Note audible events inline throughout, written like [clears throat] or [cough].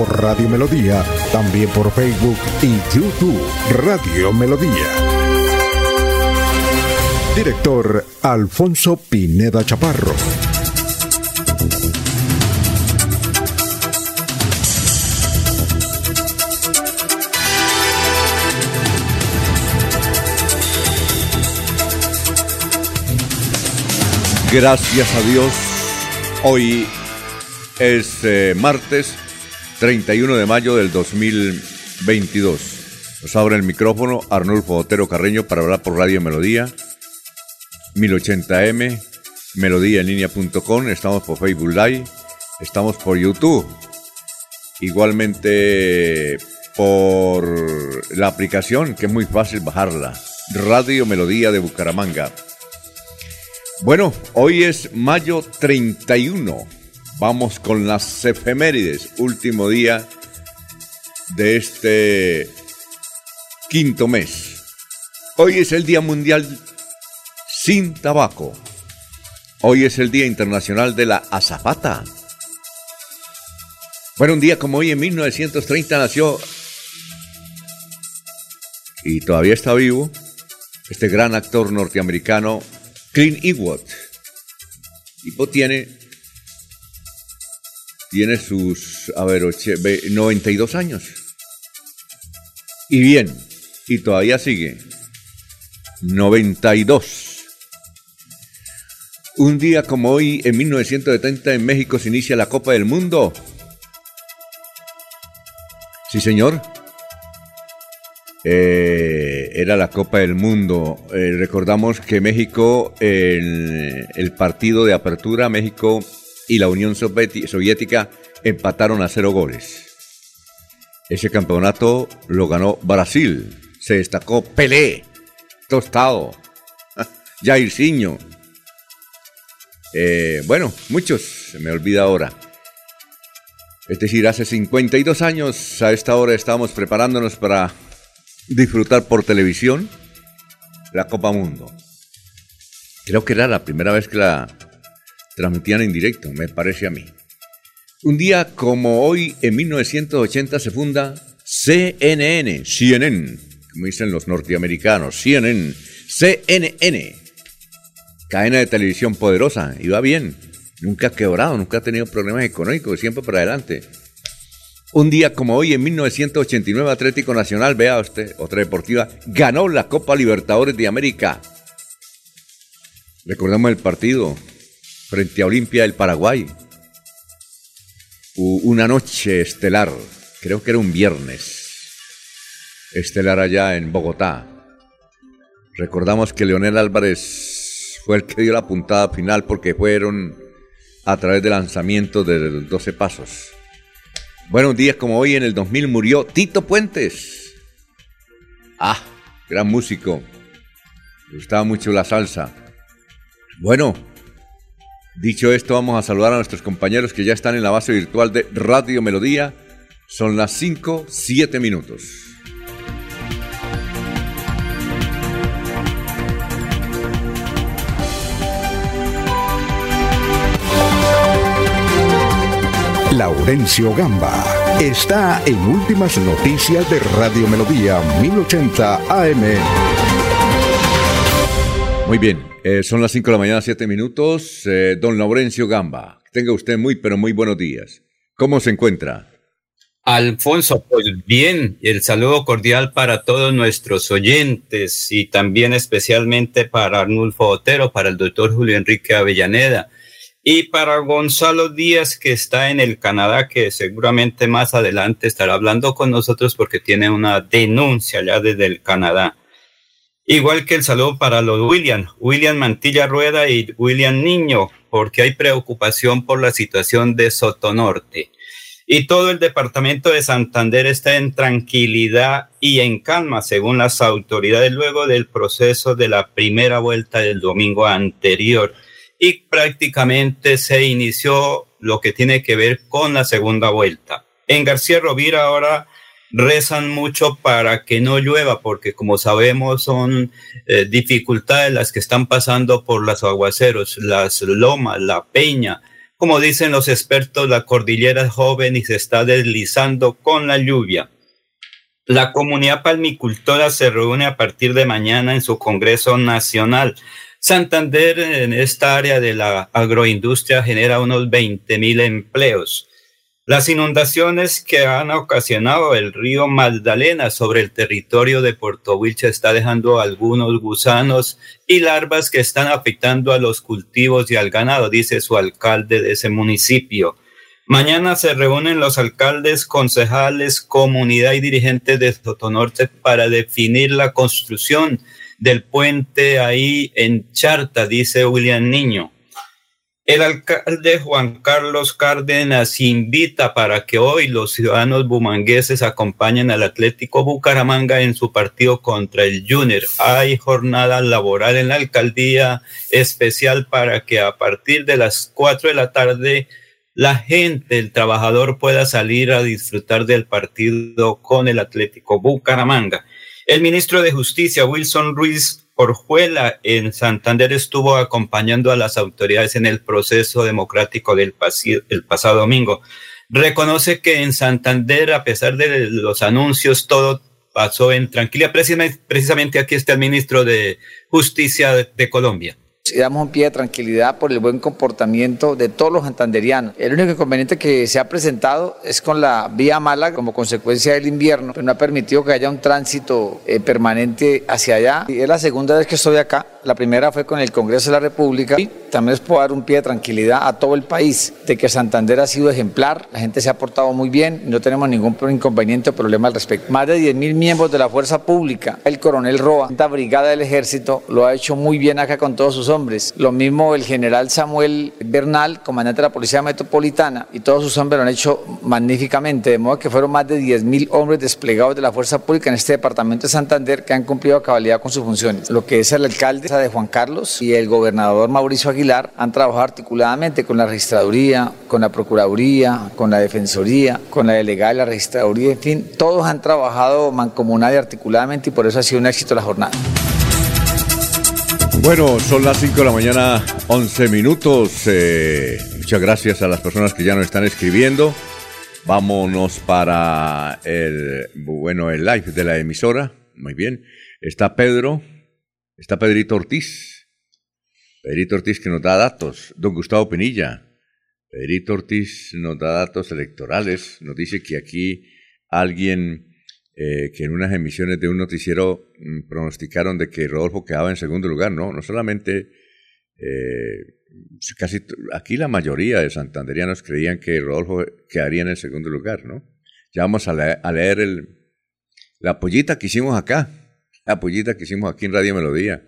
por Radio Melodía, también por Facebook y YouTube Radio Melodía. Director Alfonso Pineda Chaparro. Gracias a Dios, hoy es eh, martes 31 de mayo del 2022. Nos abre el micrófono Arnulfo Otero Carreño para hablar por Radio Melodía, 1080m, melodíaenlínea.com, estamos por Facebook Live, estamos por YouTube, igualmente por la aplicación que es muy fácil bajarla, Radio Melodía de Bucaramanga. Bueno, hoy es mayo 31 Vamos con las efemérides, último día de este quinto mes. Hoy es el Día Mundial sin Tabaco. Hoy es el Día Internacional de la Azafata. Bueno, un día como hoy, en 1930, nació y todavía está vivo este gran actor norteamericano Clint Eastwood. Tipo tiene tiene sus, a ver, 92 años. Y bien, y todavía sigue. 92. Un día como hoy, en 1970, en México se inicia la Copa del Mundo. Sí, señor. Eh, era la Copa del Mundo. Eh, recordamos que México, el, el partido de apertura, México y la Unión Soviética empataron a cero goles. Ese campeonato lo ganó Brasil. Se destacó Pelé, Tostado, [laughs] Jairzinho. Eh, bueno, muchos, se me olvida ahora. Es decir, hace 52 años a esta hora estábamos preparándonos para disfrutar por televisión la Copa Mundo. Creo que era la primera vez que la transmitían en directo, me parece a mí. Un día como hoy, en 1980, se funda CNN, CNN, como dicen los norteamericanos, CNN, CNN, cadena de televisión poderosa, y va bien, nunca ha quebrado, nunca ha tenido problemas económicos, siempre para adelante. Un día como hoy, en 1989, Atlético Nacional, vea usted, otra deportiva, ganó la Copa Libertadores de América. Recordamos el partido, frente a Olimpia del Paraguay. Una noche estelar, creo que era un viernes, estelar allá en Bogotá. Recordamos que Leonel Álvarez fue el que dio la puntada final porque fueron a través del lanzamiento de 12 pasos. Bueno, un día como hoy en el 2000 murió Tito Puentes. Ah, gran músico. Me gustaba mucho la salsa. Bueno, Dicho esto, vamos a saludar a nuestros compañeros que ya están en la base virtual de Radio Melodía. Son las 5, 7 minutos. Laurencio Gamba está en Últimas Noticias de Radio Melodía 1080 AM. Muy bien, eh, son las 5 de la mañana, 7 minutos. Eh, don Laurencio Gamba, tenga usted muy, pero muy buenos días. ¿Cómo se encuentra? Alfonso, pues bien, el saludo cordial para todos nuestros oyentes y también especialmente para Arnulfo Otero, para el doctor Julio Enrique Avellaneda y para Gonzalo Díaz que está en el Canadá, que seguramente más adelante estará hablando con nosotros porque tiene una denuncia ya desde el Canadá. Igual que el saludo para los William, William Mantilla Rueda y William Niño, porque hay preocupación por la situación de Sotonorte. y todo el departamento de Santander está en tranquilidad y en calma, según las autoridades, luego del proceso de la primera vuelta del domingo anterior. Y prácticamente se inició lo que tiene que ver con la segunda vuelta. En García Rovira ahora rezan mucho para que no llueva, porque como sabemos son eh, dificultades las que están pasando por los aguaceros, las lomas, la peña, como dicen los expertos, la cordillera es joven y se está deslizando con la lluvia. La comunidad palmicultora se reúne a partir de mañana en su Congreso Nacional. Santander en esta área de la agroindustria genera unos 20 mil empleos. Las inundaciones que han ocasionado el río Magdalena sobre el territorio de Puerto Wilche está dejando algunos gusanos y larvas que están afectando a los cultivos y al ganado, dice su alcalde de ese municipio. Mañana se reúnen los alcaldes, concejales, comunidad y dirigentes de Sotonorte para definir la construcción del puente ahí en Charta, dice William Niño. El alcalde Juan Carlos Cárdenas invita para que hoy los ciudadanos bumangueses acompañen al Atlético Bucaramanga en su partido contra el Junior. Hay jornada laboral en la alcaldía especial para que a partir de las cuatro de la tarde la gente, el trabajador pueda salir a disfrutar del partido con el Atlético Bucaramanga. El ministro de Justicia, Wilson Ruiz Orjuela en Santander estuvo acompañando a las autoridades en el proceso democrático del el pasado domingo. Reconoce que en Santander, a pesar de los anuncios, todo pasó en tranquilidad. Precisamente aquí está el ministro de Justicia de Colombia damos un pie de tranquilidad por el buen comportamiento de todos los santanderianos. El único inconveniente que se ha presentado es con la vía mala como consecuencia del invierno, pero no ha permitido que haya un tránsito eh, permanente hacia allá. Y es la segunda vez que estoy acá. La primera fue con el Congreso de la República y también es puedo dar un pie de tranquilidad a todo el país de que Santander ha sido ejemplar, la gente se ha portado muy bien, no tenemos ningún inconveniente o problema al respecto. Más de 10.000 miembros de la Fuerza Pública, el coronel Roa, esta brigada del ejército, lo ha hecho muy bien acá con todos sus hombres. Lo mismo el general Samuel Bernal, comandante de la Policía Metropolitana, y todos sus hombres lo han hecho magníficamente, de modo que fueron más de 10.000 hombres desplegados de la Fuerza Pública en este departamento de Santander que han cumplido a cabalidad con sus funciones. Lo que es el alcalde de Juan Carlos y el gobernador Mauricio Aguilar han trabajado articuladamente con la registraduría, con la procuraduría, con la defensoría, con la delegada de la registraduría, en fin, todos han trabajado mancomunada y articuladamente y por eso ha sido un éxito la jornada. Bueno, son las 5 de la mañana, 11 minutos. Eh, muchas gracias a las personas que ya nos están escribiendo. Vámonos para el, bueno, el live de la emisora. Muy bien. Está Pedro, Está Pedrito Ortiz. Pedrito Ortiz que nos da datos. Don Gustavo Penilla. Pedrito Ortiz nos da datos electorales. Nos dice que aquí alguien eh, que en unas emisiones de un noticiero mm, pronosticaron de que Rodolfo quedaba en segundo lugar. No, no solamente eh, casi aquí la mayoría de santanderianos creían que Rodolfo quedaría en el segundo lugar, ¿no? Ya vamos a, leer el, la pollita que hicimos acá la pollita que hicimos aquí en Radio Melodía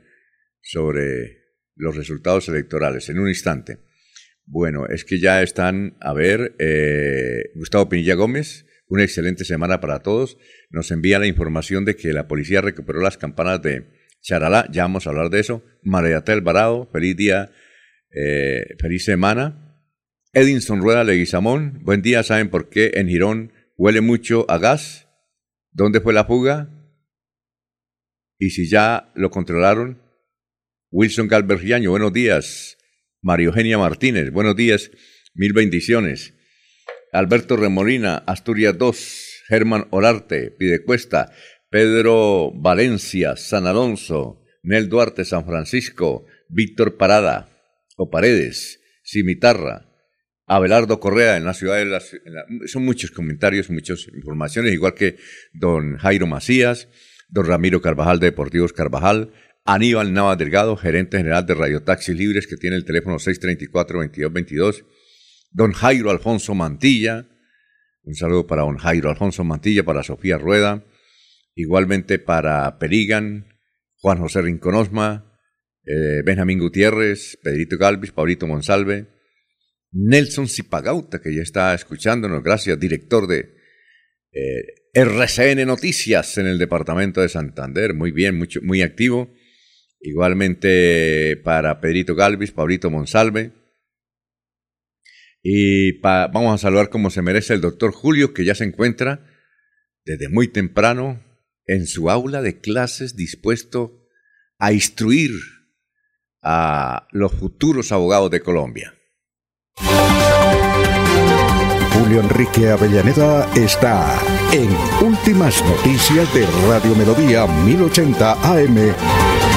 sobre los resultados electorales en un instante. Bueno, es que ya están, a ver, eh, Gustavo Pinilla Gómez, una excelente semana para todos. Nos envía la información de que la policía recuperó las campanas de Charalá, ya vamos a hablar de eso. María Alvarado, feliz día, eh, feliz semana. Edinson Rueda Leguizamón, buen día, ¿saben por qué en Girón huele mucho a gas? ¿Dónde fue la fuga? Y si ya lo controlaron, Wilson Galbergiaño, buenos días. María Eugenia Martínez, buenos días. Mil bendiciones. Alberto Remolina, Asturias 2. Germán Olarte, Pidecuesta. Pedro Valencia, San Alonso. Nel Duarte, San Francisco. Víctor Parada, o Paredes, Cimitarra. Abelardo Correa en la ciudad de las... son muchos comentarios, muchas informaciones, igual que don Jairo Macías don Ramiro Carvajal de Deportivos Carvajal, Aníbal Nava Delgado, gerente general de Radio Taxis Libres, que tiene el teléfono 634-2222, don Jairo Alfonso Mantilla, un saludo para don Jairo Alfonso Mantilla, para Sofía Rueda, igualmente para Perigan, Juan José Rinconosma, eh, Benjamín Gutiérrez, Pedrito Galvis, Paulito Monsalve, Nelson Zipagauta, que ya está escuchándonos. Gracias, director de eh, RCN Noticias en el departamento de Santander. Muy bien, mucho, muy activo. Igualmente para Pedrito Galvis, Pablito Monsalve. Y vamos a saludar como se merece el doctor Julio, que ya se encuentra desde muy temprano en su aula de clases dispuesto a instruir a los futuros abogados de Colombia. Julio Enrique Avellaneda está en Últimas Noticias de Radio Melodía 1080 AM.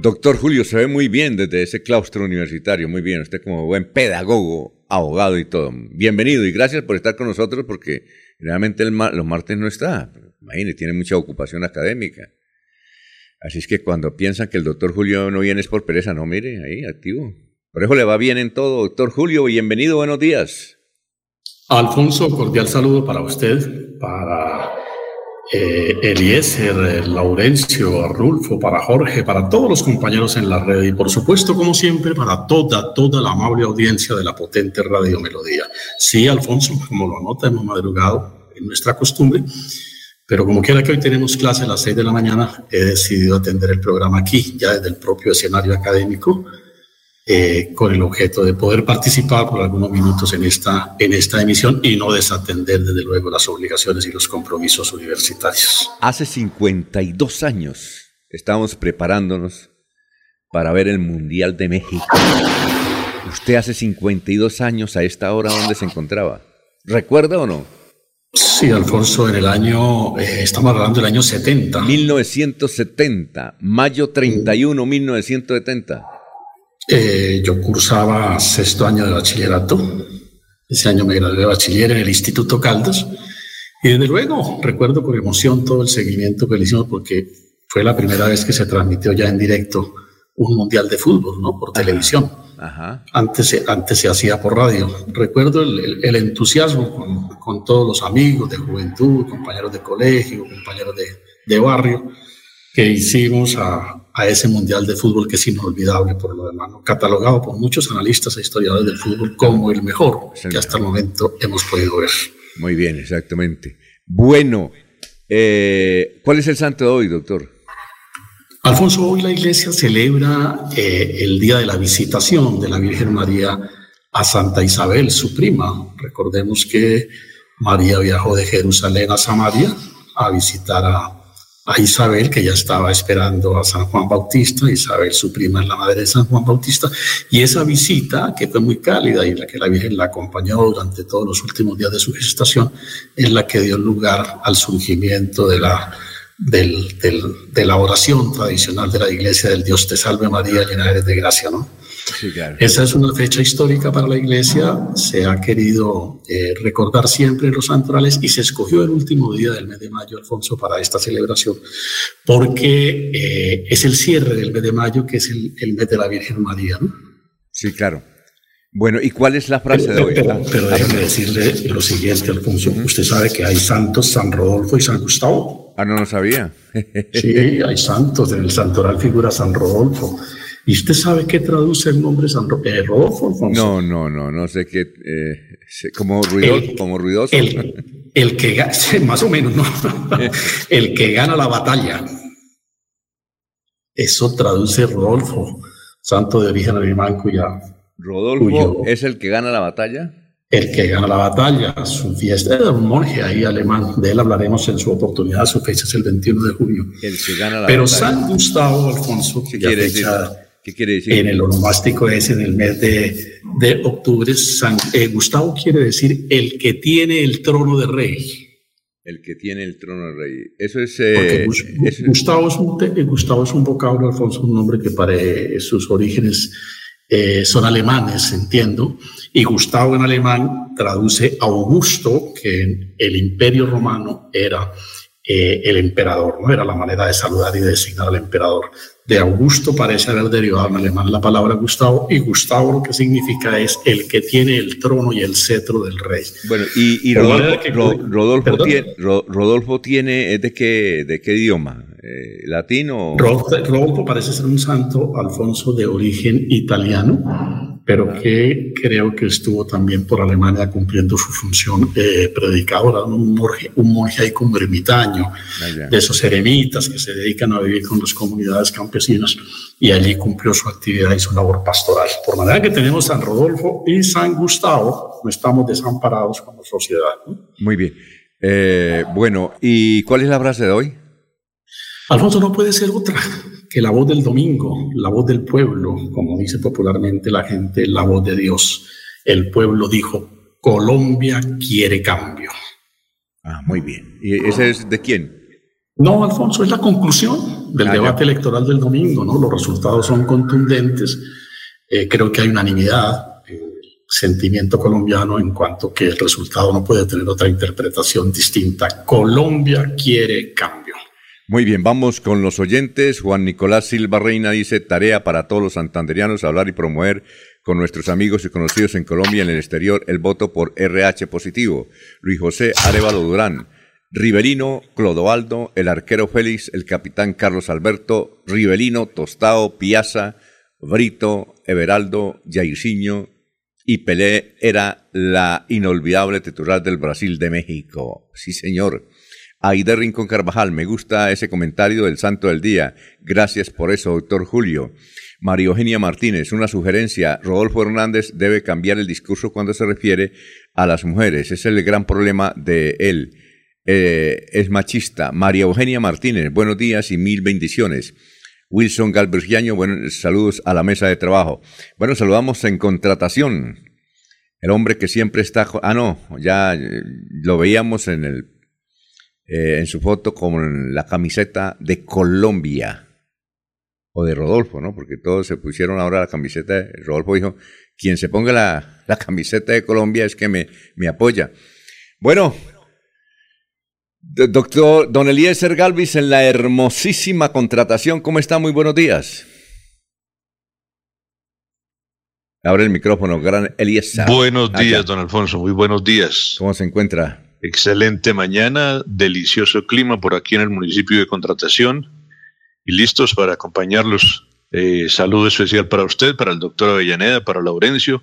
Doctor Julio, se ve muy bien desde ese claustro universitario, muy bien, usted como buen pedagogo, abogado y todo. Bienvenido y gracias por estar con nosotros porque realmente el los martes no está. Imagínese, tiene mucha ocupación académica. Así es que cuando piensan que el doctor Julio no viene es por pereza, no, mire, ahí, activo. Por eso le va bien en todo, doctor Julio. Bienvenido, buenos días. Alfonso, cordial saludo para usted, para eh, Eliezer, Laurencio, Arnulfo, para Jorge, para todos los compañeros en la red y por supuesto, como siempre, para toda, toda la amable audiencia de la potente Radio Melodía. Sí, Alfonso, como lo anota, hemos madrugado en nuestra costumbre pero como quiera que hoy tenemos clase a las 6 de la mañana, he decidido atender el programa aquí, ya desde el propio escenario académico, eh, con el objeto de poder participar por algunos minutos en esta, en esta emisión y no desatender, desde luego, las obligaciones y los compromisos universitarios. Hace 52 años estamos preparándonos para ver el Mundial de México. Usted hace 52 años a esta hora, ¿dónde se encontraba? ¿Recuerda o no? Sí, Alfonso, en el año, eh, estamos hablando del año 70. 1970, mayo 31, 1970. Eh, yo cursaba sexto año de bachillerato. Ese año me gradué de bachiller en el Instituto Caldas. Y desde luego recuerdo con emoción todo el seguimiento que le hicimos porque fue la primera vez que se transmitió ya en directo un mundial de fútbol, ¿no? Por televisión. Antes, antes se hacía por radio. Recuerdo el, el, entusiasmo con, con, todos los amigos de juventud, compañeros de colegio, compañeros de, de barrio, que hicimos a, a, ese Mundial de Fútbol que es inolvidable por lo demás, catalogado por muchos analistas e historiadores del fútbol como el mejor que hasta el momento hemos podido ver. Muy bien, exactamente. Bueno, eh, ¿cuál es el santo de hoy, doctor? Alfonso, hoy la iglesia celebra eh, el día de la visitación de la Virgen María a Santa Isabel, su prima. Recordemos que María viajó de Jerusalén a Samaria a visitar a, Isabel, que ya estaba esperando a San Juan Bautista. Isabel, su prima, es la madre de San Juan Bautista. Y esa visita, que fue muy cálida y la que la Virgen la acompañó durante todos los últimos días de su gestación, es la que dio lugar al surgimiento de la del, de la oración tradicional de la iglesia del Dios te salve María, llena eres de gracia, ¿no? Esa es una fecha histórica para la iglesia, se ha querido eh, recordar siempre los santorales y se escogió el último día del mes de mayo, Alfonso, para esta celebración, porque eh, es el cierre del mes de mayo, que es el, el mes de la Virgen María, ¿no? Sí, claro. Bueno, ¿y cuál es la frase de hoy? Pero, déjeme decirle lo siguiente, Alfonso. Usted sabe que hay santos San Rodolfo y San Gustavo. Ah, no lo sabía. [laughs] sí, hay santos. En el santoral figura San Rodolfo. ¿Y usted sabe qué traduce el nombre San eh, Rodolfo, Alfonso? No, no, no, no sé qué. Eh, como, ruidoso, como ruidoso. El, el que [laughs] más o menos, ¿no? [laughs] el que gana la batalla. Eso traduce Rodolfo, santo de origen alemán cuya Rodolfo es el que gana la batalla. El que gana la batalla, su fiesta es un monje ahí alemán, de él hablaremos en su oportunidad, su fecha es el 21 de junio. El que gana la Pero San Gustavo, Alfonso, ¿Qué quiere, decir? ¿Qué quiere decir? En el onomástico es en el mes de, de octubre. San eh, Gustavo quiere decir el que tiene el trono de rey. El que tiene el trono de rey. Eso es. Eh, Gustavo, es un, Gustavo es un vocablo, Alfonso, un nombre que para sus orígenes eh, son alemanes, entiendo, y Gustavo en alemán traduce Augusto, que en el imperio romano era eh, el emperador, ¿no? Era la manera de saludar y de designar al emperador. De Augusto parece haber derivado en alemán la palabra Gustavo, y Gustavo lo que significa es el que tiene el trono y el cetro del rey. Bueno, y, Rodolfo, tiene, Rodolfo tiene, ¿es de qué, de qué idioma? Eh, latino. Rodolfo parece ser un santo, Alfonso, de origen italiano, pero que creo que estuvo también por Alemania cumpliendo su función eh, predicadora, un monje, un monje ahí como ermitaño, ah, de esos eremitas que se dedican a vivir con las comunidades campesinas, y allí cumplió su actividad y su labor pastoral. Por manera que tenemos San Rodolfo y San Gustavo, no estamos desamparados como sociedad. Muy bien. Eh, bueno, ¿y cuál es la frase de hoy? Alfonso, no puede ser otra que la voz del domingo, la voz del pueblo, como dice popularmente la gente, la voz de Dios. El pueblo dijo, Colombia quiere cambio. Ah, muy bien. ¿Y ese es de quién? No, Alfonso, es la conclusión del ah, debate electoral del domingo, ¿no? Los resultados son contundentes. Eh, creo que hay unanimidad sentimiento colombiano en cuanto que el resultado no puede tener otra interpretación distinta. Colombia quiere cambio. Muy bien, vamos con los oyentes. Juan Nicolás Silva Reina dice, tarea para todos los santanderianos, hablar y promover con nuestros amigos y conocidos en Colombia y en el exterior el voto por RH positivo. Luis José Arevalo Durán. Riverino, Clodoaldo, el arquero Félix, el capitán Carlos Alberto, Riverino, Tostao, Piazza, Brito, Everaldo, Jairzinho y Pelé era la inolvidable titular del Brasil de México. Sí, señor. Aide Rincón Carvajal, me gusta ese comentario del Santo del Día. Gracias por eso, doctor Julio. María Eugenia Martínez, una sugerencia. Rodolfo Hernández debe cambiar el discurso cuando se refiere a las mujeres. Es el gran problema de él. Eh, es machista. María Eugenia Martínez, buenos días y mil bendiciones. Wilson Galbergiaño, buenos saludos a la mesa de trabajo. Bueno, saludamos en contratación. El hombre que siempre está... Ah, no, ya eh, lo veíamos en el eh, en su foto con la camiseta de Colombia o de Rodolfo, ¿no? Porque todos se pusieron ahora la camiseta de Rodolfo dijo, quien se ponga la, la camiseta de Colombia es que me, me apoya. Bueno, doctor Don Eliezer Galvis en la hermosísima contratación, ¿cómo está? Muy buenos días. Abre el micrófono, gran Eliezer. Buenos días, don Alfonso, muy buenos días. ¿Cómo se encuentra? Excelente mañana, delicioso clima por aquí en el municipio de Contratación y listos para acompañarlos. Eh, saludo especial para usted, para el doctor Avellaneda, para Laurencio,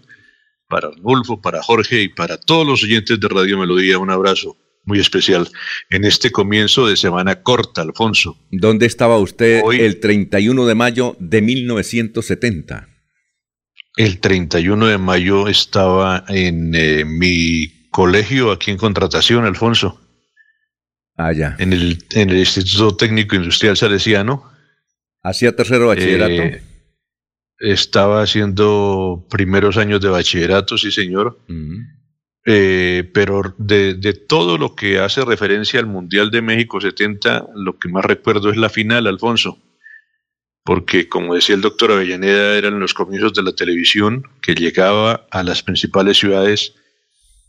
para Arnulfo, para Jorge y para todos los oyentes de Radio Melodía. Un abrazo muy especial en este comienzo de semana corta, Alfonso. ¿Dónde estaba usted Hoy, el 31 de mayo de 1970? El 31 de mayo estaba en eh, mi colegio aquí en Contratación, Alfonso. Ah, ya. En el, en el Instituto Técnico Industrial Salesiano. ¿Hacía tercero bachillerato? Eh, estaba haciendo primeros años de bachillerato, sí, señor. Eh, pero de, de, todo lo que hace referencia al Mundial de México 70, lo que más recuerdo es la final, Alfonso. Porque, como decía el doctor Avellaneda, eran los comienzos de la televisión que llegaba a las principales ciudades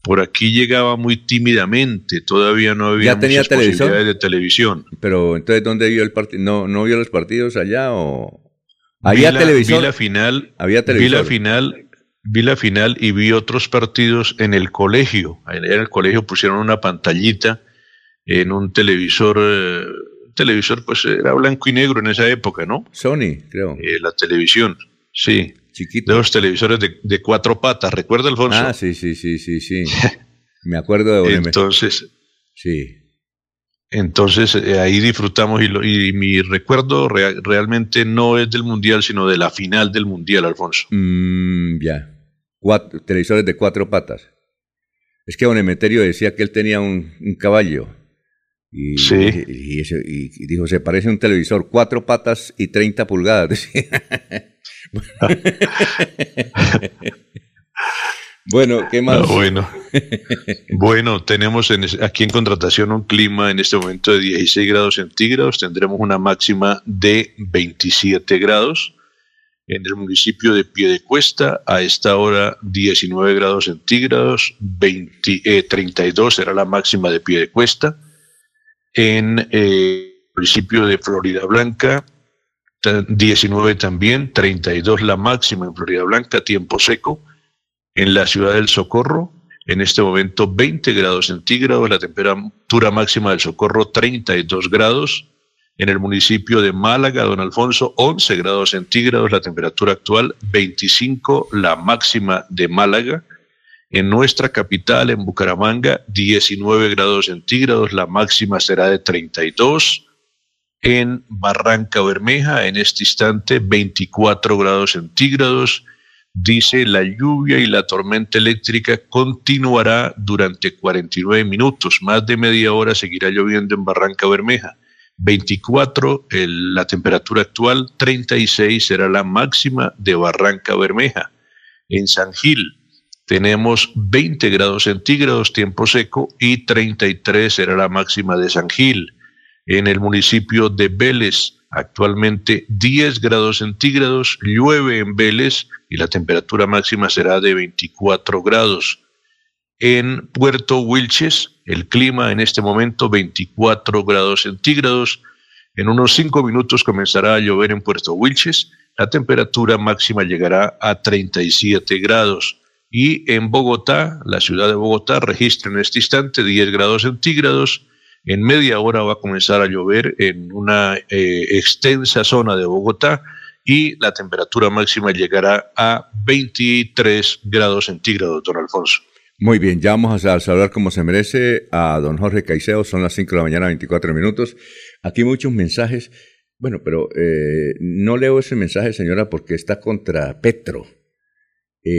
por aquí llegaba muy tímidamente, todavía no había ¿Ya tenía muchas posibilidades de televisión. Pero entonces, ¿dónde vio el partido? ¿No, ¿No vio los partidos allá o...? ¿Había televisión? Vi la final, ¿Había vi la final, vi la final y vi otros partidos en el colegio. En el colegio pusieron una pantallita en un televisor, eh, televisor pues era blanco y negro en esa época, ¿no? Sony, creo. Eh, la televisión, sí chiquito. De los televisores de, cuatro patas, ¿recuerda, Alfonso? Ah, sí, sí, sí, sí, sí. [laughs] Me acuerdo de Entonces, sí. Entonces eh, ahí disfrutamos y, mi recuerdo realmente no es del Mundial, sino de la final del Mundial, Alfonso. Mm, ya. Cuatro, televisores de cuatro patas. Es que Don Emeterio decía que él tenía un, caballo. Y, sí. Y, y, dijo, se parece a un televisor, cuatro patas y 30 pulgadas. [laughs] [laughs] bueno, ¿qué más? Ah, bueno. [laughs] bueno, tenemos aquí en contratación un clima en este momento de 16 grados centígrados. Tendremos una máxima de 27 grados. En el municipio de Piedecuesta, a esta hora 19 grados centígrados, 20, 32 será la máxima de Piedecuesta. En eh, el municipio de Florida Blanca, 19 también, 32 la máxima en Florida Blanca, tiempo seco. En la ciudad del Socorro, en este momento 20 grados centígrados, la temperatura máxima del Socorro 32 grados. En el municipio de Málaga, don Alfonso, 11 grados centígrados, la temperatura actual, 25 la máxima de Málaga. En nuestra capital, en Bucaramanga, 19 grados centígrados, la máxima será de 32. En Barranca Bermeja, en este instante, 24 grados centígrados. Dice la lluvia y la tormenta eléctrica continuará durante 49 minutos. Más de media hora seguirá lloviendo en Barranca Bermeja. 24 la temperatura actual, 36 será la máxima de Barranca Bermeja. En San Gil tenemos 20 grados centígrados, tiempo seco, y 33 será la máxima de San Gil. En el municipio de Vélez, actualmente 10 grados centígrados, llueve en Vélez y la temperatura máxima será de 24 grados. En Puerto Wilches, el clima en este momento 24 grados centígrados. En unos 5 minutos comenzará a llover en Puerto Wilches. La temperatura máxima llegará a 37 grados. Y en Bogotá, la ciudad de Bogotá, registra en este instante 10 grados centígrados. En media hora va a comenzar a llover en una eh, extensa zona de Bogotá y la temperatura máxima llegará a 23 grados centígrados, don Alfonso. Muy bien, ya vamos a saludar como se merece a don Jorge Caicedo, son las 5 de la mañana, 24 minutos. Aquí muchos mensajes, bueno, pero eh, no leo ese mensaje, señora, porque está contra Petro.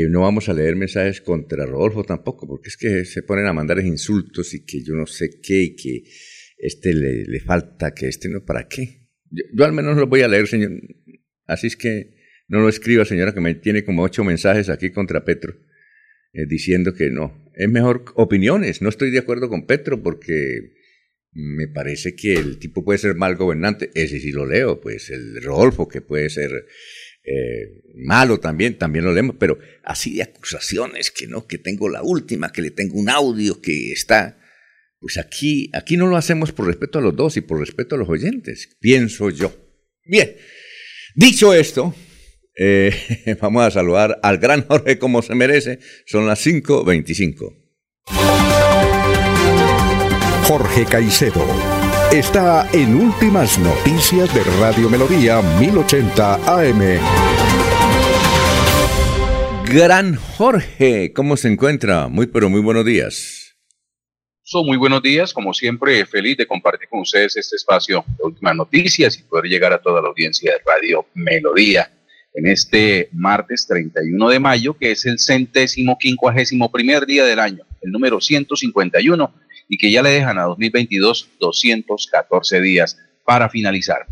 No vamos a leer mensajes contra Rodolfo tampoco, porque es que se ponen a mandar insultos y que yo no sé qué, y que este le, falta, que este no, ¿para qué? Yo, yo, al menos lo voy a leer, señor. Así es que no lo escriba, señora, que me tiene como ocho mensajes aquí contra Petro. Eh, diciendo que no. Es mejor opiniones. No estoy de acuerdo con Petro porque me parece que el tipo puede ser mal gobernante. Ese sí lo leo. Pues el Rodolfo, que puede ser eh, malo también, también lo leemos. Pero así de acusaciones, que no, que tengo la última, que le tengo un audio que está. Pues aquí, aquí no lo hacemos por respeto a los dos y por respeto a los oyentes, pienso yo. Bien, dicho esto, eh, [laughs] vamos a saludar al gran Jorge como se merece. Son las 5.25. Jorge Caicedo está en Últimas Noticias de Radio Melodía 1080 AM. Gran Jorge, ¿cómo se encuentra? Muy pero muy buenos días. So, muy buenos días, como siempre, feliz de compartir con ustedes este espacio de últimas noticias y poder llegar a toda la audiencia de Radio Melodía en este martes 31 de mayo, que es el centésimo quincuagésimo primer día del año, el número 151, y que ya le dejan a 2022 214 días para finalizar.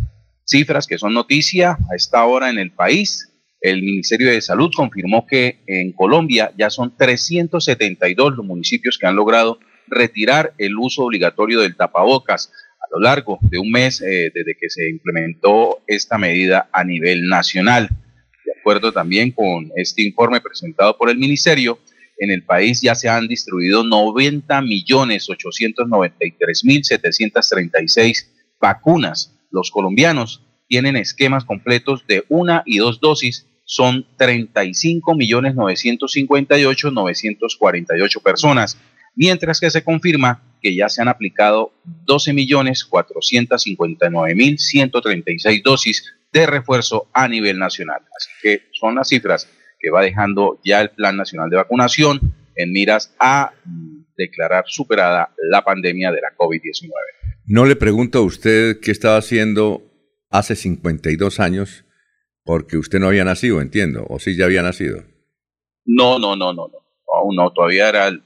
Cifras que son noticia a esta hora en el país. El Ministerio de Salud confirmó que en Colombia ya son 372 los municipios que han logrado retirar el uso obligatorio del tapabocas a lo largo de un mes eh, desde que se implementó esta medida a nivel nacional acuerdo también con este informe presentado por el Ministerio, en el país ya se han distribuido 90 millones 893 mil 736 vacunas. Los colombianos tienen esquemas completos de una y dos dosis, son 35 millones 958 948 personas, mientras que se confirma que ya se han aplicado 12 millones 459 mil 136 dosis de refuerzo a nivel nacional. Así que son las cifras que va dejando ya el Plan Nacional de Vacunación en miras a declarar superada la pandemia de la COVID-19. No le pregunto a usted qué estaba haciendo hace 52 años, porque usted no había nacido, entiendo, o sí ya había nacido. No, no, no, no, no. Aún no, todavía era el,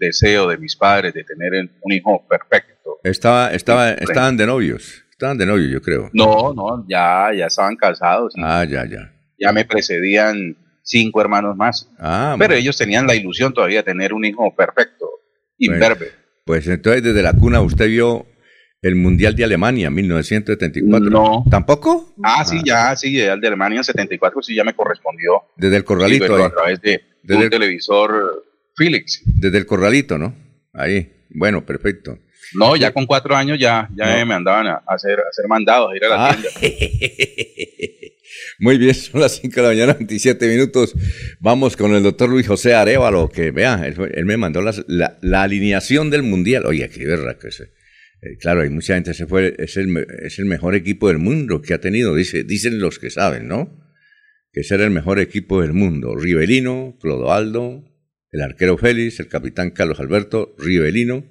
deseo de mis padres de tener un hijo perfecto. Estaba, estaba, estaban de novios. Estaban de novio, yo creo. No, no, ya, ya estaban casados. Ah, ya, ya. Ya me precedían cinco hermanos más. Ah, Pero ellos tenían la ilusión todavía de tener un hijo perfecto, imberbe. Pues, entonces desde la cuna usted vio el Mundial de Alemania, 1974. No. ¿Tampoco? Ah, sí, ya, sí, el de Alemania 74, sí, ya me correspondió. Desde el corralito. a través de desde un televisor Philips. Desde el corralito, ¿no? Ahí. Bueno, perfecto. No, ya con cuatro años ya, ya me andaban a hacer, a hacer mandados, a ir a la ah. tienda. [laughs] Muy bien, [laughs] son las 5 de la mañana, 27 minutos. Vamos con el doctor Luis José Arevalo, que vea, él, me mandó la, alineación del Mundial. Oye, qué verra que ese, Eh, claro, hay mucha gente se fue, es el, es el mejor equipo del mundo que ha tenido, dice, dicen los que saben, ¿no? Que ese era el mejor equipo del mundo. Rivelino, Clodoaldo, el arquero Félix, el capitán Carlos Alberto, Rivelino,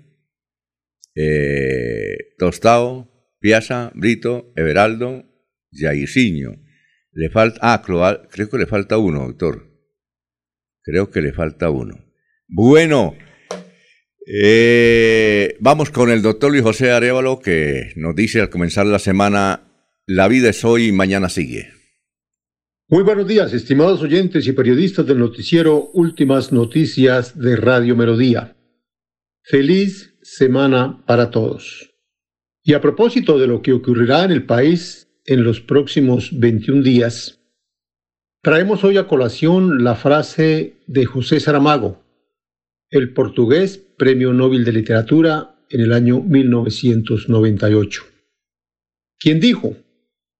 eh, Tostao, Piazza, Brito, Everaldo, Jairzinho. Le falta, ah, creo que le falta uno, doctor. Creo que le falta uno. Bueno, eh, vamos con el doctor Luis José Arevalo que nos dice al comenzar la semana, la vida es hoy y mañana sigue. Muy buenos días, estimados oyentes y periodistas del noticiero Últimas Noticias de Radio Melodía. Feliz semana para todos. Y a propósito de lo que ocurrirá en el país en los próximos 21 días, traemos hoy a colación la frase de José Saramago, el portugués Premio Nobel de Literatura en el año 1998, quien dijo,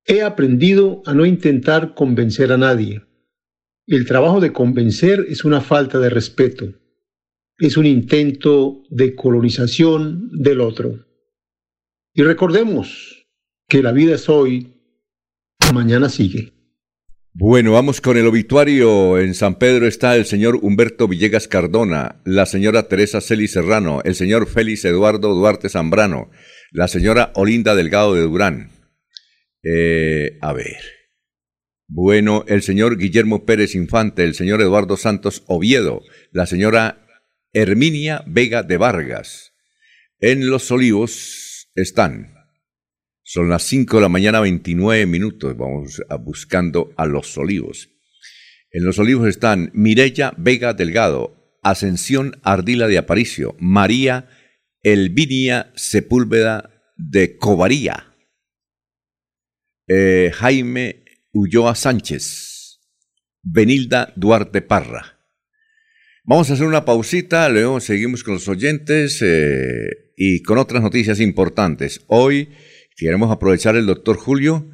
he aprendido a no intentar convencer a nadie. El trabajo de convencer es una falta de respeto, es un intento de colonización del otro. Y recordemos que la vida es hoy, mañana sigue. Bueno, vamos con el obituario. En San Pedro está el señor Humberto Villegas Cardona, la señora Teresa Celi Serrano, el señor Félix Eduardo Duarte Zambrano, la señora Olinda Delgado de Durán. Eh, a ver. Bueno, el señor Guillermo Pérez Infante, el señor Eduardo Santos Oviedo, la señora Herminia Vega de Vargas. En Los Olivos, están. Son las 5 de la mañana, 29 minutos. Vamos buscando a Los Olivos. En Los Olivos están Mirella Vega Delgado, Ascensión Ardila de Aparicio, María Elvinia Sepúlveda de Covaría, eh, Jaime Ulloa Sánchez, Benilda Duarte Parra. Vamos a hacer una pausita, luego seguimos con los oyentes. Eh, y con otras noticias importantes. Hoy queremos aprovechar el doctor Julio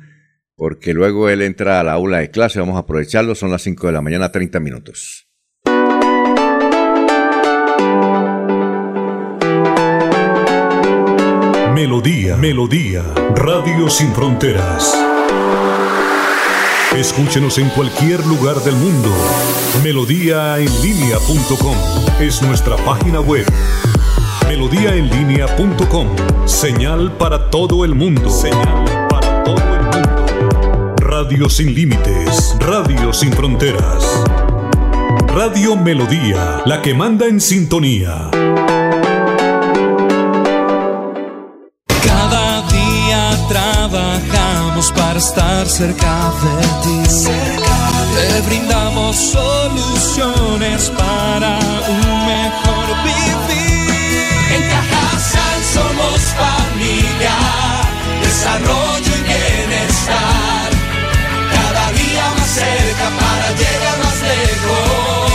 porque luego él entra a la aula de clase, vamos a aprovecharlo, son las 5 de la mañana, 30 minutos. Melodía, Melodía, Radio Sin Fronteras. Escúchenos en cualquier lugar del mundo. Melodíaenlínea.com es nuestra página web melodíaenlínea.com. Señal para todo el mundo. Señal para todo el mundo. Radio sin límites, radio sin fronteras. Radio Melodía, la que manda en sintonía. Cada día trabajamos para estar cerca de ti. Te brindamos soluciones para un mejor vivir somos familia, desarrollo y bienestar. Cada día más cerca para llegar más lejos.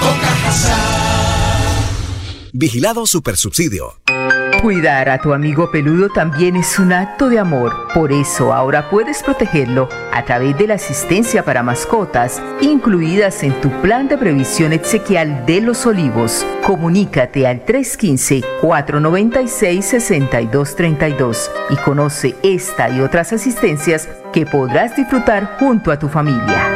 Con Vigilado Supersubsidio. Cuidar a tu amigo peludo también es un acto de amor. Por eso ahora puedes protegerlo a través de la asistencia para mascotas incluidas en tu plan de previsión exequial de los olivos. Comunícate al 315-496-6232 y conoce esta y otras asistencias que podrás disfrutar junto a tu familia.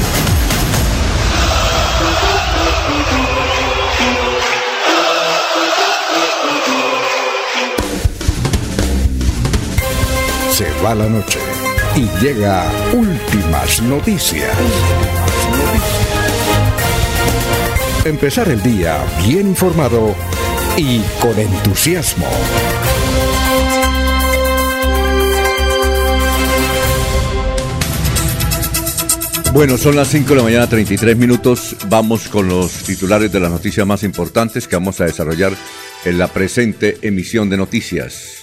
Se va la noche y llega últimas noticias. Empezar el día bien informado y con entusiasmo. Bueno, son las 5 de la mañana, 33 minutos. Vamos con los titulares de las noticias más importantes que vamos a desarrollar en la presente emisión de noticias.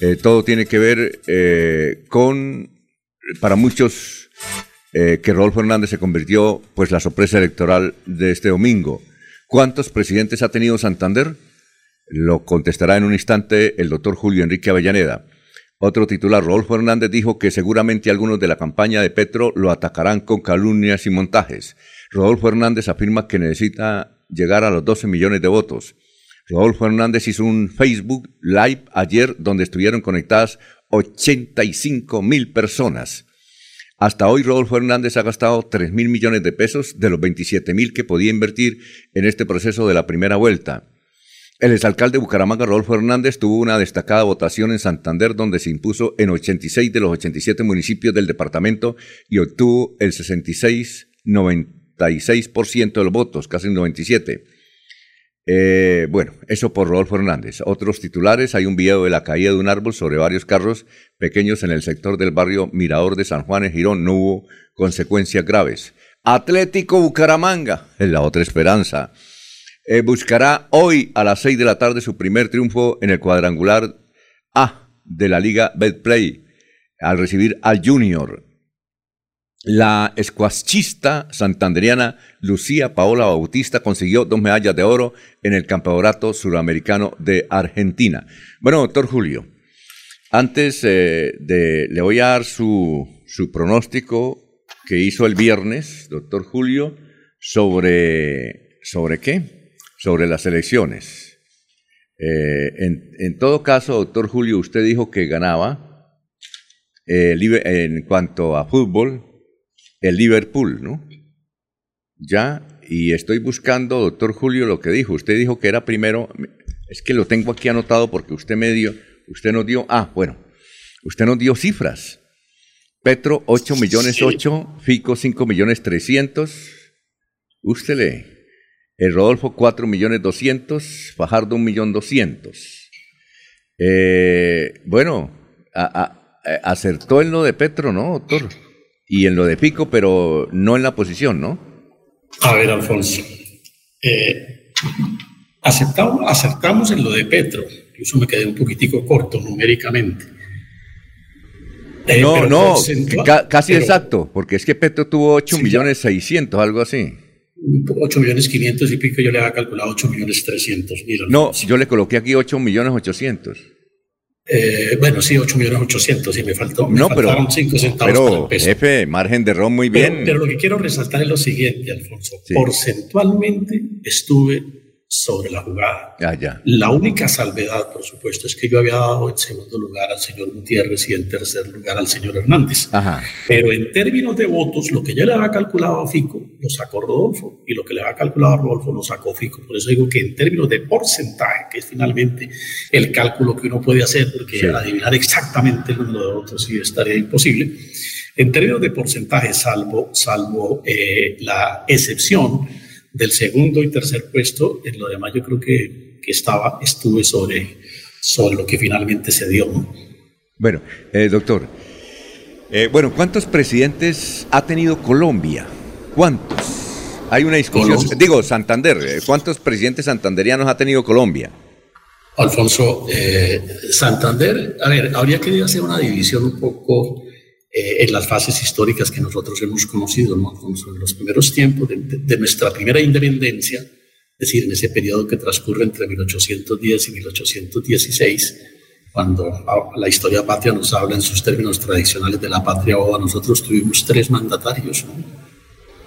Eh, todo tiene que ver eh, con, para muchos, eh, que Rodolfo Hernández se convirtió, pues, la sorpresa electoral de este domingo. ¿Cuántos presidentes ha tenido Santander? Lo contestará en un instante el doctor Julio Enrique Avellaneda. Otro titular, Rodolfo Hernández dijo que seguramente algunos de la campaña de Petro lo atacarán con calumnias y montajes. Rodolfo Hernández afirma que necesita llegar a los 12 millones de votos. Rodolfo Hernández hizo un Facebook Live ayer donde estuvieron conectadas 85 mil personas. Hasta hoy Rodolfo Hernández ha gastado 3 mil millones de pesos de los 27 mil que podía invertir en este proceso de la primera vuelta. El exalcalde de Bucaramanga, Rodolfo Hernández, tuvo una destacada votación en Santander donde se impuso en 86 de los 87 municipios del departamento y obtuvo el 66, 96% de los votos, casi un 97. Eh, bueno, eso por Rodolfo Hernández. Otros titulares, hay un video de la caída de un árbol sobre varios carros pequeños en el sector del barrio Mirador de San Juan en Girón. No hubo consecuencias graves. Atlético Bucaramanga, es la otra esperanza. Eh, buscará hoy a las 6 de la tarde su primer triunfo en el cuadrangular A de la Liga Betplay al recibir al Junior. La escuachista santanderiana Lucía Paola Bautista consiguió dos medallas de oro en el Campeonato Suramericano de Argentina. Bueno, doctor Julio, antes eh, de le voy a dar su, su pronóstico que hizo el viernes, doctor Julio, sobre, ¿sobre qué? sobre las elecciones. Eh, en, todo caso, doctor Julio, usted dijo que ganaba eh, en cuanto a fútbol el Liverpool, ¿no? Ya, y estoy buscando, doctor Julio, lo que dijo. Usted dijo que era primero, es que lo tengo aquí anotado porque usted me dio, usted nos dio, ah, bueno, usted nos dio cifras. Petro 8 millones 8, Fico 5 millones 300. Usted le el Rodolfo 4 millones 200, Fajardo 1 millón 200. Eh, bueno, acertó en lo de Petro, ¿no, doctor? Y en lo de Pico, pero no en la posición, ¿no? A ver, Alfonso. Eh, aceptamos, acertamos en lo de Petro. Incluso me quedé un poquitico corto numéricamente. Eh, no, no, casi exacto, porque es que Petro tuvo 8 millones 600, algo así. 8 millones 500 y pico, yo le había calculado 8 millones 300 mil. No, yo le coloqué aquí 8 millones 800. Eh, bueno, sí, 8 millones 800, y me faltó. Me no, faltaron pero, 5 centavos. Pero, jefe, margen de ROM muy bien. Pero, lo que quiero resaltar es lo siguiente, Alfonso. Porcentualmente estuve sobre la jugada. ya. La única salvedad, por supuesto, es que yo había dado en segundo lugar al señor Gutiérrez y en tercer lugar al señor Hernández. Ajá. Pero en términos de votos, lo que yo le había calculado a Fico lo sacó Rodolfo y lo que le había calculado a Rodolfo lo sacó Fico. Por eso digo que en términos de porcentaje, que es finalmente el cálculo que uno puede hacer, porque adivinar exactamente el número de votos sí estaría imposible. En términos de porcentaje, salvo, salvo eh, la excepción del segundo y tercer puesto, en lo demás yo creo que, que estaba, estuve sobre, sobre lo que finalmente se dio. Bueno, eh, doctor, eh, bueno, ¿cuántos presidentes ha tenido Colombia? ¿Cuántos? Hay una discusión, digo, Santander, eh, ¿cuántos presidentes santanderianos ha tenido Colombia? Alfonso, Santander, a ver, habría que hacer una división un poco eh, en las fases históricas que nosotros hemos conocido, ¿no? en los primeros tiempos de, nuestra primera independencia, es decir, en ese periodo que transcurre entre 1810 y 1816, cuando la historia patria nos habla en sus términos tradicionales de la patria oda, nosotros tuvimos tres mandatarios,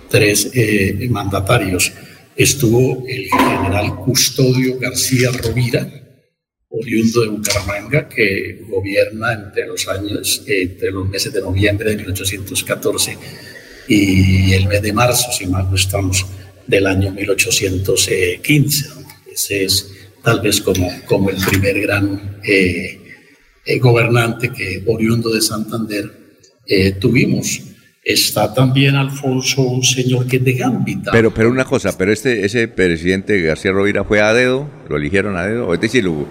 tres eh, mandatarios. Estuvo el general Custodio García Rovira, oriundo de Bucaramanga, que gobierna entre los años, entre los meses de noviembre de 1814 y el mes de marzo, si mal no estamos, del año 1815. Ese es tal vez como, como el primer gran, eh, eh, gobernante que oriundo de Santander eh, tuvimos. Está también Alfonso, un señor que es de Gambita. Pero, pero una cosa, pero este, ese presidente García Rovira fue a dedo, lo eligieron a dedo, es decir, lo,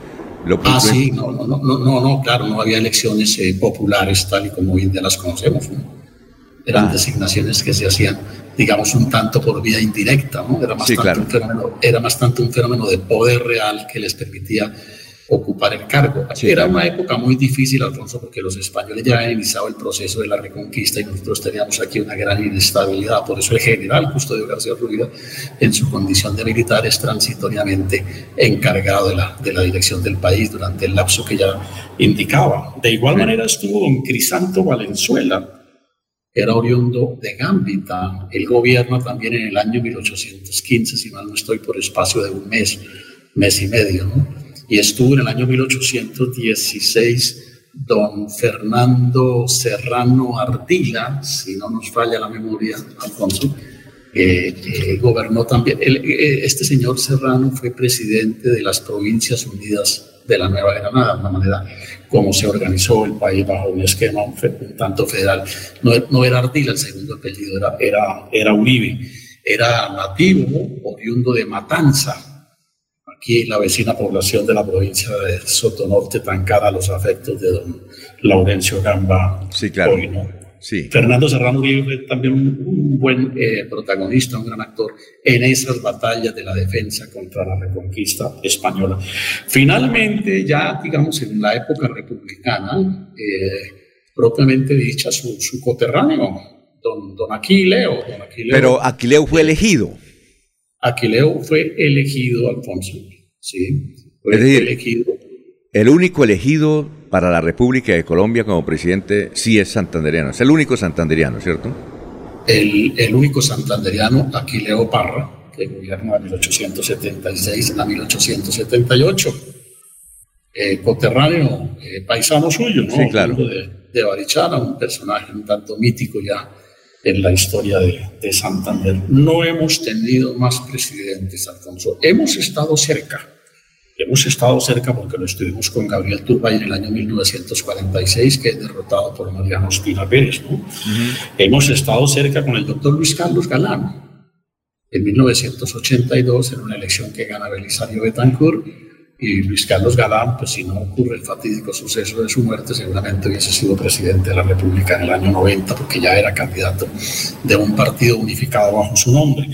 lo Ah, sí, no, no, no, no, no, claro, no había elecciones eh, populares tal y como hoy en día las conocemos. ¿no? Eran Ah. designaciones que se hacían, digamos, un tanto por vía indirecta, ¿no? Era más, Sí, tanto claro. un fenómeno, era más tanto un fenómeno de poder real que les permitía ocupar el cargo. Sí, Era una época muy difícil, Alfonso, porque los españoles ya habían iniciado el proceso de la reconquista y nosotros teníamos aquí una gran inestabilidad. Por eso el general Custodio García Rovira, en su condición de militar, es transitoriamente encargado de la, de la dirección del país durante el lapso que ya indicaba. De igual manera estuvo don Crisanto Valenzuela, era oriundo de Gambita. Él gobierna también en el año 1815, si mal no estoy, por espacio de un mes, mes y medio, ¿no? Y estuvo en el año 1816 don Fernando Serrano Ardila, si no nos falla la memoria, Alfonso, eh, gobernó también. Eh, este señor Serrano fue presidente de las Provincias Unidas de la Nueva Granada, de una manera como se organizó el país bajo un esquema un tanto federal. No, no era Ardila el segundo apellido, era, era, era Uribe. Era nativo, oriundo de Matanza, aquí la vecina población de la provincia de Sotonorte, tan cara a los afectos de don Laurencio Gamba. Sí, claro. hoy, ¿no? Sí. Fernando Serrano Uribe fue también un, un buen eh, protagonista, un gran actor en esas batallas de la defensa contra la reconquista española. Finalmente, ya digamos en la época republicana, eh, propiamente dicha, su, su coterráneo, don, don Aquileo, don Aquileo. Pero Aquileo fue elegido. Aquileo fue elegido, Alfonso, sí, fue Es decir, elegido. El único elegido para la República de Colombia como presidente sí es santanderiano. Es el único santanderiano, ¿cierto? el, el único santanderiano, Aquileo Parra, que gobierna de 1876 a 1878. Eh, coterráneo, eh, paisano suyo, ¿no? Sí, claro. De, de Barichara, un personaje un tanto mítico ya en la historia de, de Santander. No hemos tenido más presidentes, Alfonso. Hemos estado cerca. Hemos estado cerca porque lo estuvimos con Gabriel Turbay en el año 1946, que es derrotado por Mariano Ospina Pérez. ¿no? Hemos estado cerca con el doctor Luis Carlos Galán en 1982 en una elección que gana Belisario Betancourt y Luis Carlos Galán, pues si no ocurre el fatídico suceso de su muerte, seguramente hubiese sido presidente de la República en el año 90 porque ya era candidato de un partido unificado bajo su nombre.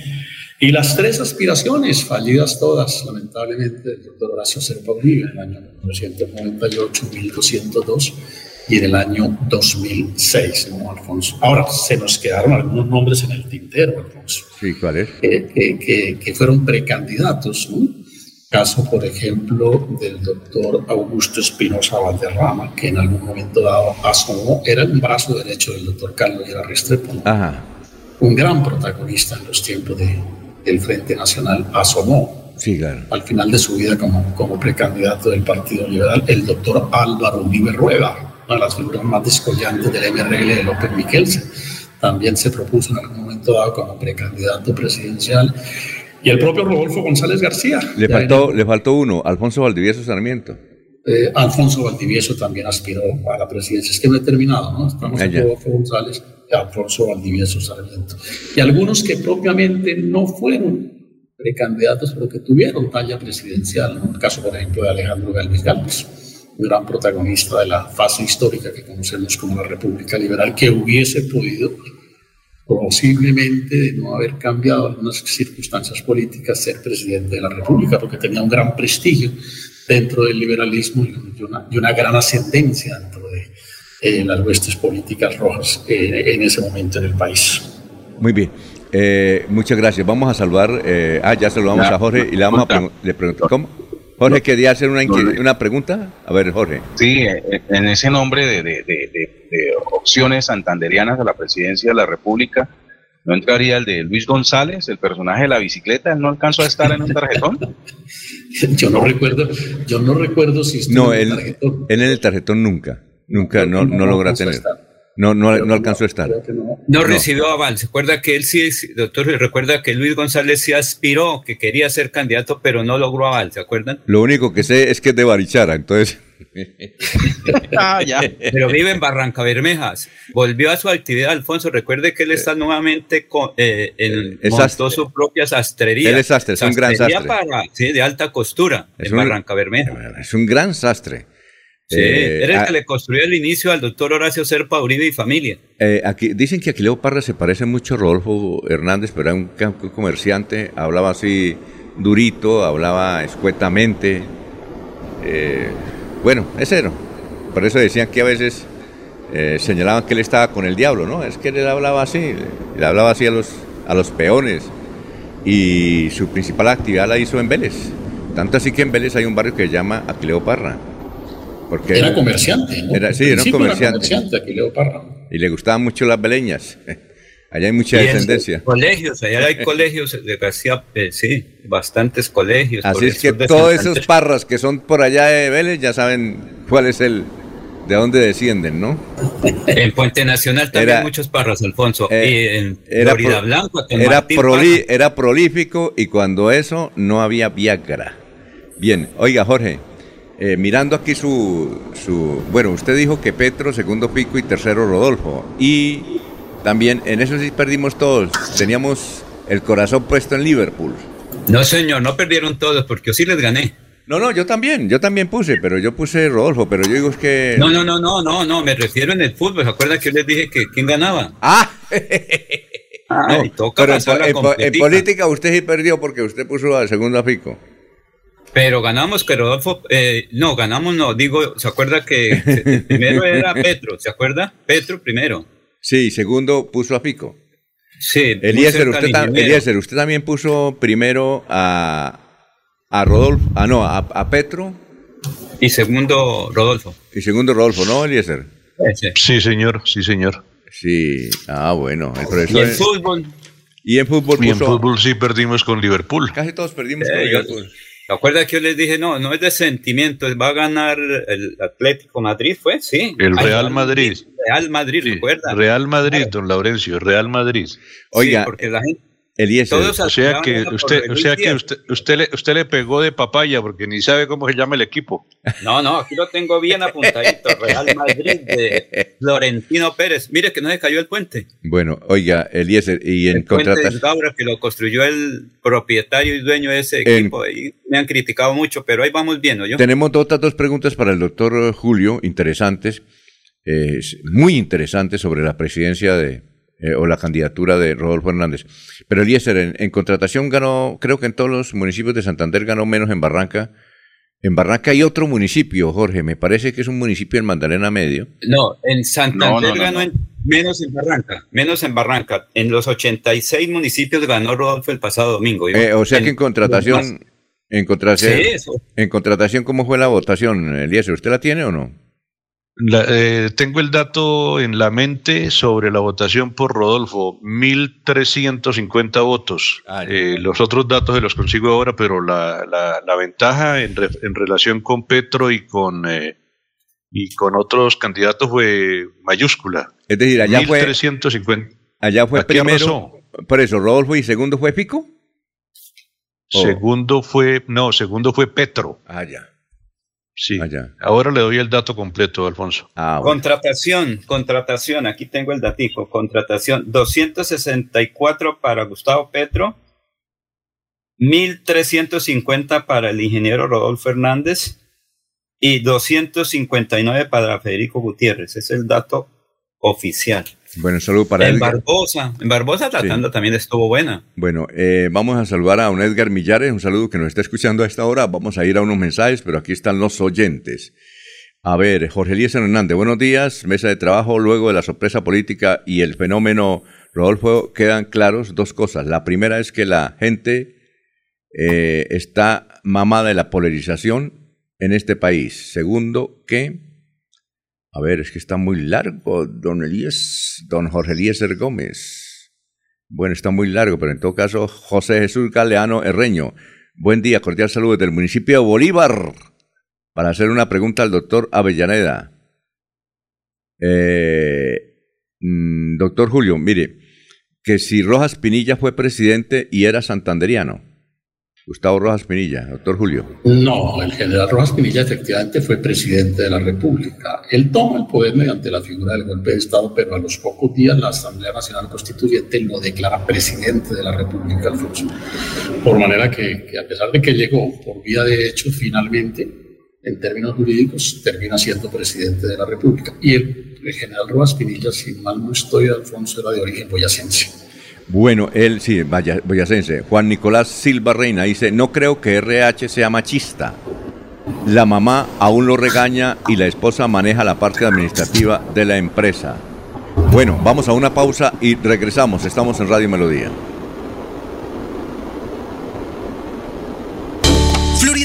Y las tres aspiraciones, fallidas todas, lamentablemente, del doctor Horacio Serpa Uribe en el año 1998, 1202 y en el año 2006, ¿no, Alfonso? Ahora, se nos quedaron algunos nombres en el tintero, Alfonso, Sí, ¿cuál es? que, que- que- que fueron precandidatos, ¿no? Caso, por ejemplo, del doctor Augusto Espinosa Valderrama, que en algún momento dado asomó, era un brazo derecho del doctor Carlos Llera Restrepo. Ajá. un gran protagonista en los tiempos de, del Frente Nacional, asomó Sí, claro. al final de su vida como, como precandidato del Partido Liberal, el doctor Álvaro Uribe Rueda, una de las figuras más descollantes del MRL de López Miquelsen. También se propuso en algún momento dado como precandidato presidencial. Y el propio Rodolfo González García. Le faltó, le faltó uno, Alfonso Valdivieso Sarmiento. eh, Alfonso Valdivieso también aspiró a la presidencia. Es que no he terminado, ¿no? Estamos Ah, en. Rodolfo González y Alfonso Valdivieso Sarmiento. Y algunos que propiamente no fueron precandidatos, pero que tuvieron talla presidencial. ¿no? El caso, por ejemplo, de Alejandro Galvez Galvez, un gran protagonista de la fase histórica que conocemos como la República Liberal, que hubiese podido posiblemente de no haber cambiado algunas circunstancias políticas, ser presidente de la República, porque tenía un gran prestigio dentro del liberalismo y una, y una gran ascendencia dentro de eh, las huestes políticas rojas eh, en ese momento en el país. Muy bien. Eh, muchas gracias. Vamos a saludar. eh, ah, ya saludamos Ya, a Jorge y le vamos a preguntar. ¿Cómo? Jorge quería hacer una, una pregunta. A ver, Jorge. Sí, eh, en ese nombre de, de- de- de- de opciones santanderianas a la presidencia de la República, ¿no entraría el de Luis González, el personaje de la bicicleta? ¿Él no alcanzó a estar en un tarjetón? [laughs] Yo no recuerdo, yo no recuerdo si estuvo No, en el tarjetón. él en el tarjetón nunca. Nunca, no, No, logra tener. estar. No, no, no alcanzó a estar. no. No, recibió aval. ¿Se acuerda que él sí, doctor, recuerda que Luis González sí aspiró, que quería ser candidato, pero no logró aval, ¿se acuerdan? Lo único que sé es que es de Barichara, entonces. [laughs] ah, ya. Pero vive en Barranca Bermejas. Volvió a su actividad, Alfonso. Recuerde que él está nuevamente con, eh, en, montó su propia sastrería. Él es sastre, es un gran sastre. Para, sí, de alta costura en Barranca Bermejas. Es un gran sastre. Sí, eh, era el que le construyó el inicio al doctor Horacio Serpa Uribe y familia. Eh, aquí, dicen que Aquileo Parra se parece mucho a Rodolfo Hernández, pero era un comerciante, hablaba así durito, hablaba escuetamente. Eh, bueno, es cero. Por eso decían que a veces señalaban que él estaba con el diablo, ¿no? Es que él hablaba así, le hablaba así a los, a los peones. Y su principal actividad la hizo en Vélez. Tanto así que en Vélez hay un barrio que se llama Aquileo Parra porque era comerciante, ¿no? Era, sí, era un comerciante. Y le gustaban mucho las beleñas. [laughs] Allá hay mucha descendencia. Colegios, allá hay colegios, eh, sí, bastantes colegios. Así es que todos esos parras que son por allá de Vélez ya saben cuál es el, de dónde descienden, ¿no? [laughs] En Puente Nacional también muchos parras, Alfonso. Eh, y en era Florida Blanco, era, era prolífico y cuando eso no había Viagra. Bien, oiga Jorge, eh, mirando aquí su, su, bueno, usted dijo que Petro, segundo Pico y tercero Rodolfo. Y también en eso sí perdimos todos. Teníamos el corazón puesto en Liverpool. No, señor, no perdieron todos porque yo sí les gané. No, no, yo también, yo también puse, pero yo puse Rodolfo, pero yo digo es que... No, no, no, no, no, no, me refiero en el fútbol, ¿se acuerda que yo les dije que quién ganaba? Ah, [laughs] toca pero en, política usted sí perdió porque usted puso al segundo a Pico. Pero ganamos que Rodolfo, eh, no, ganamos no, digo, ¿se acuerda que primero era Petro, ¿se acuerda? Petro primero. Sí, segundo puso a Pico. Sí. Eliezer, usted, usted también puso primero a, a Rodolfo, ah no, a, Petro. Y segundo Rodolfo. Y segundo Rodolfo, ¿no, Eliezer? Sí, señor, sí, señor. Sí, ah, bueno. El ¿Y en fútbol? Y en fútbol, y en fútbol sí perdimos con Liverpool. Casi todos perdimos con Liverpool. ¿Se acuerda que yo les dije, no, no es de sentimiento, va a ganar el Atlético Madrid, fue? Sí. El Real Madrid. Real Madrid, ¿recuerda? Real Madrid, don Laurencio, Real Madrid. Oiga, porque la gente, o sea que usted, o sea que usted, usted, le, usted le pegó de papaya porque ni sabe cómo se llama el equipo. No, no, aquí lo tengo bien apuntadito. Real Madrid de Florentino Pérez. Mire que no se cayó el puente. Bueno, oiga, Eliezer, y en contratación. que lo construyó el propietario y dueño de ese equipo. y me han criticado mucho, pero ahí vamos viendo. ¿yo? Tenemos otras dos preguntas para el doctor Julio, interesantes, eh, muy interesantes sobre la presidencia de, eh, o la candidatura de Rodolfo Hernández. Pero Eliezer, en, en, contratación ganó, creo que en todos los municipios de Santander ganó menos en Barranca. En Barranca hay otro municipio, Jorge, me parece que es un municipio en Magdalena Medio. No, en Santander ganó menos en Barranca, menos en Barranca. En los 86 municipios ganó Rodolfo el pasado domingo. Eh, o sea que en contratación, en contratación, en contratación, ¿cómo fue la votación, Eliezer? ¿Usted la tiene o no? Eh, tengo el dato en la mente sobre la votación por Rodolfo, 1.350 votos. Ah, eh, los otros datos se los consigo ahora, pero la, la, ventaja en, en, relación con Petro y con, eh, y con otros candidatos fue mayúscula. Es decir, allá 1350. fue... Allá fue primero... Por eso, Rodolfo y segundo fue Pico. Segundo fue, no, segundo fue Petro. Ah, ya. Sí. Ahora le doy el dato completo, Alfonso. Ah, contratación, contratación, aquí tengo el datico. Contratación, 264 para Gustavo Petro, 1350 para el ingeniero Rodolfo Hernández y 259 para Federico Gutiérrez. es el dato oficial. Bueno, saludo para en Barbosa, en Barbosa tratando también estuvo buena. Bueno, eh, vamos a saludar a un Edgar Millares, un saludo que nos está escuchando a esta hora. Vamos a ir a unos mensajes, pero aquí están los oyentes. A ver, Jorge Eliezer Hernández, buenos días. Mesa de trabajo, luego de la sorpresa política y el fenómeno Rodolfo, quedan claros dos cosas. La primera es que la gente eh, está mamada de la polarización en este país. Segundo, que a ver, es que está muy largo, don Elías, don Jorge Eliezer Gómez. Bueno, está muy largo, pero en todo caso, José Jesús Galeano Herreño. Buen día, cordial saludo desde el municipio de Bolívar. Para hacer una pregunta al doctor Avellaneda. Eh, mm, doctor Julio, mire, que si Rojas Pinilla fue presidente y era santanderiano. Gustavo Rojas Pinilla, doctor Julio. No, el general Rojas Pinilla efectivamente fue presidente de la República. Él toma el poder mediante la figura del golpe de Estado, pero a los pocos días la Asamblea Nacional Constituyente lo declara presidente de la República, Alfonso. Por manera que, a pesar de que llegó por vía de hecho, finalmente, en términos jurídicos, termina siendo presidente de la República. Y el, el general Rojas Pinilla, si mal no estoy, Alfonso, era de origen boyacense. Bueno, él sí, vaya, boyacense. Juan Nicolás Silva Reina dice, no creo que RH sea machista. La mamá aún lo regaña y la esposa maneja la parte administrativa de la empresa. Bueno, vamos a una pausa y regresamos. Estamos en Radio Melodía.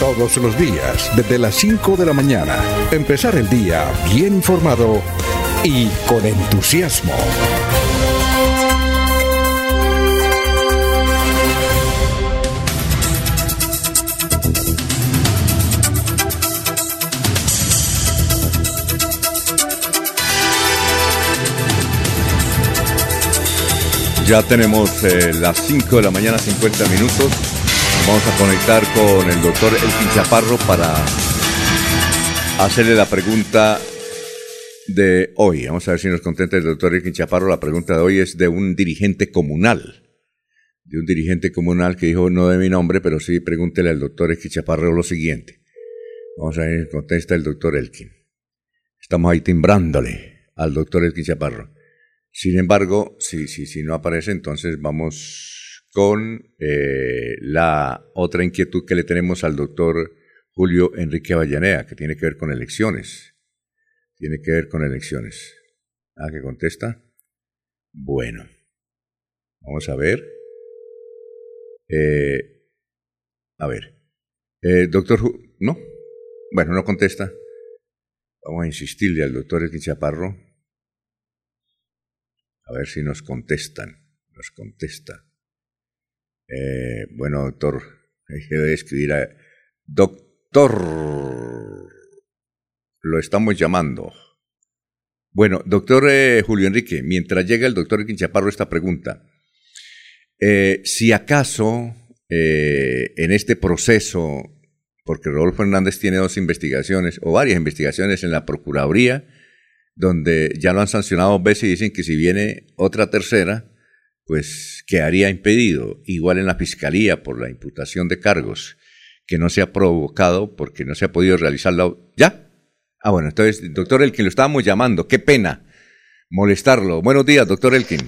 Todos los días, desde las 5 de la mañana, empezar el día bien informado y con entusiasmo. Ya tenemos eh, las 5 de la mañana, 50 minutos. Vamos a conectar con el doctor Elkin Chaparro para hacerle la pregunta de hoy. Vamos a ver si nos contenta el doctor Elkin Chaparro. La pregunta de hoy es de un dirigente comunal. De un dirigente comunal que dijo no de mi nombre, pero sí pregúntele al doctor Elkin Chaparro lo siguiente. Vamos a ver si contesta el doctor Elkin. Estamos ahí timbrándole al doctor Elkin Chaparro. Sin embargo, si, si, si no aparece, entonces vamos con eh, la otra inquietud que le tenemos al doctor Julio Enrique Avellaneda, que tiene que ver con elecciones. Tiene que ver con elecciones. Ah, que contesta. Bueno, vamos a ver. Eh, a ver. Eh, doctor, ¿no? Bueno, no contesta. Vamos a insistirle al doctor Elkin Chaparro. A ver si nos contestan. Nos contesta. Eh, bueno, doctor, debe escribir a... Doctor, lo estamos llamando. Bueno, doctor eh, Julio Enrique, mientras llega el doctor Quinchaparro esta pregunta, eh, si acaso eh, en este proceso, porque Rodolfo Hernández tiene dos investigaciones o varias investigaciones en la Procuraduría, donde ya lo han sancionado dos veces y dicen que si viene otra tercera, pues quedaría impedido. Igual en la Fiscalía por la imputación de cargos que no se ha provocado porque no se ha podido realizar la... ¿Ya? Ah, bueno, entonces, doctor Elkin, lo estábamos llamando. Qué pena molestarlo. Buenos días, doctor Elkin.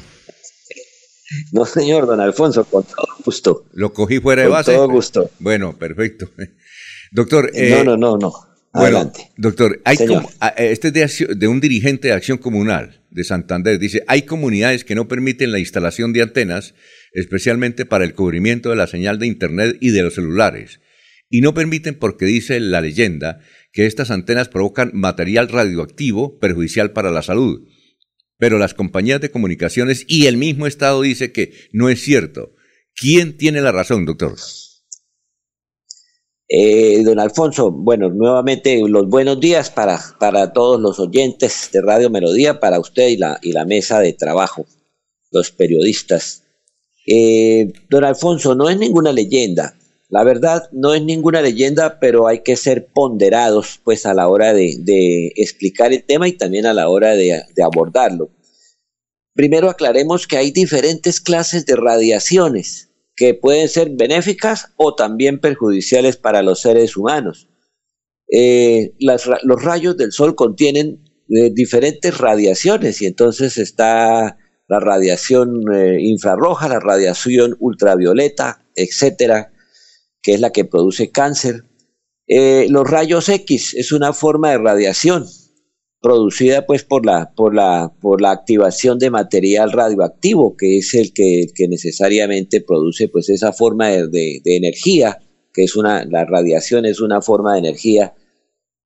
No, señor, don Alfonso, con todo gusto. Lo cogí fuera de Con base. todo gusto. Bueno, perfecto. [laughs] Doctor, No, eh, no, no, no. Bueno, Adelante. doctor, hay como- ah, eh, este es de, acción- de un dirigente de Acción Comunal de Santander. Dice, hay comunidades que no permiten la instalación de antenas, especialmente para el cubrimiento de la señal de Internet y de los celulares. Y no permiten porque dice la leyenda que estas antenas provocan material radioactivo perjudicial para la salud. Pero las compañías de comunicaciones y el mismo Estado dice que no es cierto. ¿Quién tiene la razón, doctor? Eh, don Alfonso, bueno, nuevamente los buenos días para, para todos los oyentes de Radio Melodía, para usted y la, y la mesa de trabajo, los periodistas. Eh, don Alfonso, no es ninguna leyenda. La verdad, no es ninguna leyenda, pero hay que ser ponderados pues a la hora de, de explicar el tema y también a la hora de, de abordarlo. primero aclaremos que hay diferentes clases de radiaciones que pueden ser benéficas o también perjudiciales para los seres humanos. Eh, los rayos del sol contienen eh, diferentes radiaciones y entonces está la radiación eh, infrarroja, la radiación ultravioleta, etcétera, que es la que produce cáncer. los rayos X es una forma de radiación producida pues por la, por la, por la activación de material radioactivo, que es el que, que necesariamente produce pues esa forma de, de, energía, que es una, la radiación es una forma de energía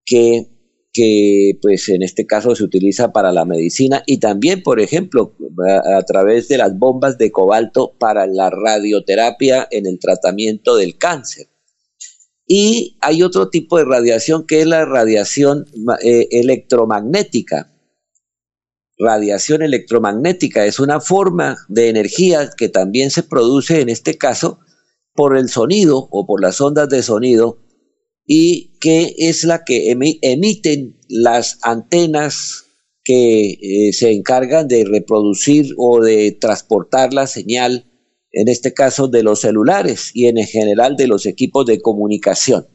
que, que pues en este caso se utiliza para la medicina y también, por ejemplo, a, a través de las bombas de cobalto para la radioterapia en el tratamiento del cáncer. Y hay otro tipo de radiación que es la radiación eh, electromagnética. Radiación electromagnética es una forma de energía que también se produce en este caso por el sonido o por las ondas de sonido y que es la que emiten las antenas que eh, se encargan de reproducir o de transportar la señal en este caso de los celulares y en general de los equipos de comunicación.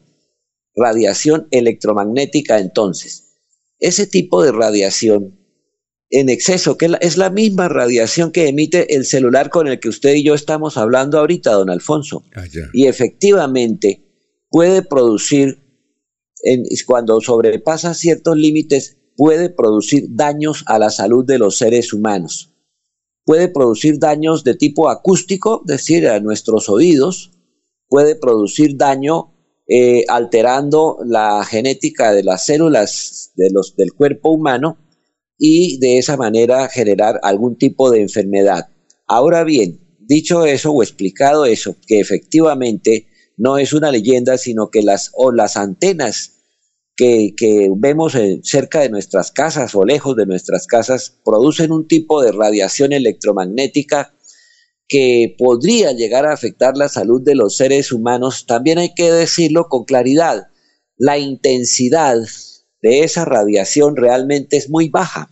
Radiación electromagnética entonces. Ese tipo de radiación en exceso, que es la misma radiación que emite el celular con el que usted y yo estamos hablando ahorita, don Alfonso. Ah, y efectivamente puede producir, cuando sobrepasa ciertos límites, puede producir daños a la salud de los seres humanos puede producir daños de tipo acústico, es decir, a nuestros oídos, puede producir daño eh, alterando la genética de las células de los, del cuerpo humano y de esa manera generar algún tipo de enfermedad. Ahora bien, dicho eso o explicado eso, que efectivamente no es una leyenda, sino que las, o las antenas que, vemos cerca de nuestras casas o lejos de nuestras casas producen un tipo de radiación electromagnética que podría llegar a afectar la salud de los seres humanos, también hay que decirlo con claridad, la intensidad de esa radiación realmente es muy baja.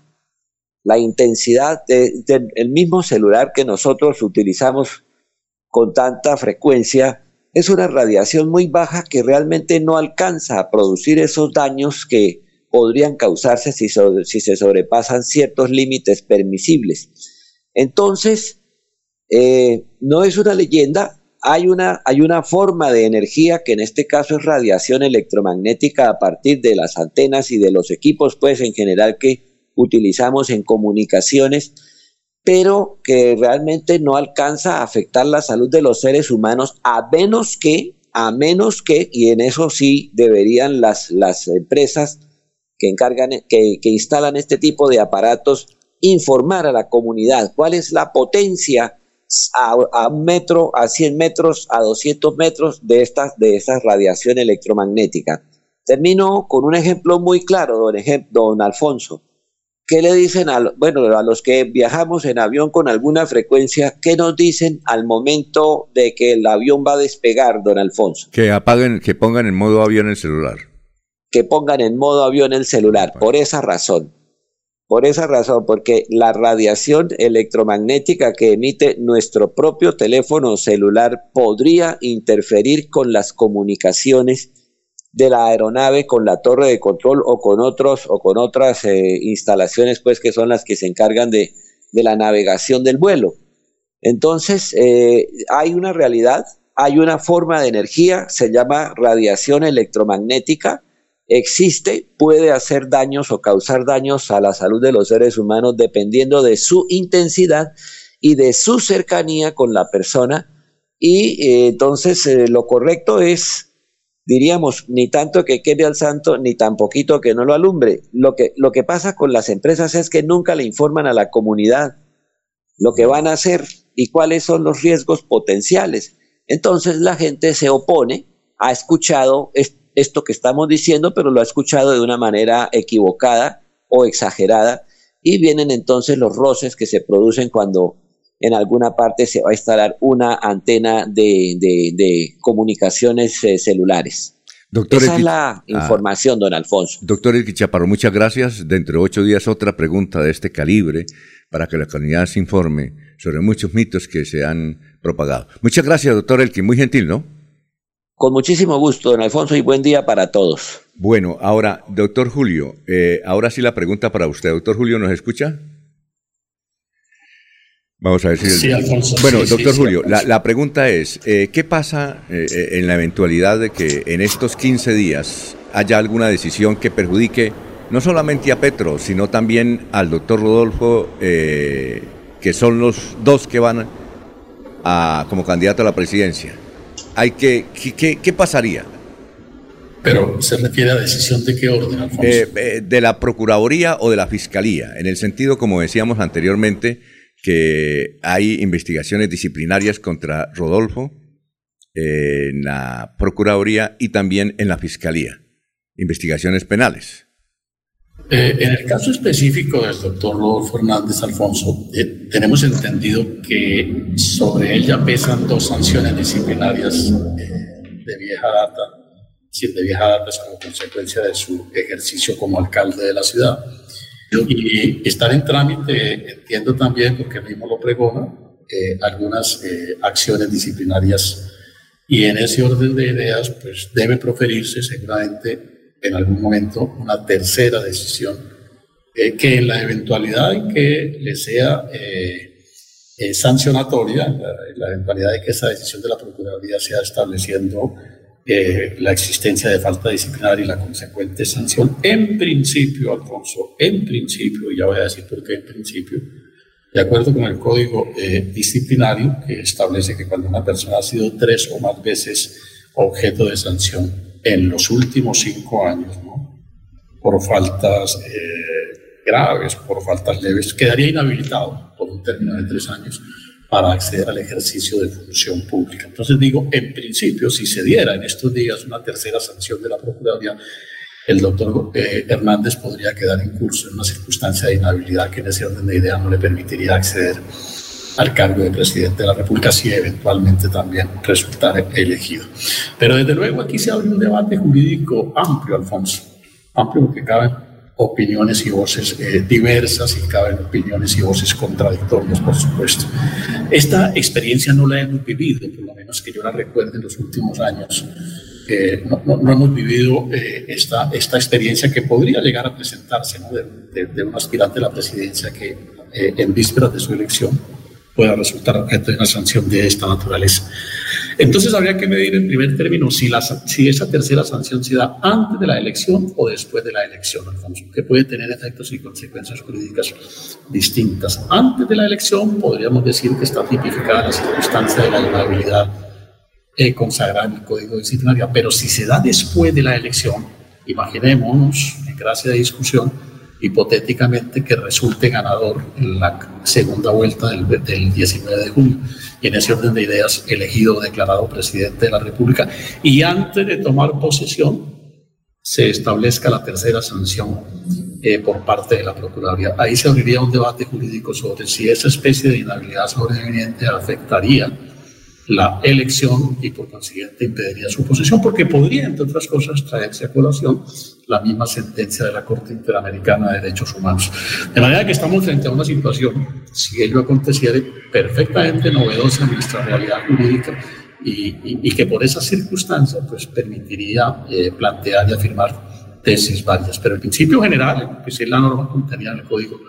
La intensidad del mismo celular que nosotros utilizamos con tanta frecuencia es una radiación muy baja que realmente no alcanza a producir esos daños que podrían causarse si, se sobrepasan ciertos límites permisibles. Entonces, eh, no es una leyenda, hay una, hay una forma de energía que en este caso es radiación electromagnética a partir de las antenas y de los equipos, pues en general que utilizamos en comunicaciones pero que realmente no alcanza a afectar la salud de los seres humanos a menos que, a menos que, y en eso sí deberían las, las empresas que encargan, que, que instalan este tipo de aparatos informar a la comunidad cuál es la potencia a, un metro, a 100 metros, a 200 metros de estas, de esta radiación electromagnética. Termino con un ejemplo muy claro, don, don Alfonso. ¿Qué le dicen a, bueno, a los que viajamos en avión con alguna frecuencia? ¿Qué nos dicen al momento de que el avión va a despegar, don Alfonso? Que apaguen, que pongan en modo avión el celular. Que pongan en modo avión el celular, por esa razón. Por esa razón, porque la radiación electromagnética que emite nuestro propio teléfono celular podría interferir con las comunicaciones de la aeronave con la torre de control o con otros o con otras eh, instalaciones pues que son las que se encargan de, de la navegación del vuelo. Entonces eh, hay una realidad, hay una forma de energía, se llama radiación electromagnética, existe, puede hacer daños o causar daños a la salud de los seres humanos dependiendo de su intensidad y de su cercanía con la persona. Y eh, entonces lo correcto es diríamos, ni tanto que quede al santo, ni tan poquito que no lo alumbre. Lo que, lo que pasa con las empresas es que nunca le informan a la comunidad lo que van a hacer y cuáles son los riesgos potenciales. Entonces la gente se opone, ha escuchado esto que estamos diciendo, pero lo ha escuchado de una manera equivocada o exagerada, y vienen entonces los roces que se producen cuando en alguna parte se va a instalar una antena de, de, comunicaciones eh, celulares. Doctor Esa es la ah. información, don Alfonso. Doctor Elki Chaparro, muchas gracias. Dentro de ocho días otra pregunta de este calibre para que la comunidad se informe sobre muchos mitos que se han propagado. Muchas gracias, doctor Elki. Muy gentil, ¿no? Con muchísimo gusto, don Alfonso, y buen día para todos. Bueno, ahora, doctor Julio, eh, ahora sí la pregunta para usted. Doctor Julio, ¿nos escucha? Vamos a ver si... Sí, Alfonso. Bueno, doctor Julio, la, pregunta es, eh, ¿qué pasa eh, en la eventualidad de que en estos 15 días haya alguna decisión que perjudique no solamente a Petro, sino también al doctor Rodolfo, que son los dos que van a, como candidato a la presidencia? Hay que, ¿qué, pasaría? Pero se refiere a decisión de qué orden, Alfonso? Eh, eh, de la Procuraduría o de la Fiscalía, en el sentido, como decíamos anteriormente, que hay investigaciones disciplinarias contra Rodolfo eh, en la Procuraduría y también en la Fiscalía, investigaciones penales. en el caso específico del doctor Rodolfo Hernández Alfonso, tenemos entendido que sobre él ya pesan dos sanciones disciplinarias de vieja data, si de vieja data es como consecuencia de su ejercicio como alcalde de la ciudad. Y estar en trámite, entiendo también, porque él mismo lo pregona, eh, algunas eh, acciones disciplinarias. Y en ese orden de ideas, pues debe proferirse seguramente en algún momento una tercera decisión eh, que en la eventualidad en que le sea eh, sancionatoria, la, eventualidad de que esa decisión de la Procuraduría sea estableciendo eh, la existencia de falta disciplinaria y la consecuente sanción, en principio, Alfonso, en principio, y ya voy a decir por qué en principio, de acuerdo con el código eh, disciplinario que establece que cuando una persona ha sido tres o más veces objeto de sanción en los últimos cinco años, ¿no? por faltas graves, por faltas leves, quedaría inhabilitado por un término de tres años para acceder al ejercicio de función pública. Entonces digo, en principio, si se diera en estos días una tercera sanción de la Procuraduría, el doctor eh, Hernández podría quedar en curso en una circunstancia de inhabilidad que en ese orden de idea no le permitiría acceder al cargo de presidente de la República si eventualmente también resultara elegido. Pero desde luego aquí se abre un debate jurídico amplio, Alfonso, amplio porque cabe opiniones y voces eh, diversas y caben opiniones y voces contradictorias, por supuesto. Esta experiencia no la hemos vivido, por lo menos que yo la recuerde en los últimos años. Eh, no, no, hemos vivido eh, esta, esta experiencia que podría llegar a presentarse ¿no? de, de, un aspirante a la presidencia que en vísperas de su elección pueda resultar objeto de una sanción de esta naturaleza. Entonces habría que medir en primer término si, la, si esa tercera sanción se da antes de la elección o después de la elección, Alfonso, que puede tener efectos y consecuencias jurídicas distintas. Antes de la elección podríamos decir que está tipificada la circunstancia de la inhabilidad eh, consagrada en el Código Disciplinario, pero si se da después de la elección, imaginémonos, en gracia de discusión, hipotéticamente que resulte ganador en la segunda vuelta del, del, 19 de junio y en ese orden de ideas elegido o declarado presidente de la República y antes de tomar posesión se establezca la tercera sanción eh, por parte de la Procuraduría. Ahí se abriría un debate jurídico sobre si esa especie de inhabilidad sobreviviente afectaría la elección y por consiguiente impediría su posesión, porque podría, entre otras cosas, traerse a colación la misma sentencia de la Corte Interamericana de Derechos Humanos. De manera que estamos frente a una situación, si ello aconteciera, perfectamente novedosa en nuestra realidad jurídica y, que por esa circunstancia pues, permitiría eh, plantear y afirmar tesis varias. Pero el principio general, que es la norma contenida en el Código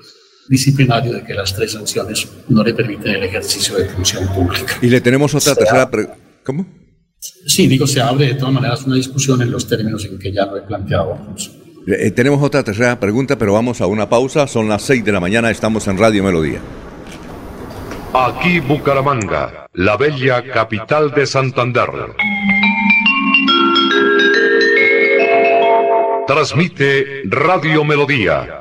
disciplinario de que las tres sanciones no le permiten el ejercicio de función pública. Y le tenemos otra tercera pregunta. ¿Cómo? Sí, digo, se abre de todas maneras una discusión en los términos en que ya lo he planteado. Eh, tenemos otra tercera pregunta, pero vamos a una pausa. Son las seis de la mañana, estamos en Radio Melodía. Aquí Bucaramanga, la bella capital de Santander. Transmite Radio Melodía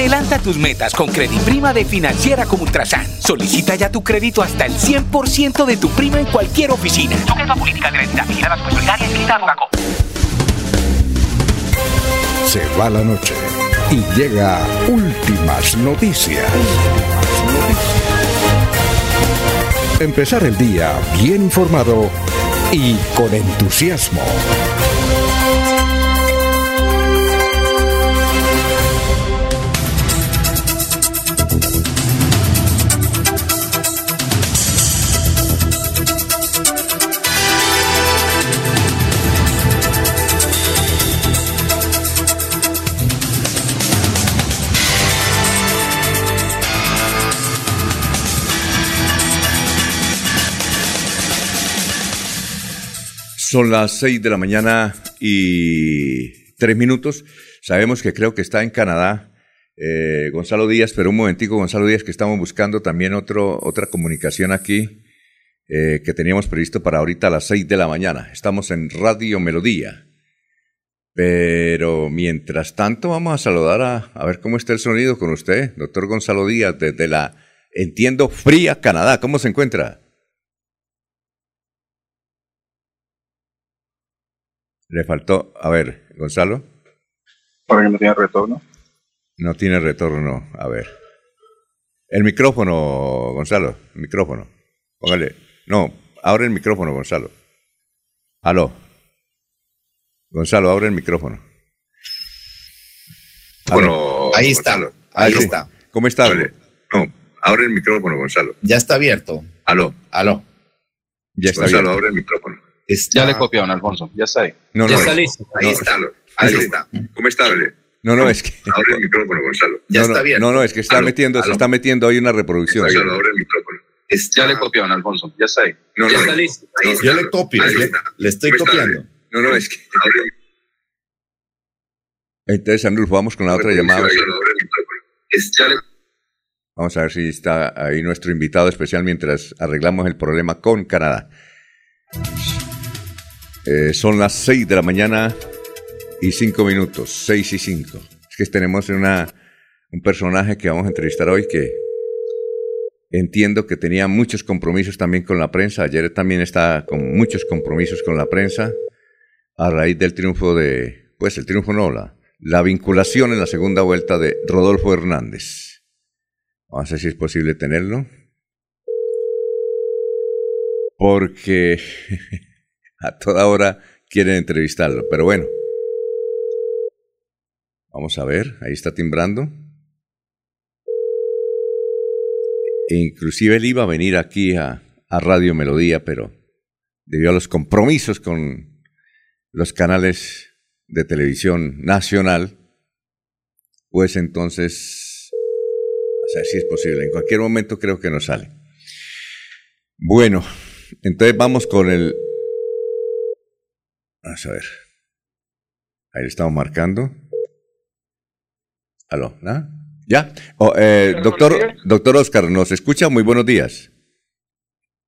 Adelanta tus metas con Prima de Financiera como Ultrasan. Solicita ya tu crédito hasta el 100% de tu prima en cualquier oficina. Sujeto a política de la entidad, Se va la noche y llega últimas noticias. Empezar el día bien informado y con entusiasmo. Son las seis de la mañana y tres minutos. Sabemos que creo que está en Canadá eh, Gonzalo Díaz, pero un momentico, Gonzalo Díaz, que estamos buscando también otro, otra comunicación aquí eh, que teníamos previsto para ahorita a las seis de la mañana. Estamos en Radio Melodía. Pero mientras tanto, vamos a saludar a, a ver cómo está el sonido con usted, doctor Gonzalo Díaz, desde la, entiendo, fría Canadá. ¿Cómo se encuentra? Le faltó, a ver, Gonzalo. ¿Para que no tiene retorno? No tiene retorno, a ver. El micrófono, Gonzalo, el micrófono. Póngale. No, abre el micrófono, Gonzalo. Aló. Gonzalo, abre el micrófono. Bueno, ahí está. Ahí está. ¿Cómo está? No, abre el micrófono, Gonzalo. Ya está abierto. Aló. Aló. Ya está Gonzalo, abre el micrófono. Ya le copiaron, Alfonso. Ya está ahí. No, ya no, está listo. Ahí está. Ahí está. ¿Cómo está? No, no, es que. [laughs] Abre el micrófono, Gonzalo. Ya no, está no, bien. No, no, es que está metiendo, se está metiendo ahí una reproducción. Gonzalo, abre el micrófono. Ya le copiaron, Alfonso. Ya está ahí. No, ya no, está listo. Ahí está. Yo le copio. Le, le, estoy copiando. No, no, es que. Entonces, Andrulfo, vamos con la otra llamada. Vamos a ver si está ahí nuestro invitado especial mientras arreglamos el problema con Canadá. Eh, son las 6 de la mañana y 5 minutos, 6 y 5. Es que tenemos un personaje que vamos a entrevistar hoy que entiendo que tenía muchos compromisos también con la prensa. Ayer también está con muchos compromisos con la prensa a raíz del triunfo de, pues el triunfo no, la, la vinculación en la segunda vuelta de Rodolfo Hernández. Vamos a ver si es posible tenerlo. Porque [laughs] a toda hora quieren entrevistarlo. Pero bueno, vamos a ver, ahí está timbrando. E inclusive él iba a venir aquí a, a Radio Melodía, pero debido a los compromisos con los canales de televisión nacional, pues entonces, a ver si es posible. En cualquier momento creo que nos sale. Bueno, entonces vamos con el Vamos a ver. Ahí le estamos marcando. Aló, ¿ah? ¿Ya? Oh, eh, doctor, doctor Oscar, ¿nos escucha? Muy buenos días.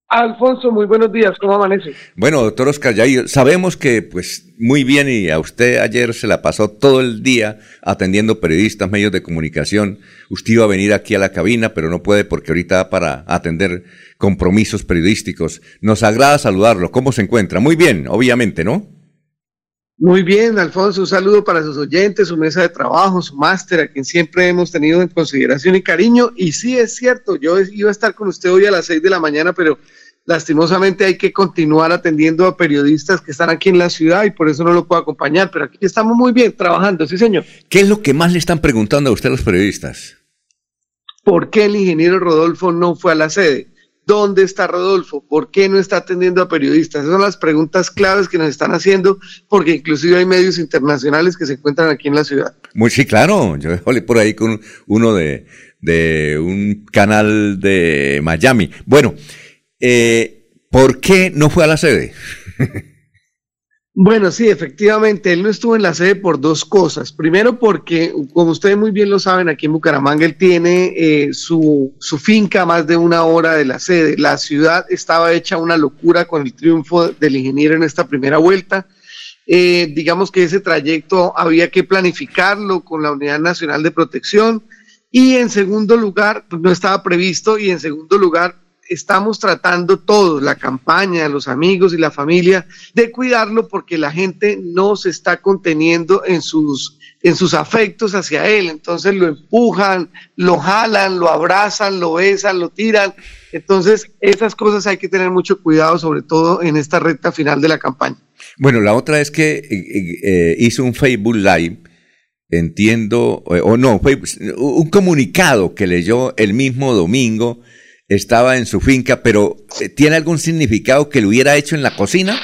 Alfonso, muy buenos días, ¿cómo amanece? Bueno, doctor Oscar, ya sabemos que pues muy bien y a usted ayer se la pasó todo el día atendiendo periodistas, medios de comunicación. Usted iba a venir aquí a la cabina, pero no puede porque ahorita para atender compromisos periodísticos. Nos agrada saludarlo. ¿Cómo se encuentra? Muy bien, obviamente, ¿no? Muy bien, Alfonso, un saludo para sus oyentes, su mesa de trabajo, su máster, a quien siempre hemos tenido en consideración y cariño. Y sí, es cierto, yo iba a estar con usted hoy a las seis de la mañana, pero lastimosamente hay que continuar atendiendo a periodistas que están aquí en la ciudad y por eso no lo puedo acompañar, pero aquí estamos muy bien trabajando, sí señor. ¿Qué es lo que más le están preguntando a usted los periodistas? ¿Por qué el ingeniero Rodolfo no fue a la sede? ¿Dónde está Rodolfo? ¿Por qué no está atendiendo a periodistas? Esas son las preguntas claves que nos están haciendo, porque inclusive hay medios internacionales que se encuentran aquí en la ciudad. Muy sí, claro. Yo hablé por ahí con uno de, de un canal de Miami. Bueno, eh, ¿por qué no fue a la sede? [laughs] Bueno, sí, efectivamente, él no estuvo en la sede por dos cosas. Primero porque, como ustedes muy bien lo saben, aquí en Bucaramanga él tiene eh, su, su finca más de una hora de la sede. La ciudad estaba hecha una locura con el triunfo del ingeniero en esta primera vuelta Eh, digamos que ese trayecto había que planificarlo con la Unidad Nacional de Protección. Y en segundo lugar, pues no estaba previsto. Y en segundo lugar, estamos tratando todos, la campaña, los amigos y la familia, de cuidarlo porque la gente no se está conteniendo en sus, en sus afectos hacia él. Entonces lo empujan, lo jalan, lo abrazan, lo besan, lo tiran. Entonces esas cosas hay que tener mucho cuidado, sobre todo en esta recta final de la campaña. Bueno, la otra es que eh, eh, eh, hizo un Facebook Live, entiendo, o no, fue un comunicado que leyó el mismo domingo estaba en su finca, pero eh, ¿tiene algún significado que lo hubiera hecho en la cocina?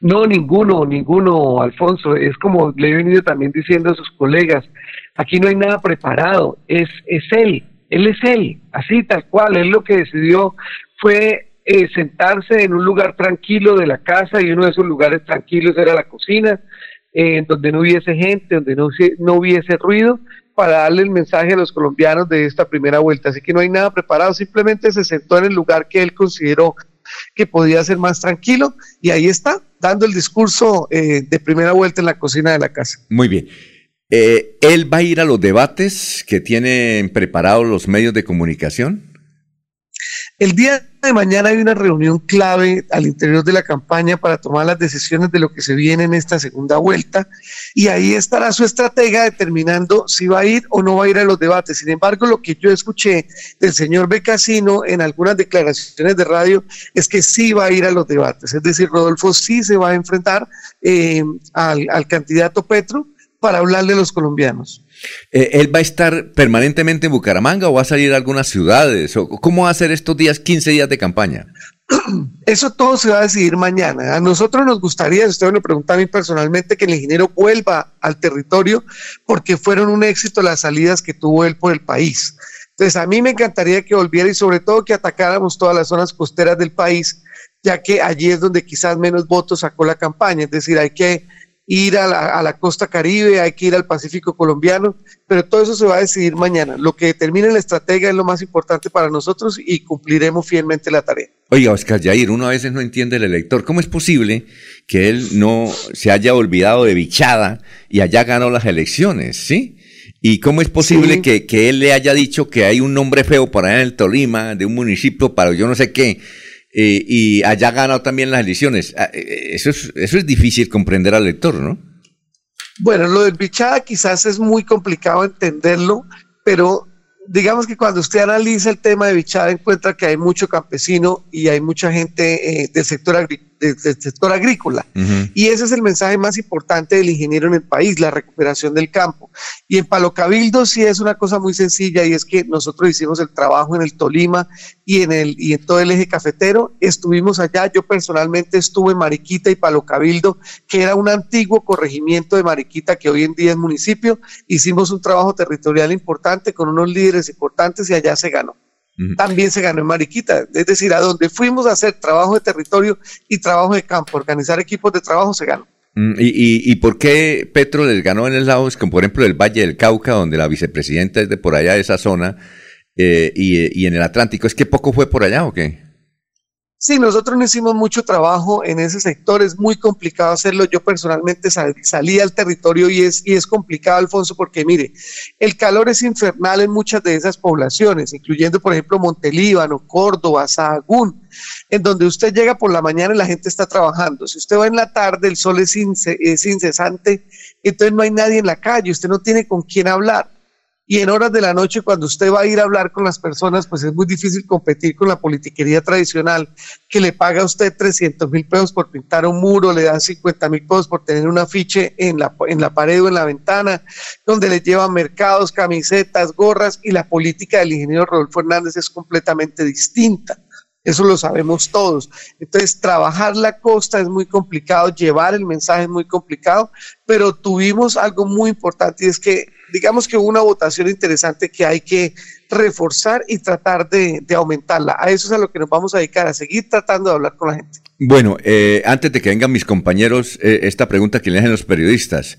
No, ninguno, ninguno, Alfonso. Es como le he venido también diciendo a sus colegas, aquí no hay nada preparado, es, es él, él es él, así tal cual, él lo que decidió fue eh, sentarse en un lugar tranquilo de la casa y uno de esos lugares tranquilos era la cocina, eh, donde no hubiese gente, donde no, no hubiese ruido para darle el mensaje a los colombianos de esta primera vuelta. Así que no hay nada preparado, simplemente se sentó en el lugar que él consideró que podía ser más tranquilo y ahí está, dando el discurso eh, de primera vuelta en la cocina de la casa. Muy bien. Eh, ¿Él va a ir a los debates que tienen preparados los medios de comunicación? El día de mañana hay una reunión clave al interior de la campaña para tomar las decisiones de lo que se viene en esta segunda vuelta y ahí estará su estratega determinando si va a ir o no va a ir a los debates. Sin embargo, lo que yo escuché del señor Becasino en algunas declaraciones de radio es que sí va a ir a los debates, es decir, Rodolfo sí se va a enfrentar eh, al, al candidato Petro para hablarle a los colombianos. Eh, ¿Él va a estar permanentemente en Bucaramanga o va a salir a algunas ciudades? ¿O ¿Cómo va a ser estos días, 15 días de campaña? [clears throat] Eso todo se va a decidir mañana. A nosotros nos gustaría, si usted me pregunta a mí personalmente, que el ingeniero vuelva al territorio porque fueron un éxito las salidas que tuvo él por el país. Entonces, a mí me encantaría que volviera y sobre todo que atacáramos todas las zonas costeras del país, ya que allí es donde quizás menos votos sacó la campaña. Es decir, hay que ir a la, costa caribe, hay que ir al Pacífico colombiano, pero todo eso se va a decidir mañana. Lo que determine la estrategia es lo más importante para nosotros y cumpliremos fielmente la tarea. Oiga, Oscar Yair, uno a veces no entiende el elector. ¿Cómo es posible que él no se haya olvidado de Bichada y haya ganado las elecciones? ¿Sí? ¿Y cómo es posible que, que, él le haya dicho que hay un nombre feo por allá en el Tolima, de un municipio para yo no sé qué? Eh, y haya ganado también las elecciones. Ah, eh, eh, eso es, eso es difícil comprender al lector, ¿no? Bueno, lo del Bichada quizás es muy complicado entenderlo, pero digamos que cuando usted analiza el tema de Bichada encuentra que hay mucho campesino y hay mucha gente del sector agrícola del sector agrícola. Y ese es el mensaje más importante del ingeniero en el país, la recuperación del campo. Y en Palo Cabildo sí es una cosa muy sencilla y es que nosotros hicimos el trabajo en el Tolima y en, el, y en todo el eje cafetero. Estuvimos allá, yo personalmente estuve en Mariquita y Palo Cabildo, que era un antiguo corregimiento de Mariquita que hoy en día es municipio. Hicimos un trabajo territorial importante con unos líderes importantes y allá se ganó también se ganó en Mariquita. Es decir, a donde fuimos a hacer trabajo de territorio y trabajo de campo, organizar equipos de trabajo, se ganó. Mm, ¿Y, y, por qué Petro les ganó en el lado, como por ejemplo el Valle del Cauca, donde la vicepresidenta es de por allá de esa zona, eh, y, y, en el Atlántico? ¿Es que poco fue por allá o qué? Sí, nosotros no hicimos mucho trabajo en ese sector, es muy complicado hacerlo. Yo personalmente salí al territorio y es, y es complicado, Alfonso, porque mire, el calor es infernal en muchas de esas poblaciones, incluyendo, por ejemplo, Montelíbano, Córdoba, Sahagún, en donde usted llega por la mañana y la gente está trabajando. Si usted va en la tarde, el sol es, es incesante, entonces no hay nadie en la calle, usted no tiene con quién hablar y en horas de la noche cuando usted va a ir a hablar con las personas, pues es muy difícil competir con la politiquería tradicional que le paga a usted 300 mil pesos por pintar un muro, le dan 50 mil pesos por tener un afiche en la, en la pared o en la ventana, donde le llevan mercados, camisetas, gorras y la política del ingeniero Rodolfo Hernández es completamente distinta. Eso lo sabemos todos. Entonces, trabajar la costa es muy complicado, llevar el mensaje es muy complicado, pero tuvimos algo muy importante y es que, digamos que hubo una votación interesante que hay que reforzar y tratar de, aumentarla. A eso es a lo que nos vamos a dedicar, a seguir tratando de hablar con la gente. Bueno, eh, antes de que vengan mis compañeros, eh, esta pregunta que le hacen los periodistas.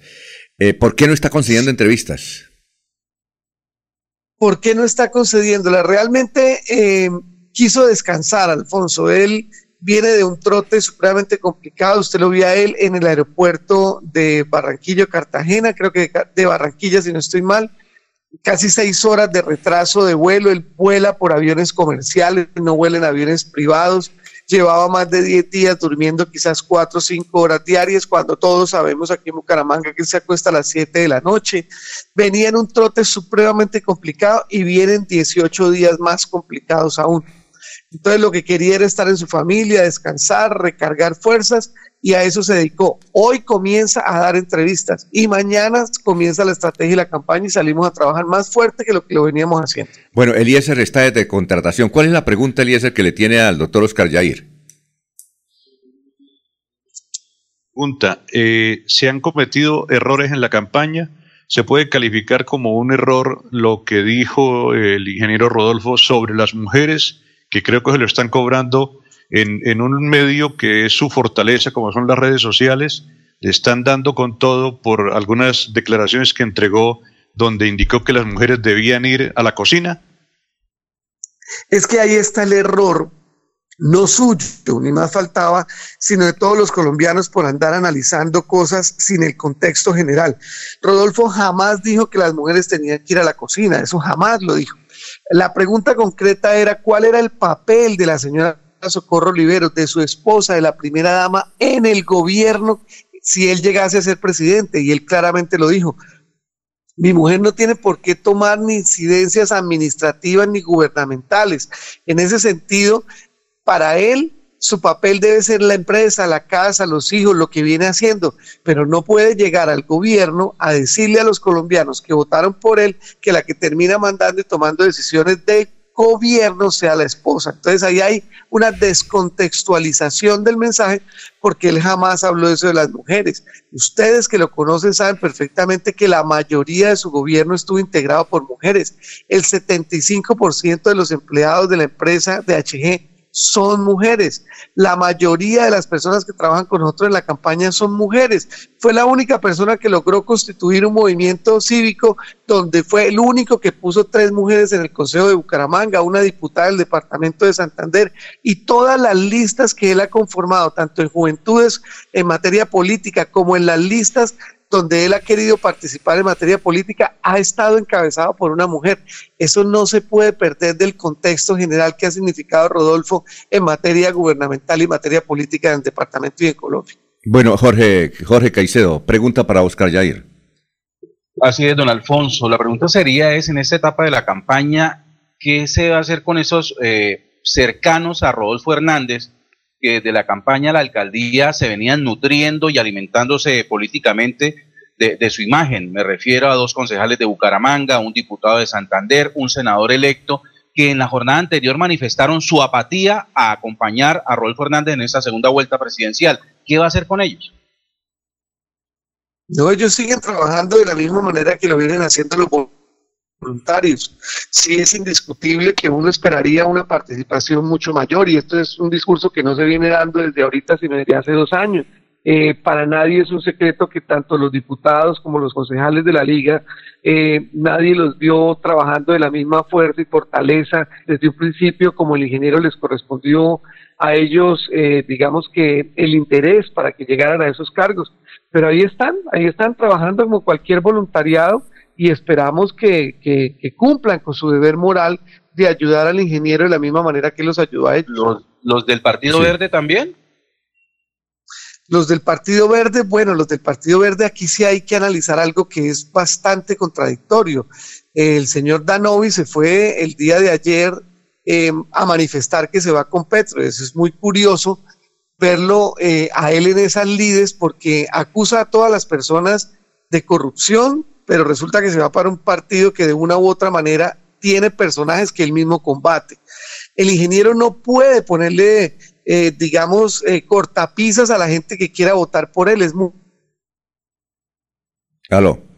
Eh, ¿Por qué no está concediendo entrevistas? ¿Por qué no está concediéndola? Realmente quiso descansar, Alfonso. Él viene de un trote supremamente complicado. Usted lo vio a él en el aeropuerto de Barranquilla, Cartagena, creo que de Barranquilla, si no estoy mal. Casi seis horas de retraso de vuelo. Él vuela por aviones comerciales, no vuela en aviones privados. Llevaba más de 10 días durmiendo quizás cuatro o cinco horas diarias, cuando todos sabemos aquí en Bucaramanga que se acuesta a las 7 de la noche. Venía en un trote supremamente complicado y vienen 18 días más complicados aún. Entonces lo que quería era estar en su familia, descansar, recargar fuerzas y a eso se dedicó. Hoy comienza a dar entrevistas y mañana comienza la estrategia y la campaña y salimos a trabajar más fuerte que lo que lo veníamos haciendo. Bueno, Eliezer está desde contratación. ¿Cuál es la pregunta, Eliezer, que le tiene al doctor Oscar Yair? Pregunta, eh, ¿se han cometido errores en la campaña? ¿Se puede calificar como un error lo que dijo el ingeniero Rodolfo sobre las mujeres? Que creo que se lo están cobrando en, en un medio que es su fortaleza, como son las redes sociales, le están dando con todo por algunas declaraciones que entregó donde indicó que las mujeres debían ir a la cocina. Es que ahí está el error, no suyo, ni más faltaba, sino de todos los colombianos por andar analizando cosas sin el contexto general. Rodolfo jamás dijo que las mujeres tenían que ir a la cocina, eso jamás lo dijo. La pregunta concreta era cuál era el papel de la señora Socorro Oliveros, de su esposa, de la primera dama en el gobierno, si él llegase a ser presidente. Y él claramente lo dijo. Mi mujer no tiene por qué tomar ni incidencias administrativas ni gubernamentales. En ese sentido, para él, su papel debe ser la empresa, la casa, los hijos, lo que viene haciendo, pero no puede llegar al gobierno a decirle a los colombianos que votaron por él que la que termina mandando y tomando decisiones de gobierno sea la esposa. Entonces ahí hay una descontextualización del mensaje porque él jamás habló eso de las mujeres. Ustedes que lo conocen saben perfectamente que la mayoría de su gobierno estuvo integrado por mujeres. El 75% de los empleados de la empresa de HG son mujeres. La mayoría de las personas que trabajan con nosotros en la campaña son mujeres. Fue la única persona que logró constituir un movimiento cívico donde fue el único que puso tres mujeres en el Consejo de Bucaramanga, una diputada del Departamento de Santander y todas las listas que él ha conformado, tanto en juventudes en materia política como en las listas donde él ha querido participar en materia política ha estado encabezado por una mujer. Eso no se puede perder del contexto general que ha significado Rodolfo en materia gubernamental y materia política en el departamento y en Colombia. Bueno, Jorge, Jorge Caicedo, pregunta para Oscar Yair. Así es, don Alfonso. La pregunta sería es, en esta etapa de la campaña, ¿qué se va a hacer con esos eh, cercanos a Rodolfo Hernández que de la campaña la alcaldía se venían nutriendo y alimentándose políticamente de, su imagen. Me refiero a dos concejales de Bucaramanga, un diputado de Santander, un senador electo, que en la jornada anterior manifestaron su apatía a acompañar a Rodolfo Hernández en esta segunda vuelta presidencial. ¿Qué va a hacer con ellos? No, ellos siguen trabajando de la misma manera que lo vienen haciendo los voluntarios. Sí es indiscutible que uno esperaría una participación mucho mayor y esto es un discurso que no se viene dando desde ahorita, sino desde hace dos años. Eh, para nadie es un secreto que tanto los diputados como los concejales de la liga, eh, nadie los vio trabajando de la misma fuerza y fortaleza desde un principio como el ingeniero les correspondió a ellos, eh, digamos que el interés para que llegaran a esos cargos. Pero ahí están, ahí están trabajando como cualquier voluntariado y esperamos que, cumplan con su deber moral de ayudar al ingeniero de la misma manera que los ayudó a ellos. ¿Los, del Partido Verde también? Los del Partido Verde, bueno, los del Partido Verde aquí sí hay que analizar algo que es bastante contradictorio. El señor Danovi se fue el día de ayer em, a manifestar que se va con Petro. Eso es muy curioso verlo eh, a él en esas lides porque acusa a todas las personas de corrupción, pero resulta que se va para un partido que de una u otra manera tiene personajes que él mismo combate. El ingeniero no puede ponerle, eh, digamos, eh, cortapisas a la gente que quiera votar por él. Es Aló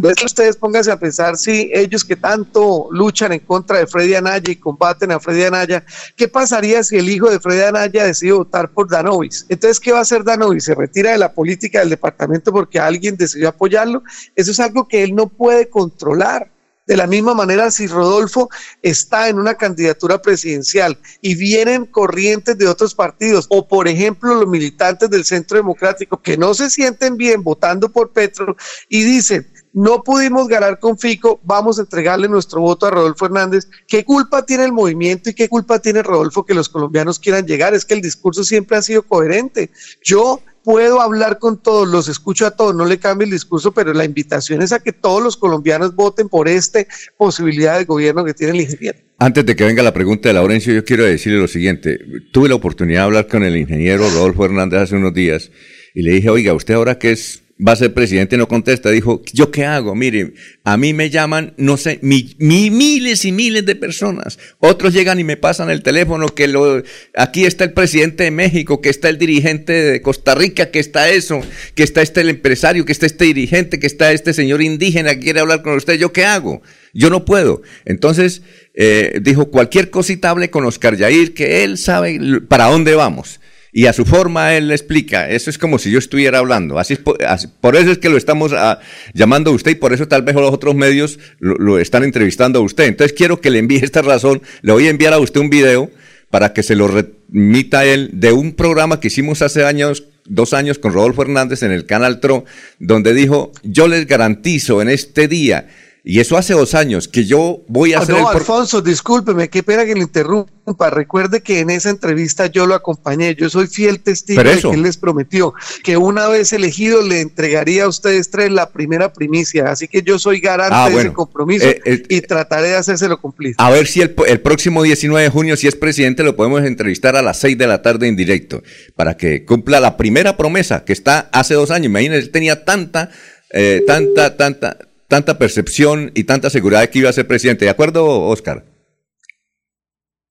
veces ustedes pónganse a pensar si ellos que tanto luchan en contra de Freddy Anaya y combaten a Freddy Anaya, ¿qué pasaría si el hijo de Freddy Anaya decide votar por Danovis? Entonces, ¿qué va a hacer Danovis? ¿Se retira de la política del departamento porque alguien decidió apoyarlo? Eso es algo que él no puede controlar. De la misma manera, si Rodolfo está en una candidatura presidencial y vienen corrientes de otros partidos, o por ejemplo los militantes del Centro Democrático que no se sienten bien votando por Petro y dicen, no pudimos ganar con Fico, vamos a entregarle nuestro voto a Rodolfo Hernández. ¿Qué culpa tiene el movimiento y qué culpa tiene Rodolfo que los colombianos quieran llegar? Es que el discurso siempre ha sido coherente. Yo puedo hablar con todos, los escucho a todos, no le cambio el discurso, pero la invitación es a que todos los colombianos voten por esta posibilidad de gobierno que tiene el ingeniero. Antes de que venga la pregunta de Laurencio, yo quiero decirle lo siguiente. Tuve la oportunidad de hablar con el ingeniero Rodolfo Hernández hace unos días y le dije, oiga, usted ahora que es va a ser presidente, no contesta. Dijo, ¿yo qué hago? Mire, a mí me llaman, no sé, miles y miles de personas. Otros llegan y me pasan el teléfono que lo, aquí está el presidente de México, que está el dirigente de Costa Rica, que está eso, que está este el empresario, que está este dirigente, que está este señor indígena que quiere hablar con usted. ¿Yo qué hago? Yo no puedo. Entonces, eh, dijo, cualquier cosita hable con Oscar Yair, que él sabe para dónde vamos. Y a su forma él le explica, eso es como si yo estuviera hablando. Así, por, eso es que lo estamos ah, llamando a usted y por eso tal vez los otros medios lo, están entrevistando a usted. Entonces quiero que le envíe esta razón. Le voy a enviar a usted un video para que se lo remita él de un programa que hicimos hace años, dos años con Rodolfo Hernández en el Canal TRO, donde dijo, yo les garantizo en este día y eso hace dos años que yo voy a ah, hacer. No, Alfonso, discúlpeme, qué pena que le interrumpa. Recuerde que en esa entrevista yo lo acompañé. Yo soy fiel testigo de que él les prometió que una vez elegido le entregaría a ustedes tres la primera primicia. Así que yo soy garante ah, de ese compromiso eh, eh, y trataré de hacérselo cumplir. A ver si el, el, próximo 19 de junio, si es presidente, lo podemos entrevistar a las 6 de la tarde en directo para que cumpla la primera promesa que está hace dos años. Imagínense, él tenía tanta, eh, tanta, tanta tanta percepción y tanta seguridad de que iba a ser presidente. ¿De acuerdo, Oscar?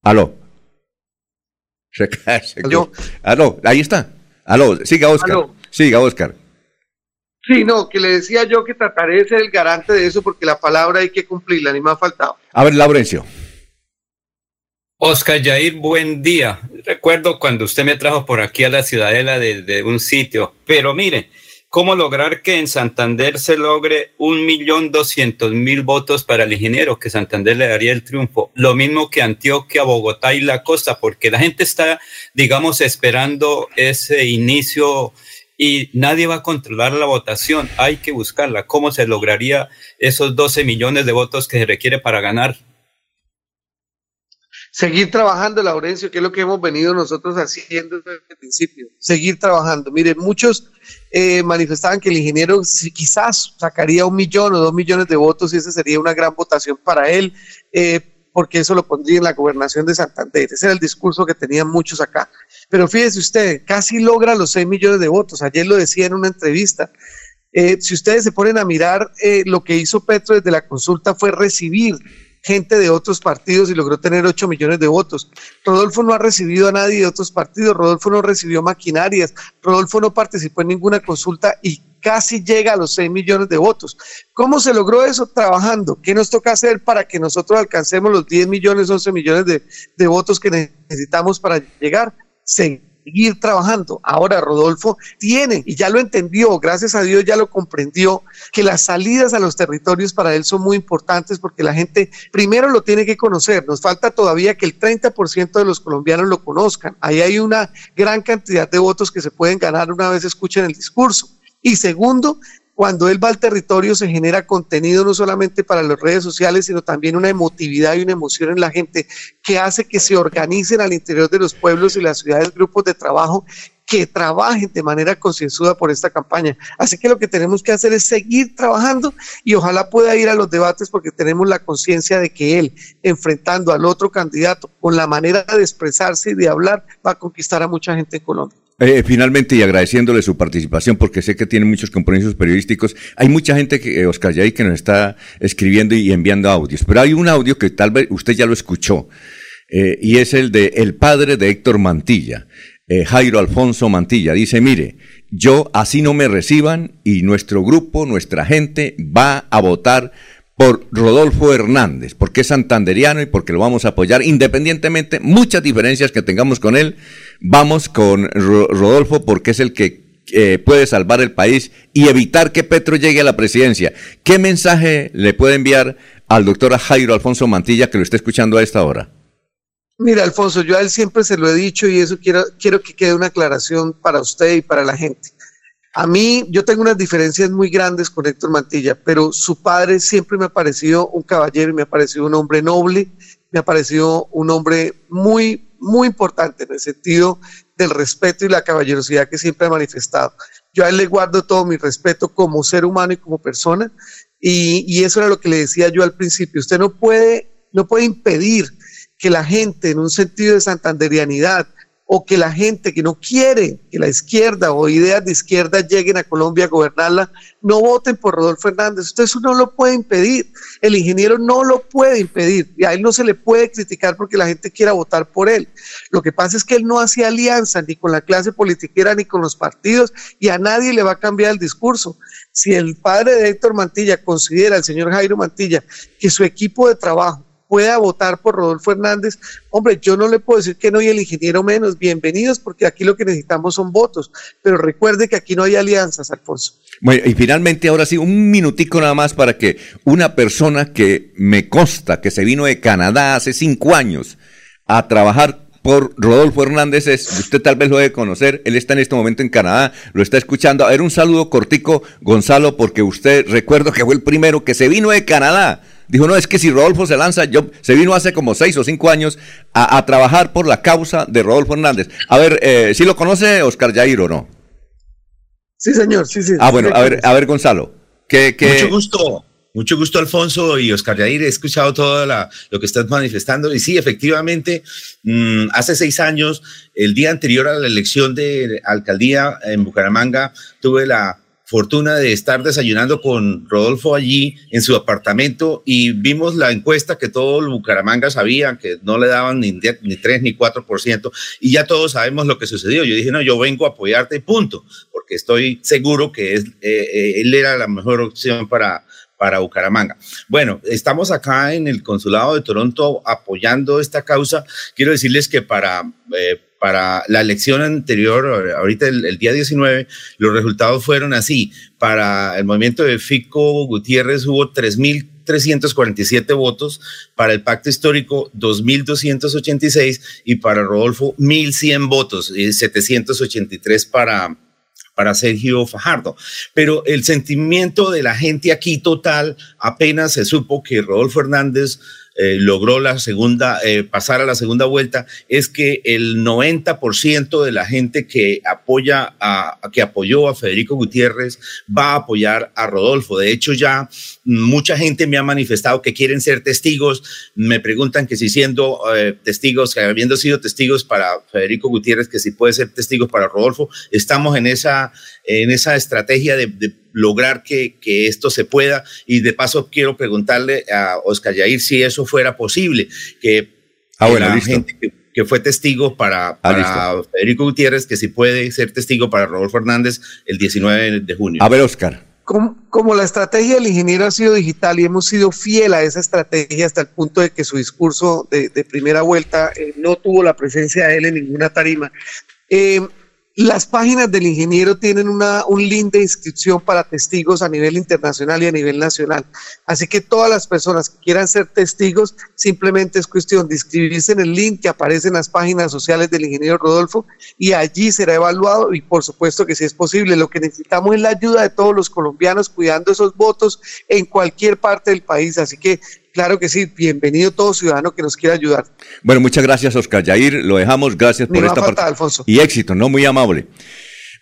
Aló. [laughs] Se Aló, ahí está. Aló, siga Oscar. Siga Oscar. Sí, no, que le decía yo que trataré de ser el garante de eso porque la palabra hay que cumplirla, ni me ha faltado. A ver, Laurencio. Oscar Jair, buen día. Recuerdo cuando usted me trajo por aquí a la ciudadela de, de un sitio, pero mire, ¿Cómo lograr que en Santander se logre un millón doscientos mil votos para el ingeniero, que Santander le daría el triunfo? Lo mismo que Antioquia, Bogotá y la costa, porque la gente está, digamos, esperando ese inicio y nadie va a controlar la votación. Hay que buscarla. ¿Cómo se lograría esos 12 millones de votos que se requiere para ganar? Seguir trabajando, Laurencio, que es lo que hemos venido nosotros haciendo desde el principio. Seguir trabajando. Miren, muchos eh, manifestaban que el ingeniero quizás sacaría un millón o dos millones de votos y esa sería una gran votación para él, eh, porque eso lo pondría en la gobernación de Santander. Ese era el discurso que tenían muchos acá. Pero fíjese usted, casi logra los seis millones de votos. Ayer lo decía en una entrevista. Eh, si ustedes se ponen a mirar, lo que hizo Petro desde la consulta fue recibir gente de otros partidos y logró tener 8 millones de votos. Rodolfo no ha recibido a nadie de otros partidos, Rodolfo no recibió maquinarias, Rodolfo no participó en ninguna consulta y casi llega a los 6 millones de votos. ¿Cómo se logró eso? Trabajando. ¿Qué nos toca hacer para que nosotros alcancemos los 10 millones, 11 millones de, votos que necesitamos para llegar? Sí seguir trabajando. Ahora Rodolfo tiene, y ya lo entendió, gracias a Dios ya lo comprendió, que las salidas a los territorios para él son muy importantes porque la gente primero lo tiene que conocer. Nos falta todavía que el 30% de los colombianos lo conozcan. Ahí hay una gran cantidad de votos que se pueden ganar una vez escuchen el discurso. Y segundo, cuando él va al territorio se genera contenido no solamente para las redes sociales, sino también una emotividad y una emoción en la gente que hace que se organicen al interior de los pueblos y las ciudades grupos de trabajo que trabajen de manera concienzuda por esta campaña. Así que lo que tenemos que hacer es seguir trabajando y ojalá pueda ir a los debates porque tenemos la conciencia de que él, enfrentando al otro candidato con la manera de expresarse y de hablar, va a conquistar a mucha gente en Colombia. Eh, finalmente, y agradeciéndole su participación, porque sé que tiene muchos compromisos periodísticos, hay mucha gente, que, eh, Oscar Yay, que nos está escribiendo y enviando audios, pero hay un audio que tal vez usted ya lo escuchó, eh, y es el de el padre de Héctor Mantilla, Jairo Alfonso Mantilla. Dice, mire, yo así no me reciban y nuestro grupo, nuestra gente va a votar por Rodolfo Hernández, porque es santanderiano y porque lo vamos a apoyar independientemente, muchas diferencias que tengamos con él, vamos con Rodolfo porque es el que eh, puede salvar el país y evitar que Petro llegue a la presidencia. ¿Qué mensaje le puede enviar al doctor Jairo Alfonso Mantilla que lo está escuchando a esta hora? Mira, Alfonso, yo a él siempre se lo he dicho y eso quiero, quiero que quede una aclaración para usted y para la gente. A mí, yo tengo unas diferencias muy grandes con Héctor Mantilla, pero su padre siempre me ha parecido un caballero y me ha parecido un hombre noble, me ha parecido un hombre muy, muy importante en el sentido del respeto y la caballerosidad que siempre ha manifestado. Yo a él le guardo todo mi respeto como ser humano y como persona, y, y eso era lo que le decía yo al principio. Usted no puede, no puede impedir que la gente en un sentido de santanderianidad o que la gente que no quiere que la izquierda o ideas de izquierda lleguen a Colombia a gobernarla, no voten por Rodolfo Hernández. Usted eso no lo puede impedir. El ingeniero no lo puede impedir. Y a él no se le puede criticar porque la gente quiera votar por él. Lo que pasa es que él no hace alianza ni con la clase politiquera ni con los partidos y a nadie le va a cambiar el discurso. Si el padre de Héctor Mantilla considera, el señor Jairo Mantilla, que su equipo de trabajo pueda votar por Rodolfo Hernández, hombre, yo no le puedo decir que no y el ingeniero menos, bienvenidos porque aquí lo que necesitamos son votos, pero recuerde que aquí no hay alianzas, Alfonso. Bueno, y finalmente ahora sí, un minutico nada más para que una persona que me consta que se vino de Canadá hace cinco años a trabajar por Rodolfo Hernández es, usted tal vez lo debe conocer, él está en este momento en Canadá, lo está escuchando. A ver, un saludo cortico, Gonzalo, porque usted recuerdo que fue el primero que se vino de Canadá Dijo, no, es que si Rodolfo se lanza, yo, se vino hace como seis o cinco años a, trabajar por la causa de Rodolfo Hernández. A ver, eh, ¿sí lo conoce Oscar Jair o no? Sí, señor, sí, sí. Ah, bueno, a ver, a ver, Gonzalo. ¿qué, Mucho gusto. Mucho gusto, Alfonso y Oscar Jair. He escuchado todo lo que estás manifestando. Y sí, efectivamente, mm, hace seis años, el día anterior a la elección de alcaldía en Bucaramanga, tuve la fortuna de estar desayunando con Rodolfo allí en su apartamento y vimos la encuesta que todo el Bucaramanga sabía, que no le daban ni, ni 3 ni 4%, y ya todos sabemos lo que sucedió. Yo dije, no, yo vengo a apoyarte y punto, porque estoy seguro que es, eh, eh, él era la mejor opción para, para Bucaramanga. Bueno, estamos acá en el Consulado de Toronto apoyando esta causa. Quiero decirles que para... Eh, para la elección anterior, ahorita el, día 19, los resultados fueron así. Para el movimiento de Fico Gutiérrez hubo 3.347 votos, para el pacto histórico 2.286 y para Rodolfo 1.100 votos, y 783 para, para Sergio Fajardo. Pero el sentimiento de la gente aquí total, apenas se supo que Rodolfo Hernández eh, logró la segunda, eh, pasar a la segunda vuelta, es que el 90% de la gente que apoya a, que apoyó a Federico Gutiérrez va a apoyar a Rodolfo. De hecho, ya mucha gente me ha manifestado que quieren ser testigos. Me preguntan que si siendo eh, testigos, que habiendo sido testigos para Federico Gutiérrez, que si puede ser testigos para Rodolfo, estamos en esa, en esa estrategia de lograr que, que, esto se pueda. Y de paso quiero preguntarle a Oscar Yair si eso fuera posible, que, ah, la gente que, fue testigo para, ah, para Federico Gutiérrez, que si puede ser testigo para Rodolfo Hernández el 19 de junio. A ver, Oscar. Como, la estrategia del ingeniero ha sido digital y hemos sido fiel a esa estrategia hasta el punto de que su discurso de, primera vuelta eh, no tuvo la presencia de él en ninguna tarima. Eh, las páginas del ingeniero tienen una, un link de inscripción para testigos a nivel internacional y a nivel nacional. Así que todas las personas que quieran ser testigos, simplemente es cuestión de inscribirse en el link que aparece en las páginas sociales del ingeniero Rodolfo y allí será evaluado y por supuesto que si es posible, lo que necesitamos es la ayuda de todos los colombianos cuidando esos votos en cualquier parte del país. Así que Claro que sí, bienvenido todo ciudadano que nos quiera ayudar. Bueno, muchas gracias, Oscar Yair. Lo dejamos. Gracias por esta parte. Alfonso. Y éxito, ¿no? Muy amable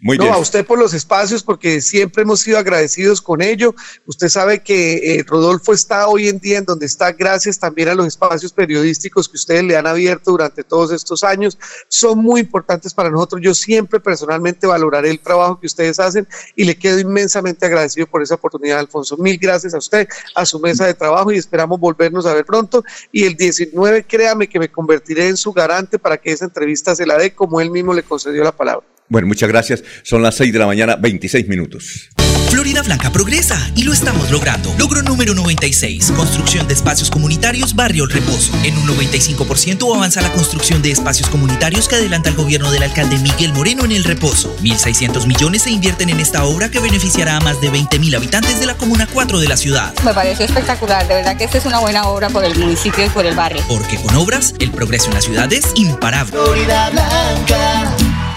no, a usted por los espacios, porque siempre hemos sido agradecidos con ello. Usted sabe que eh, Rodolfo está hoy en día en donde está gracias también a los espacios periodísticos que ustedes le han abierto durante todos estos años. Son muy importantes para nosotros. Yo siempre personalmente valoraré el trabajo que ustedes hacen y le quedo inmensamente agradecido por esa oportunidad, Alfonso. Mil gracias a usted, a su mesa de trabajo y esperamos volvernos a ver pronto. Y el 19, créame que me convertiré en su garante para que esa entrevista se la dé como él mismo le concedió la palabra. Bueno, muchas gracias. Son las 6 de la mañana, 26 minutos. Florida Blanca progresa y lo estamos logrando. Logro número 96, construcción de espacios comunitarios Barrio El Reposo. En un 95% avanza la construcción de espacios comunitarios que adelanta el gobierno del alcalde Miguel Moreno en El Reposo. 1.600 millones se invierten en esta obra que beneficiará a más de 20.000 habitantes de la Comuna 4 de la ciudad. Me pareció espectacular, de verdad que esta es una buena obra por el municipio y por el barrio. Porque con obras, el progreso en la ciudad es imparable. Florida Blanca,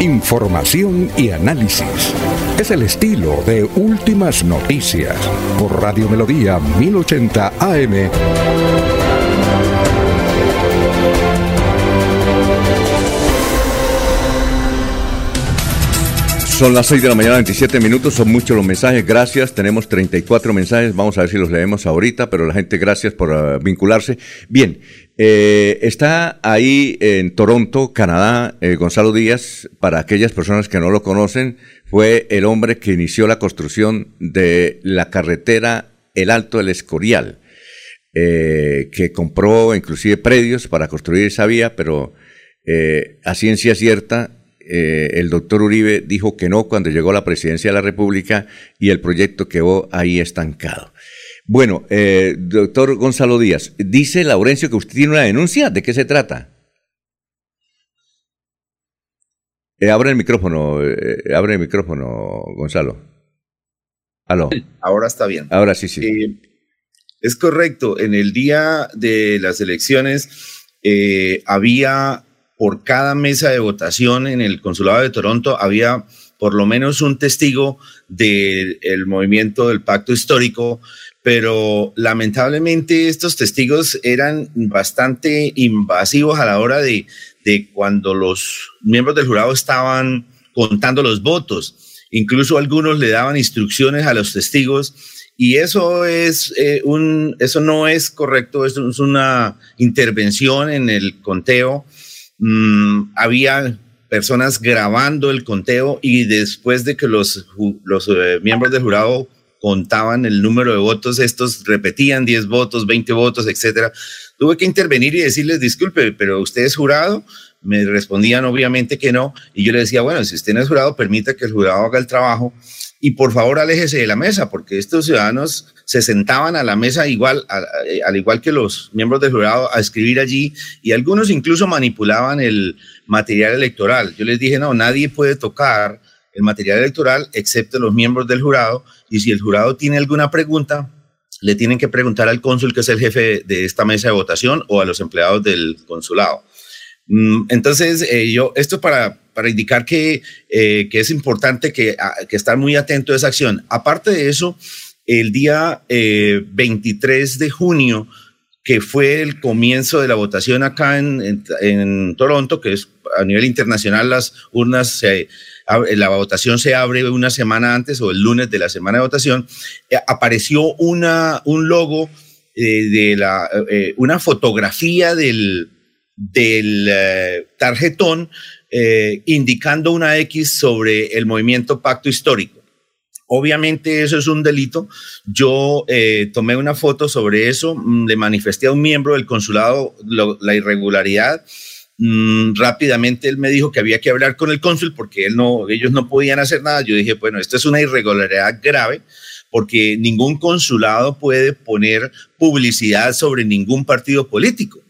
Información y análisis. Es el estilo de Últimas Noticias por Radio Melodía 1080 AM. Son las 6 de la mañana, 27 minutos, son muchos los mensajes, gracias, tenemos 34 mensajes, vamos a ver si los leemos ahorita, pero la gente, gracias por uh, vincularse. Bien, eh, está ahí en Toronto, Canadá, eh, Gonzalo Díaz, para aquellas personas que no lo conocen, fue el hombre que inició la construcción de la carretera El Alto del Escorial, eh, que compró inclusive predios para construir esa vía, pero a ciencia cierta el doctor Uribe dijo que no cuando llegó a la presidencia de la República y el proyecto quedó ahí estancado. Bueno, eh, doctor Gonzalo Díaz, dice Laurencio que usted tiene una denuncia. ¿De qué se trata? Eh, abre el micrófono, eh, abre el micrófono, Gonzalo. Aló. Ahora está bien. Ahora sí, sí. Eh, es correcto. En el día de las elecciones había por cada mesa de votación en el consulado de Toronto había por lo menos un testigo del movimiento del pacto histórico, pero lamentablemente estos testigos eran bastante invasivos a la hora de, de cuando los miembros del jurado estaban contando los votos. Incluso algunos le daban instrucciones a los testigos y eso es eh, un, eso no es correcto, eso es una intervención en el conteo Mm, había personas grabando el conteo y después de que los, los eh, miembros del jurado contaban el número de votos, estos repetían 10 votos, 20 votos, etcétera. Tuve que intervenir y decirles, disculpe, pero usted es jurado. Me respondían obviamente que no. Y yo le decía, bueno, si usted no es jurado, permita que el jurado haga el trabajo y por favor aléjese de la mesa, porque estos ciudadanos se sentaban a la mesa igual, al igual que los miembros del jurado, a escribir allí y algunos incluso manipulaban el material electoral. Yo les dije, no, nadie puede tocar el material electoral excepto los miembros del jurado y si el jurado tiene alguna pregunta, le tienen que preguntar al cónsul, que es el jefe de esta mesa de votación, o a los empleados del consulado. Mm, entonces, eh, yo, esto para, para indicar que, eh, que es importante que, que, estar muy atento a esa acción. Aparte de eso, el día 23 eh, de junio, que fue el comienzo de la votación acá en, en, Toronto, que es a nivel internacional, las urnas, se, la votación se abre una semana antes o el lunes de la semana de votación, apareció una, un logo de la, una fotografía del, del eh, tarjetón eh, indicando una X sobre el movimiento Pacto Histórico. Obviamente eso es un delito. Yo eh, tomé una foto sobre eso, mm, le manifesté a un miembro del consulado la irregularidad. Mm, rápidamente él me dijo que había que hablar con el cónsul porque ellos no podían hacer nada. Yo dije, bueno, esto es una irregularidad grave porque ningún consulado puede poner publicidad sobre ningún partido político.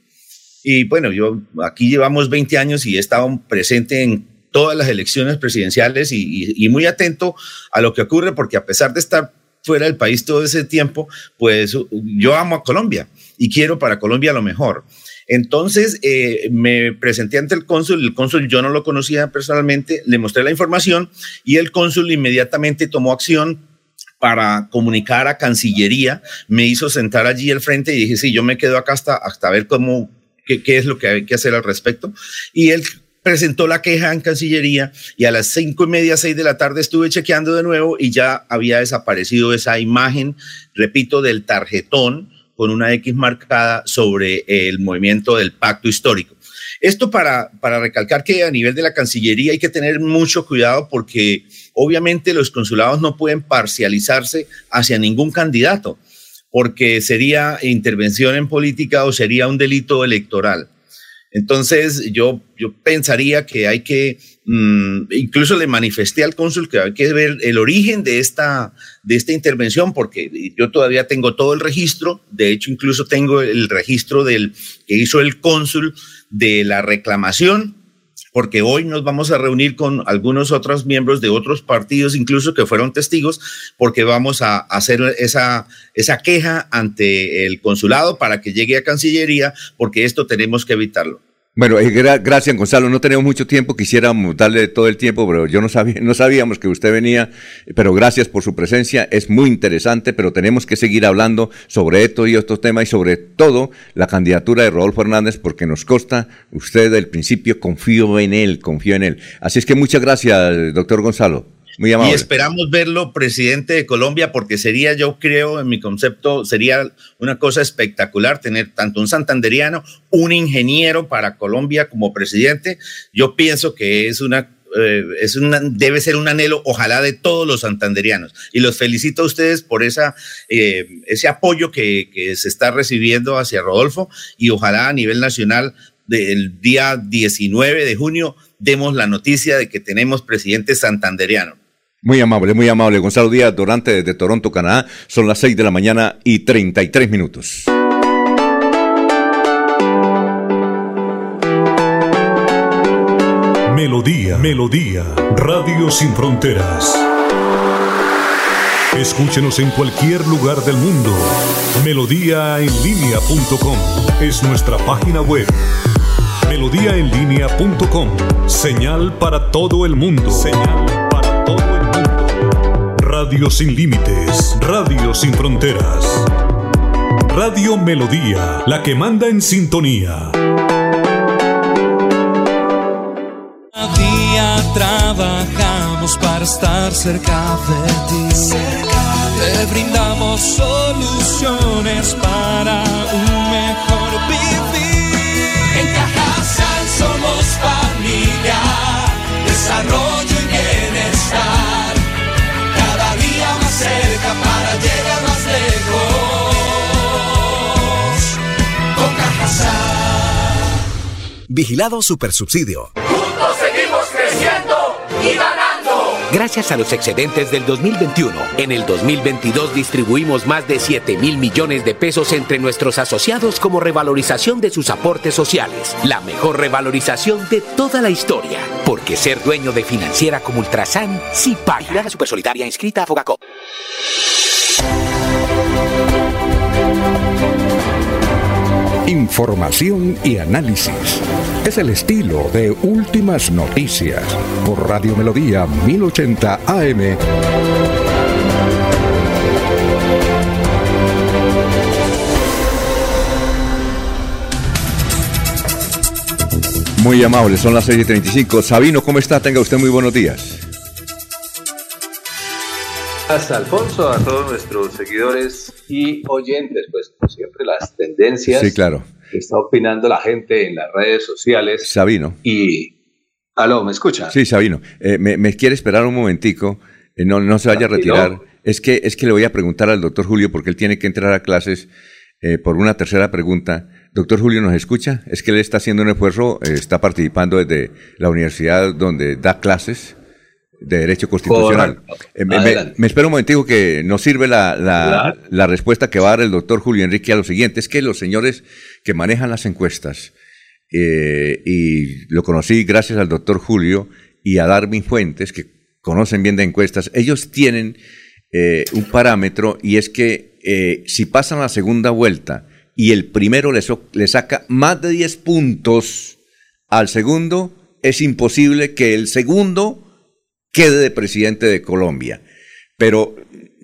Y bueno, yo aquí llevamos 20 años y he estado presente en todas las elecciones presidenciales y, muy atento a lo que ocurre, porque a pesar de estar fuera del país todo ese tiempo, pues yo amo a Colombia y quiero para Colombia lo mejor. Entonces eh, me presenté ante el cónsul, el cónsul yo no lo conocía personalmente, le mostré la información y el cónsul inmediatamente tomó acción para comunicar a Cancillería, me hizo sentar allí al frente y dije, sí, yo me quedo acá hasta, hasta ver cómo, qué, es lo que hay que hacer al respecto. Y él presentó la queja en Cancillería y a las cinco y media, seis de la tarde estuve chequeando de nuevo y ya había desaparecido esa imagen, repito, del tarjetón con una X marcada sobre el movimiento del pacto histórico. Esto para, para recalcar que a nivel de la Cancillería hay que tener mucho cuidado porque obviamente los consulados no pueden parcializarse hacia ningún candidato porque sería intervención en política o sería un delito electoral. Entonces yo, yo pensaría que hay que, mm, incluso le manifesté al cónsul que hay que ver el origen de esta, de esta intervención, porque yo todavía tengo todo el registro, de hecho incluso tengo el registro del que hizo el cónsul de la reclamación, porque hoy nos vamos a reunir con algunos otros miembros de otros partidos, incluso que fueron testigos, porque vamos a hacer esa, esa queja ante el consulado para que llegue a Cancillería, porque esto tenemos que evitarlo. Bueno, eh, gracias Gonzalo, no tenemos mucho tiempo, quisiéramos darle todo el tiempo, pero yo no, sabía, no sabíamos que usted venía, pero gracias por su presencia, es muy interesante, pero tenemos que seguir hablando sobre esto y estos temas y sobre todo la candidatura de Rodolfo Hernández, porque nos consta, usted del principio confío en él, confío en él. Así es que muchas gracias, doctor Gonzalo. Muy amable. Y esperamos verlo presidente de Colombia porque sería, yo creo, en mi concepto, sería una cosa espectacular tener tanto un santanderiano, un ingeniero para Colombia como presidente. Yo pienso que es una eh, es una, debe ser un anhelo, ojalá, de todos los santanderianos. Y los felicito a ustedes por esa, eh, ese apoyo que, que, se está recibiendo hacia Rodolfo y ojalá a nivel nacional del día 19 de junio demos la noticia de que tenemos presidente santanderiano. Muy amable, muy amable. Gonzalo Díaz Dorante desde Toronto, Canadá. Son las 6 de la mañana y 33 minutos. Melodía, Melodía, Radio Sin Fronteras. Escúchenos en cualquier lugar del mundo. Melodíaenlínea.com es nuestra página web. Melodíaenlínea.com. Señal para todo el mundo. Señal Radio sin límites, Radio sin fronteras. Radio Melodía, la que manda en sintonía. Cada día trabajamos para estar cerca de ti. Te brindamos soluciones para un mejor vivir. En Cajasal somos familia, desarrollo y bienestar cerca para llegar más lejos. Con Vigilado Supersubsidio. Juntos seguimos creciendo y ganando. Gracias a los excedentes del 2021, en el 2022 distribuimos más de 7 mil millones de pesos entre nuestros asociados como revalorización de sus aportes sociales. La mejor revalorización de toda la historia. Porque ser dueño de financiera como Ultrasan sí paga. La Supersolidaria inscrita a Fogacop. Información y análisis. Es el estilo de Últimas Noticias por Radio Melodía 1080 AM. Muy amable, son las 6.35. Sabino, ¿cómo está? Tenga usted muy buenos días. Hasta Alfonso, a todos nuestros seguidores y oyentes, pues como siempre las tendencias sí, claro. que está opinando la gente en las redes sociales. Sabino. Y, aló, ¿me escucha? Sí, Sabino, eh, me, quiere esperar un momentico, eh, no, no se vaya a retirar. Es que, es que le voy a preguntar al doctor Julio porque él tiene que entrar a clases eh, por una tercera pregunta. Doctor Julio, ¿nos escucha? Es que él está haciendo un esfuerzo, está participando desde la universidad donde da clases de Derecho Constitucional. Eh, me, espero un momentico que nos sirve la, la, respuesta que va a dar el doctor Julio Enrique a lo siguiente. Es que los señores que manejan las encuestas, eh, y lo conocí gracias al doctor Julio y a Darwin Fuentes, que conocen bien de encuestas, ellos tienen eh, un parámetro y es que si pasan la segunda vuelta y el primero le, le saca más de 10 puntos al segundo, es imposible que el segundo quede de presidente de Colombia. Pero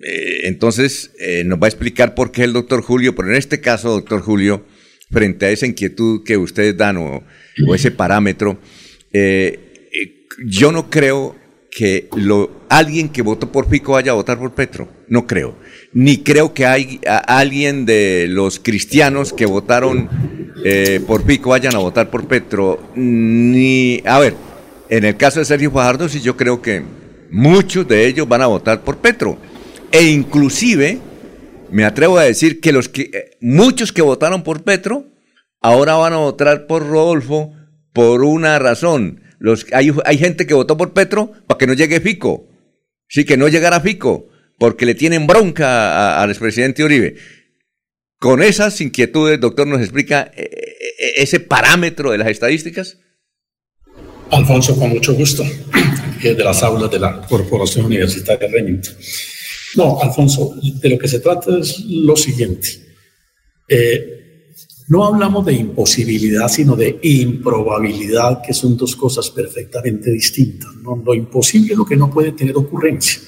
eh, entonces eh, nos va a explicar por qué el doctor Julio, pero en este caso, doctor Julio, frente a esa inquietud que ustedes dan o, ese parámetro, eh, yo no creo que alguien que votó por Fico vaya a votar por Petro. No creo. Ni creo que hay alguien de los cristianos que votaron eh, por Fico vayan a votar por Petro. Ni, a ver, en el caso de Sergio Fajardo, sí yo creo que muchos de ellos van a votar por Petro. E inclusive, me atrevo a decir que los que, eh, muchos que votaron por Petro, ahora van a votar por Rodolfo por una razón hay, hay gente que votó por Petro para que no llegue Fico. Sí, que no llegara Fico, porque le tienen bronca al expresidente Uribe. Con esas inquietudes, doctor, ¿nos explica eh, eh, ese parámetro de las estadísticas? Alfonso, con mucho gusto, [clears throat] de las aulas de la Corporación Universitaria Remington. No, Alfonso, de lo que se trata es lo siguiente. Eh, no hablamos de imposibilidad, sino de improbabilidad, que son dos cosas perfectamente distintas. ¿no? Lo imposible es lo que no puede tener ocurrencia,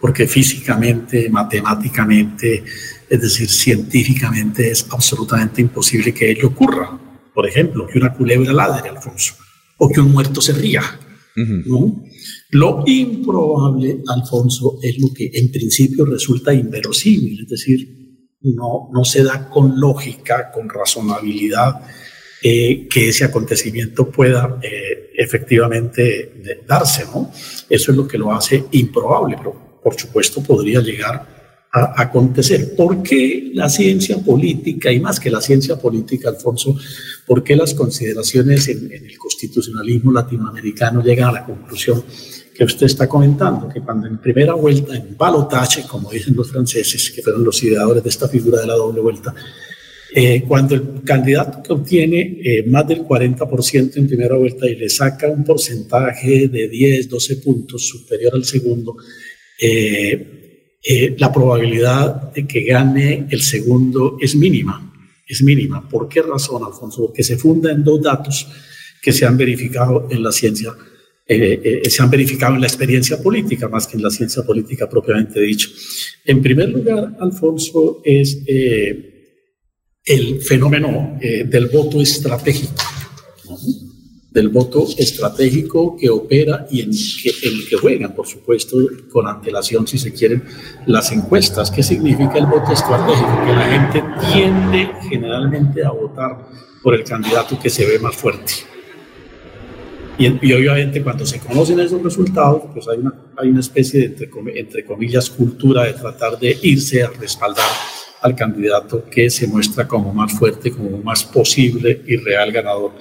porque físicamente, matemáticamente, es decir, científicamente es absolutamente imposible que ello ocurra. Por ejemplo, que una culebra ladre, Alfonso, o que un muerto se ría. ¿no? Lo improbable, Alfonso, es lo que en principio resulta inverosímil, es decir, no, no se da con lógica, con razonabilidad, eh, que ese acontecimiento pueda eh, efectivamente darse, ¿no? Eso es lo que lo hace improbable, pero por supuesto podría llegar a, acontecer. ¿Por qué la ciencia política, y más que la ciencia política, Alfonso, por qué las consideraciones en, en el constitucionalismo latinoamericano llegan a la conclusión que usted está comentando, que cuando en primera vuelta, en balotaje, como dicen los franceses, que fueron los ideadores de esta figura de la doble vuelta, eh, cuando el candidato que obtiene eh, más del 40% en primera vuelta y le saca un porcentaje de 10, 12 puntos superior al segundo, eh, la probabilidad de que gane el segundo es mínima. Es mínima. ¿Por qué razón, Alfonso? Porque se funda en dos datos que se han verificado en la ciencia eh, eh, se han verificado en la experiencia política más que en la ciencia política propiamente dicho. En primer lugar, Alfonso, es eh, el fenómeno del voto estratégico, del voto estratégico que opera y en que, que juegan, por supuesto, con antelación, si se quieren, las encuestas. ¿Qué significa el voto estratégico? Que la gente tiende generalmente a votar por el candidato que se ve más fuerte. Y, obviamente cuando se conocen esos resultados, pues hay una, hay una especie de, entre, comillas, cultura de tratar de irse a respaldar al candidato que se muestra como más fuerte, como más posible y real ganador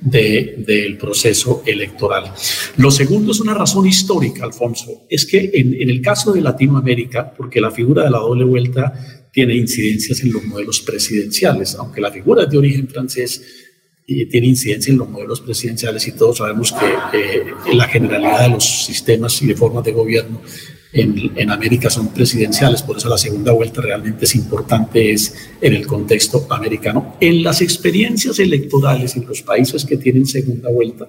del de, proceso electoral. Lo segundo es una razón histórica, Alfonso, es que en, en, el caso de Latinoamérica, porque la figura de la doble vuelta tiene incidencias en los modelos presidenciales, aunque la figura es de origen francés, y tiene incidencia en los modelos presidenciales y todos sabemos que eh, la generalidad de los sistemas y de formas de gobierno en, en, América son presidenciales, por eso la segunda vuelta realmente es importante es en el contexto americano. En las experiencias electorales en los países que tienen segunda vuelta,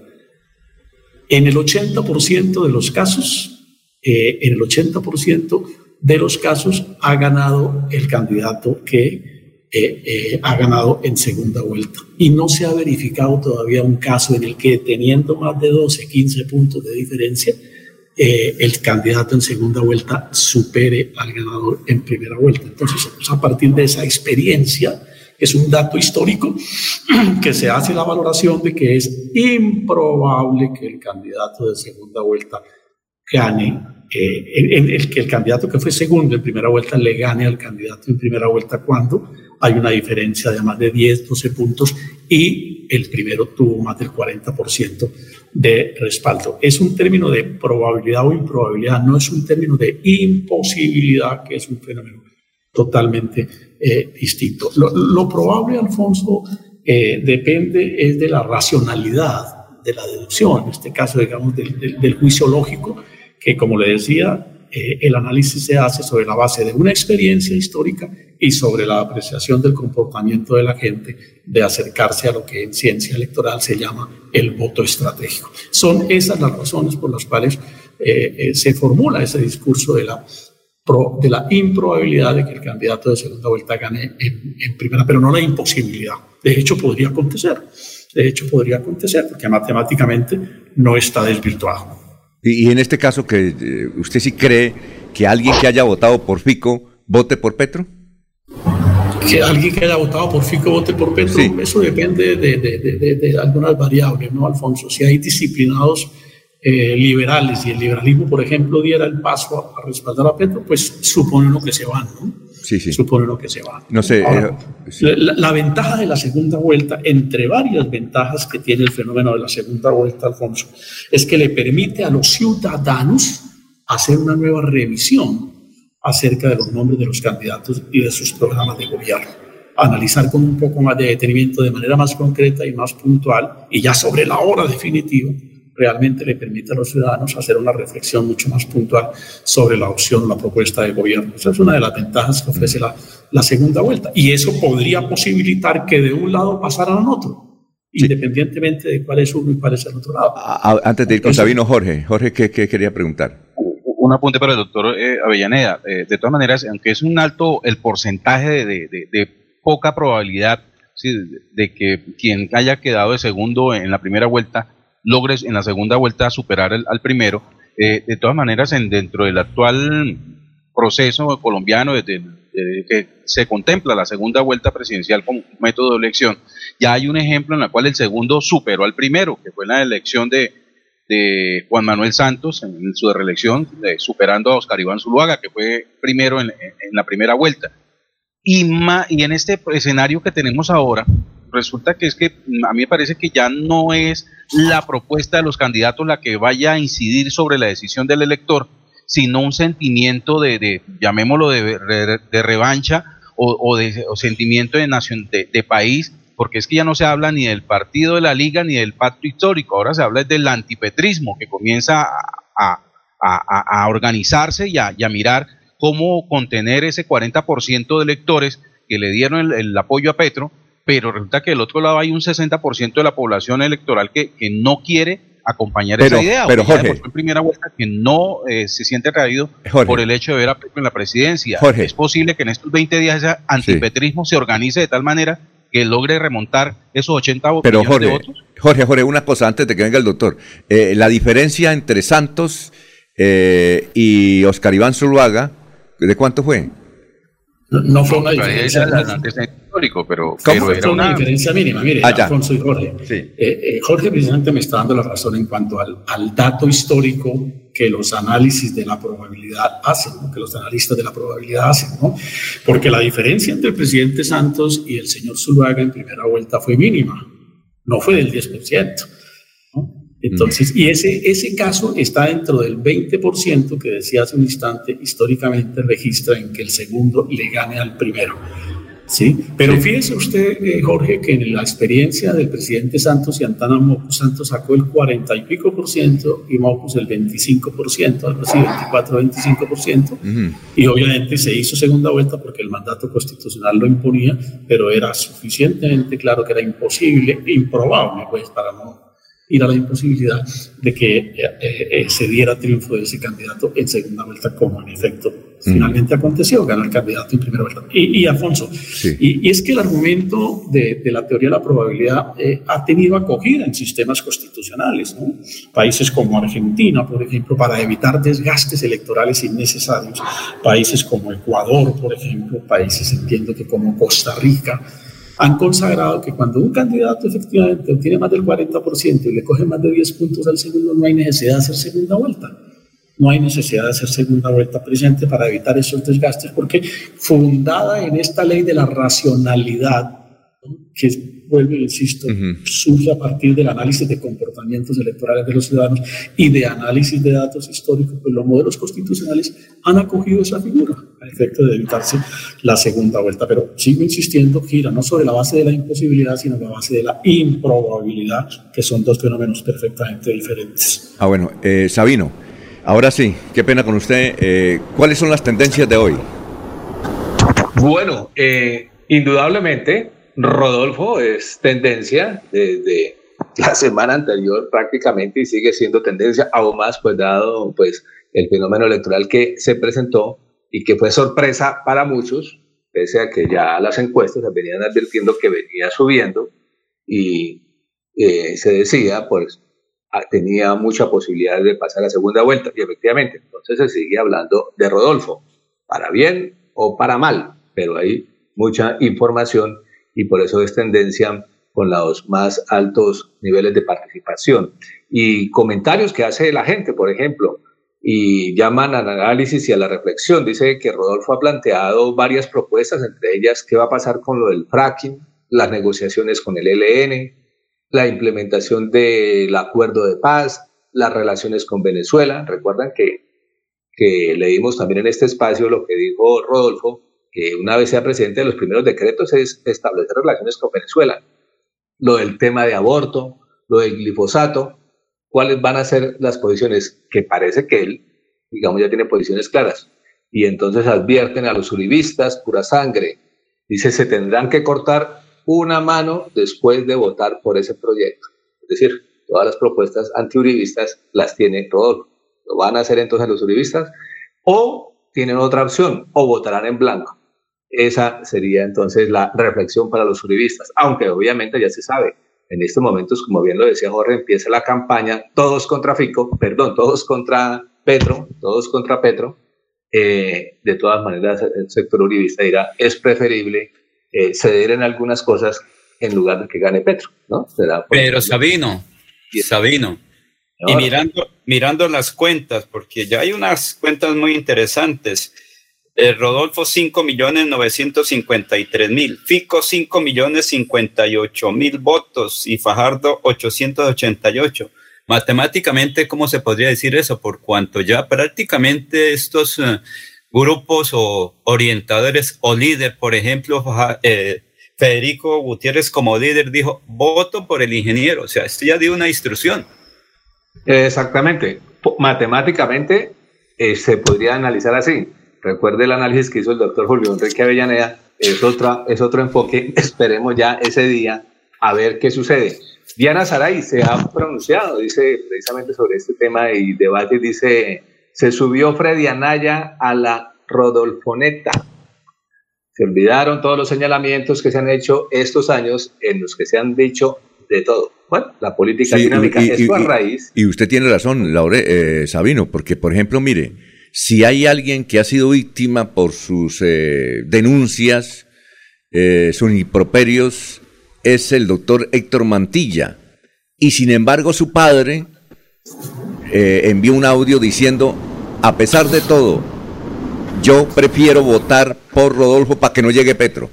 en el 80% de los casos, eh, en el 80% de los casos ha ganado el candidato que eh, eh, ha ganado en segunda vuelta. Y no se ha verificado todavía un caso en el que teniendo más de 12, 15 puntos de diferencia, eh, el candidato en segunda vuelta supere al ganador en primera vuelta. Entonces, a partir de esa experiencia, es un dato histórico [clears throat] que se hace la valoración de que es improbable que el candidato de segunda vuelta gane, en, el que el candidato que fue segundo en primera vuelta le gane al candidato en primera vuelta cuando hay una diferencia de más de 10, 12 puntos y el primero tuvo más del 40% de respaldo. Es un término de probabilidad o improbabilidad, no es un término de imposibilidad, que es un fenómeno totalmente eh, distinto. Lo, probable, Alfonso, eh, depende es de la racionalidad de la deducción, en este caso, digamos, del, del juicio lógico, que como le decía, eh, el análisis se hace sobre la base de una experiencia histórica y sobre la apreciación del comportamiento de la gente de acercarse a lo que en ciencia electoral se llama el voto estratégico. Son esas las razones por las cuales eh, eh, se formula ese discurso de la, improbabilidad de que el candidato de segunda vuelta gane en, en primera, pero no la imposibilidad. De hecho, podría acontecer. de hecho podría acontecer, porque matemáticamente no está desvirtuado. Y, en este caso, que eh, ¿usted sí cree que alguien que haya votado por Fico vote por Petro? Que alguien que haya votado por Fico vote por Petro, eso depende de, de, de, algunas variables, ¿no, Alfonso? Si hay disciplinados eh, liberales y el liberalismo, por ejemplo, diera el paso a, respaldar a Petro, pues supone lo que se van, ¿no? Sí, sí. Supone lo que se van. No sé. Eh, la, ventaja de la segunda vuelta, entre varias ventajas que tiene el fenómeno de la segunda vuelta, Alfonso, es que le permite a los ciudadanos hacer una nueva revisión acerca de los nombres de los candidatos y de sus programas de gobierno. Analizar con un poco más de detenimiento, de manera más concreta y más puntual, y ya sobre la hora definitiva, realmente le permite a los ciudadanos hacer una reflexión mucho más puntual sobre la opción, la propuesta de gobierno. Esa es una de las ventajas que ofrece la, la segunda vuelta. Y eso podría posibilitar que de un lado pasaran al otro, independientemente de cuál es uno y cuál es el otro lado. Antes de ir con Sabino, Jorge, Jorge, ¿qué, quería preguntar? Un apunte para el doctor eh, Avellaneda. Eh, de todas maneras, aunque es un alto el porcentaje de, de, poca probabilidad de que quien haya quedado de segundo en la primera vuelta logres en la segunda vuelta superar al primero. Eh, de todas maneras, en, dentro del actual proceso colombiano, desde que se contempla la segunda vuelta presidencial como método de elección, ya hay un ejemplo en el cual el segundo superó al primero, que fue la elección de, de Juan Manuel Santos en, su reelección, superando a Oscar Iván Zuluaga, que fue primero en, en la primera vuelta. Y, y en este escenario que tenemos ahora, resulta que es que a mí me parece que ya no es la propuesta de los candidatos la que vaya a incidir sobre la decisión del elector, sino un sentimiento de, llamémoslo, de, revancha o, de sentimiento de, nación, de, país, porque es que ya no se habla ni del partido de la liga ni del pacto histórico, ahora se habla del antipetrismo que comienza a, organizarse y, y a, mirar cómo contener ese 40% de electores que le dieron el apoyo a Petro pero resulta que del otro lado hay un 60% de la población electoral que, que no quiere acompañar esa idea. Pero Jorge, en primera vuelta que no eh, se siente atraído por el hecho de ver a Petro en la presidencia. Jorge, es posible que en estos 20 días ese antipetrismo se organice de tal manera que logre remontar esos 80 pero Jorge, de votos. Jorge, Jorge, una cosa antes de que venga el doctor. Eh, la diferencia entre Santos eh, y Oscar Iván Zuluaga, ¿de cuánto fue? No, fue una diferencia. histórico, pero, era una, diferencia mínima. Mire, ah, Alfonso y Jorge. Eh, eh, Jorge precisamente me está dando la razón en cuanto al, al, dato histórico que los análisis de la probabilidad hacen, que los analistas de la probabilidad hacen, ¿no? Porque la diferencia entre el presidente Santos y el señor Zuluaga en primera vuelta fue mínima, no fue del 10%. Entonces, y ese, ese caso está dentro del 20% que decía hace un instante, históricamente registra en que el segundo le gane al primero. ¿sí? Pero fíjese usted, eh, Jorge, que en la experiencia del presidente Santos y Antana Mocus, Santos sacó el 40 y pico por ciento y Mocus el 25 por ciento, algo así, 24, 25 por ciento. Y obviamente se hizo segunda vuelta porque el mandato constitucional lo imponía, pero era suficientemente claro que era imposible, improbable, pues, para no ir a la imposibilidad de que eh, eh, se diera triunfo de ese candidato en segunda vuelta, como en efecto finalmente aconteció, ganó el candidato en primera vuelta. Y, y Alfonso, y, es que el argumento de, de la teoría de la probabilidad eh, ha tenido acogida en sistemas constitucionales, ¿no? Países como Argentina, por ejemplo, para evitar desgastes electorales innecesarios, países como Ecuador, por ejemplo, países entiendo que como Costa Rica, han consagrado que cuando un candidato efectivamente obtiene más del 40% y le coge más de 10 puntos al segundo, no hay necesidad de hacer segunda vuelta. No hay necesidad de hacer segunda vuelta presente para evitar esos desgastes, porque fundada en esta ley de la racionalidad, que vuelvo, insisto, surge a partir del análisis de comportamientos electorales de los ciudadanos y de análisis de datos históricos, pues los modelos constitucionales han acogido esa figura a efecto de evitarse la segunda vuelta. Pero sigo insistiendo, gira no sobre la base de la imposibilidad, sino la base de la improbabilidad, que son dos fenómenos perfectamente diferentes. Ah, bueno, eh, Sabino, ahora sí, qué pena con usted. Eh, ¿Cuáles son las tendencias de hoy? Bueno, eh, indudablemente Rodolfo es tendencia desde la semana anterior prácticamente y sigue siendo tendencia, aún más pues dado pues el fenómeno electoral que se presentó y que fue sorpresa para muchos, pese a que ya las encuestas venían advirtiendo que venía subiendo y eh, se decía, pues ah, tenía mucha posibilidad de pasar a segunda vuelta. Y efectivamente, entonces se sigue hablando de Rodolfo, para bien o para mal, pero hay mucha información y por eso es tendencia con los más altos niveles de participación. Y comentarios que hace la gente, por ejemplo, y llaman al análisis y a la reflexión. Dice que Rodolfo ha planteado varias propuestas, entre ellas qué va a pasar con lo del fracking, las negociaciones con el ELN, la implementación del acuerdo de paz, las relaciones con Venezuela. Recuerdan que, que leímos también en este espacio lo que dijo Rodolfo, que una vez sea presidente de los primeros decretos es establecer relaciones con Venezuela. Lo del tema de aborto, lo del glifosato, cuáles van a ser las posiciones, que parece que él, digamos, ya tiene posiciones claras. Y entonces advierten a los uribistas, pura sangre. Dice, se tendrán que cortar una mano después de votar por ese proyecto. Es decir, todas las propuestas antiuribistas las tiene todo. ¿Lo van a hacer entonces los uribistas? O tienen otra opción, o votarán en blanco. Esa sería entonces la reflexión para los uribistas, aunque obviamente ya se sabe, en estos momentos, como bien lo decía Jorge, empieza la campaña, todos contra Fico, perdón, todos contra Petro, todos contra Petro. Eh, de todas maneras, el sector uribista dirá, es preferible eh, ceder en algunas cosas en lugar de que gane Petro, ¿no? Pero Sabino, Sabino, y mirando, mirando las cuentas, porque ya hay unas cuentas muy interesantes. Eh, Rodolfo 5 millones 953 mil, Fico 5 millones 58 mil votos y Fajardo 888. Matemáticamente, ¿cómo se podría decir eso? Por cuanto ya prácticamente estos eh, grupos o orientadores o líder, por ejemplo, eh, Federico Gutiérrez como líder dijo, voto por el ingeniero, o sea, esto ya dio una instrucción. Exactamente, matemáticamente se podría analizar así Recuerde el análisis que hizo el doctor Julio Enrique Avellaneda, es, otra, es otro enfoque, [laughs] esperemos ya ese día a ver qué sucede. Diana Saray se ha pronunciado, dice precisamente sobre este tema y debate, dice, se subió Freddy Anaya a la Rodolfoneta. Se olvidaron todos los señalamientos que se han hecho estos años en los que se han dicho de todo. Bueno, la política dinámica es a raíz. Y usted tiene razón, Laure, eh, Sabino, porque por ejemplo, mire, si hay alguien que ha sido víctima por sus eh, denuncias, eh, sus improperios, es el doctor Héctor Mantilla. Y sin embargo su padre eh, envió un audio diciendo, a pesar de todo, yo prefiero votar por Rodolfo para que no llegue Petro.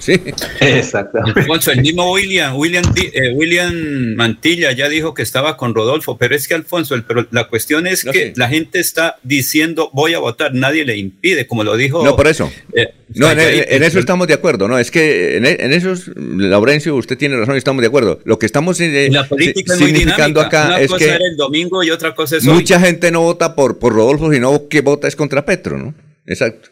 Sí. Exactamente. [laughs] Alfonso, el mismo William, William, eh, William Mantilla ya dijo que estaba con Rodolfo, pero es que Alfonso, pero la cuestión es que la gente está diciendo voy a votar, nadie le impide, como lo dijo. No, por eso. Eh, no, en, eso estamos de acuerdo, ¿no? Es que en, eso, Laurencio, usted tiene razón y estamos de acuerdo. Lo que estamos eh, la política significando acá Una es cosa que. Era el domingo y otra cosa es. Mucha gente no vota por, por Rodolfo, sino que vota es contra Petro, ¿no? Exacto.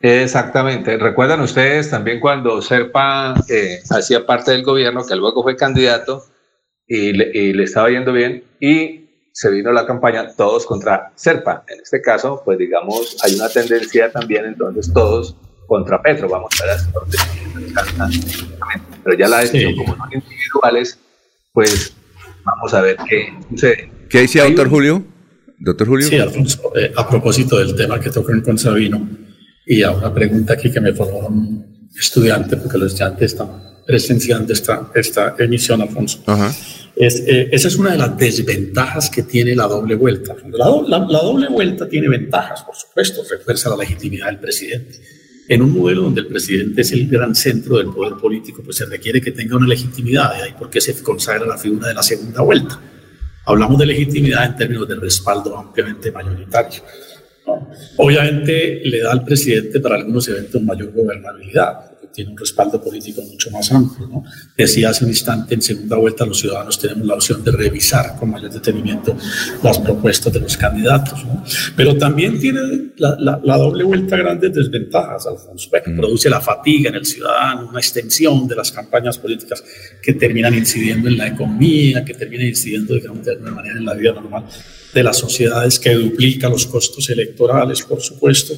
Exactamente. Recuerdan ustedes también cuando Serpa eh, hacía parte del gobierno, que luego fue candidato y le, estaba yendo bien y se vino la campaña todos contra Serpa. En este caso, pues digamos, hay una tendencia también entonces todos contra Petro. Vamos a ver Pero ya la decisión, como son individuales, pues vamos a ver qué sucede. ¿Qué dice doctor Julio? Doctor Julio. Sí, Alfonso, eh, a propósito del tema que tocan con Sabino y a una pregunta aquí que me formó un estudiante, porque los estudiantes están presenciando esta, esta emisión, Alfonso. Es, eh, esa es una de las desventajas que tiene la doble vuelta. La, la, doble vuelta tiene ventajas, por supuesto, refuerza la legitimidad del presidente. En un modelo donde el presidente es el gran centro del poder político, pues se requiere que tenga una legitimidad, y ahí porque se consagra la figura de la segunda vuelta. Hablamos de legitimidad en términos de respaldo ampliamente mayoritario. Obviamente le da al presidente para algunos eventos mayor gobernabilidad, porque tiene un respaldo político mucho más amplio. ¿no? Decía hace un instante, en segunda vuelta los ciudadanos tenemos la opción de revisar con mayor detenimiento las propuestas de los candidatos. ¿no? Pero también tiene la, la, doble vuelta grandes desventajas, Alfonso. Mm. Produce la fatiga en el ciudadano, una extensión de las campañas políticas que terminan incidiendo en la economía, que terminan incidiendo, digamos, de alguna manera en la vida normal de las sociedades que duplica los costos electorales, por supuesto,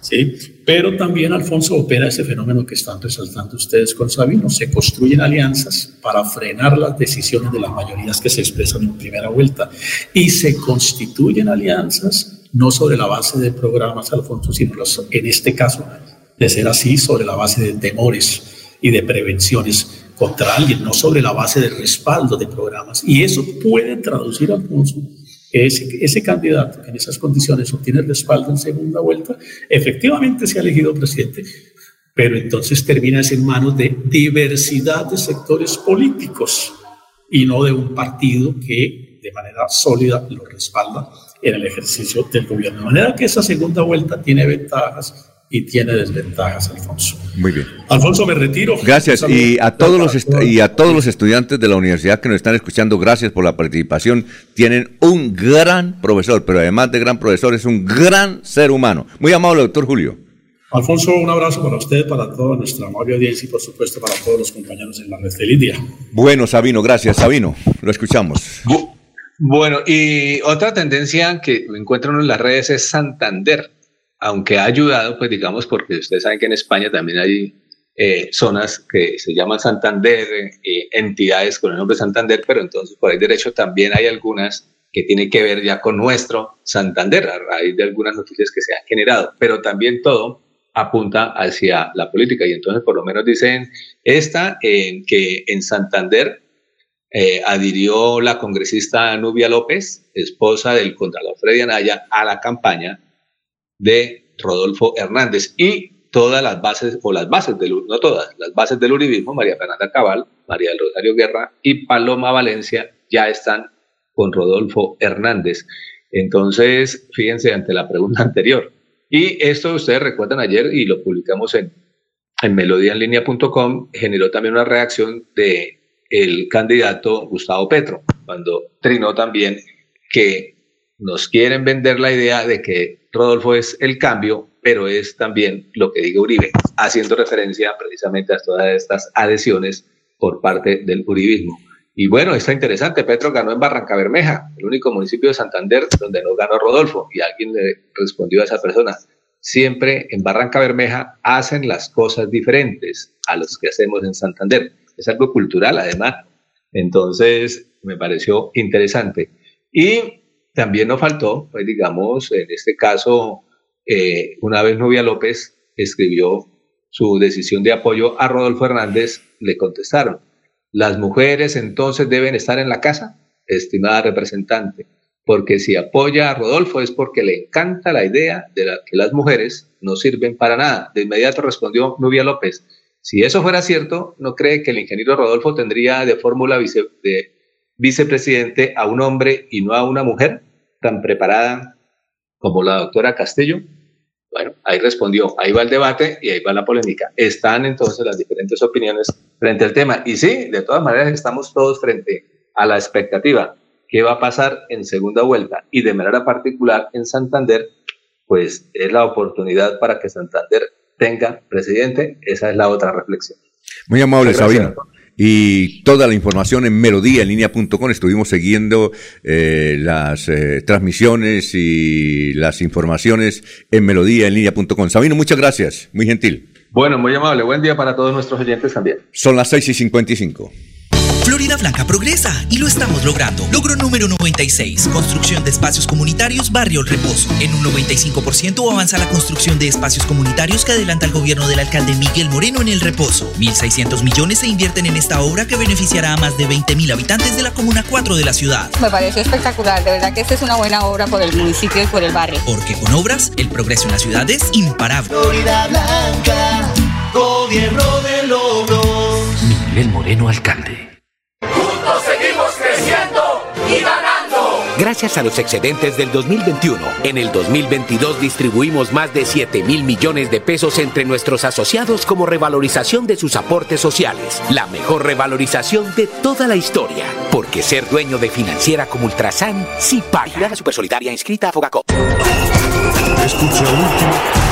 ¿sí? Pero también, Alfonso, opera ese fenómeno que están resaltando ustedes con Sabino. Se construyen alianzas para frenar las decisiones de las mayorías que se expresan en primera vuelta y se constituyen alianzas no sobre la base de programas, Alfonso, sino en este caso, de ser así, sobre la base de temores y de prevenciones contra alguien, no sobre la base de respaldo de programas. Y eso puede traducir, Alfonso, ese, ese candidato que en esas condiciones obtiene respaldo en segunda vuelta, efectivamente se ha elegido presidente, pero entonces termina en manos de diversidad de sectores políticos y no de un partido que de manera sólida lo respalda en el ejercicio del gobierno. De manera que esa segunda vuelta tiene ventajas y tiene desventajas, Alfonso. Muy bien. Alfonso, me retiro. Gracias. Y a todos los y a todos los estudiantes de la universidad que nos están escuchando, gracias por la participación. Tienen un gran profesor, pero además de gran profesor, es un gran ser humano. Muy amable, doctor Julio. Alfonso, un abrazo para usted, para toda nuestra amable audiencia y por supuesto para todos los compañeros en la red. Feliz día. Bueno, Sabino, gracias. Sabino, lo escuchamos. Bueno, y otra tendencia que encuentran en las redes es Santander aunque ha ayudado, pues digamos, porque ustedes saben que en España también hay eh, zonas que se llaman Santander, eh, entidades con el nombre Santander, pero entonces por ahí derecho también hay algunas que tienen que ver ya con nuestro Santander, a raíz de algunas noticias que se han generado, pero también todo apunta hacia la política. Y entonces por lo menos dicen esta, en que en Santander eh, adhirió la congresista Nubia López, esposa del Contralor Freddy Anaya, a la campaña de Rodolfo Hernández y todas las bases, o las bases del, no todas, las bases del uribismo, María Fernanda Cabal, María del Rosario Guerra y Paloma Valencia ya están con Rodolfo Hernández. Entonces, fíjense ante la pregunta [laughs] anterior. Y esto ustedes recuerdan ayer y lo publicamos en, en melodiaenlinea.com, generó también una reacción de el candidato Gustavo Petro, cuando trinó también que nos quieren vender la idea de que Rodolfo es el cambio, pero es también lo que diga Uribe, haciendo referencia precisamente a todas estas adhesiones por parte del uribismo. Y bueno, está interesante, Petro ganó en Barranca Bermeja, el único municipio de Santander donde no ganó Rodolfo, y alguien le respondió a esa persona, siempre en Barranca Bermeja hacen las cosas diferentes a los que hacemos en Santander. Es algo cultural además. Entonces, me pareció interesante. Y también nos faltó, pues digamos, en este caso, eh, una vez Novia López escribió su decisión de apoyo a Rodolfo Hernández, le contestaron, las mujeres entonces deben estar en la casa, estimada representante, porque si apoya a Rodolfo es porque le encanta la idea de que las mujeres no sirven para nada. De inmediato respondió Nubia López, si eso fuera cierto, ¿no cree que el ingeniero Rodolfo tendría de fórmula de vicepresidente a un hombre y no a una mujer tan preparada como la doctora Castillo? Bueno, ahí respondió, ahí va el debate y ahí va la polémica. Están entonces las diferentes opiniones frente al tema. Y sí, de todas maneras estamos todos frente a la expectativa. ¿Qué va a pasar en segunda vuelta? Y de manera particular en Santander, pues es la oportunidad para que Santander tenga presidente. Esa es la otra reflexión. Muy amable, Sabino y toda la información en melodíaenlínea.com. Estuvimos siguiendo eh, las eh, transmisiones y las informaciones en melodíaenlínea.com. Sabino, muchas gracias, muy gentil. Bueno, muy amable. Buen día para todos nuestros oyentes también. Son las 6 y 55. Florida Blanca progresa y lo estamos logrando. Logro número 96, construcción de espacios comunitarios Barrio El Reposo. En un 95% avanza la construcción de espacios comunitarios que adelanta el gobierno del alcalde Miguel Moreno en El Reposo. 1.600 millones se invierten en esta obra que beneficiará a más de 20.000 habitantes de la Comuna 4 de la ciudad. Me parece espectacular, de verdad que esta es una buena obra por el municipio y por el barrio. Porque con obras, el progreso en la ciudad es imparable. Florida Blanca, gobierno de logros. Miguel Moreno, alcalde Gracias a los excedentes del 2021, en el 2022 distribuimos más de 7 mil millones de pesos entre nuestros asociados como revalorización de sus aportes sociales. La mejor revalorización de toda la historia. Porque ser dueño de financiera como Ultrasan sí paga. La Supersolidaria inscrita a Fogacop. Escucha último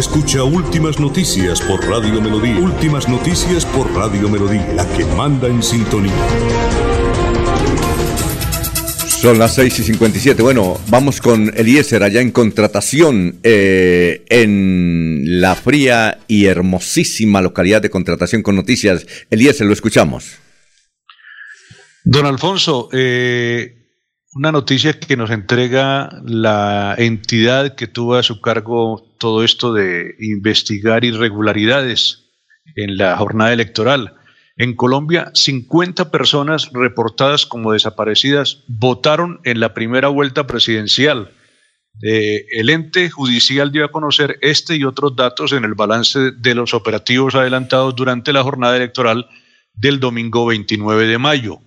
Escucha Últimas Noticias por Radio Melodía. Últimas Noticias por Radio Melodía, la que manda en sintonía. Son las 6 y 57. Bueno, vamos con Eliezer allá en contratación eh, en la fría y hermosísima localidad de contratación con noticias. Eliezer, lo escuchamos. Don Alfonso, eh, una noticia que nos entrega la entidad que tuvo a su cargo todo esto de investigar irregularidades en la jornada electoral. En Colombia, 50 personas reportadas como desaparecidas votaron en la primera vuelta presidencial. Eh, el ente judicial dio a conocer este y otros datos en el balance de los operativos adelantados durante la jornada electoral del domingo 29 de mayo.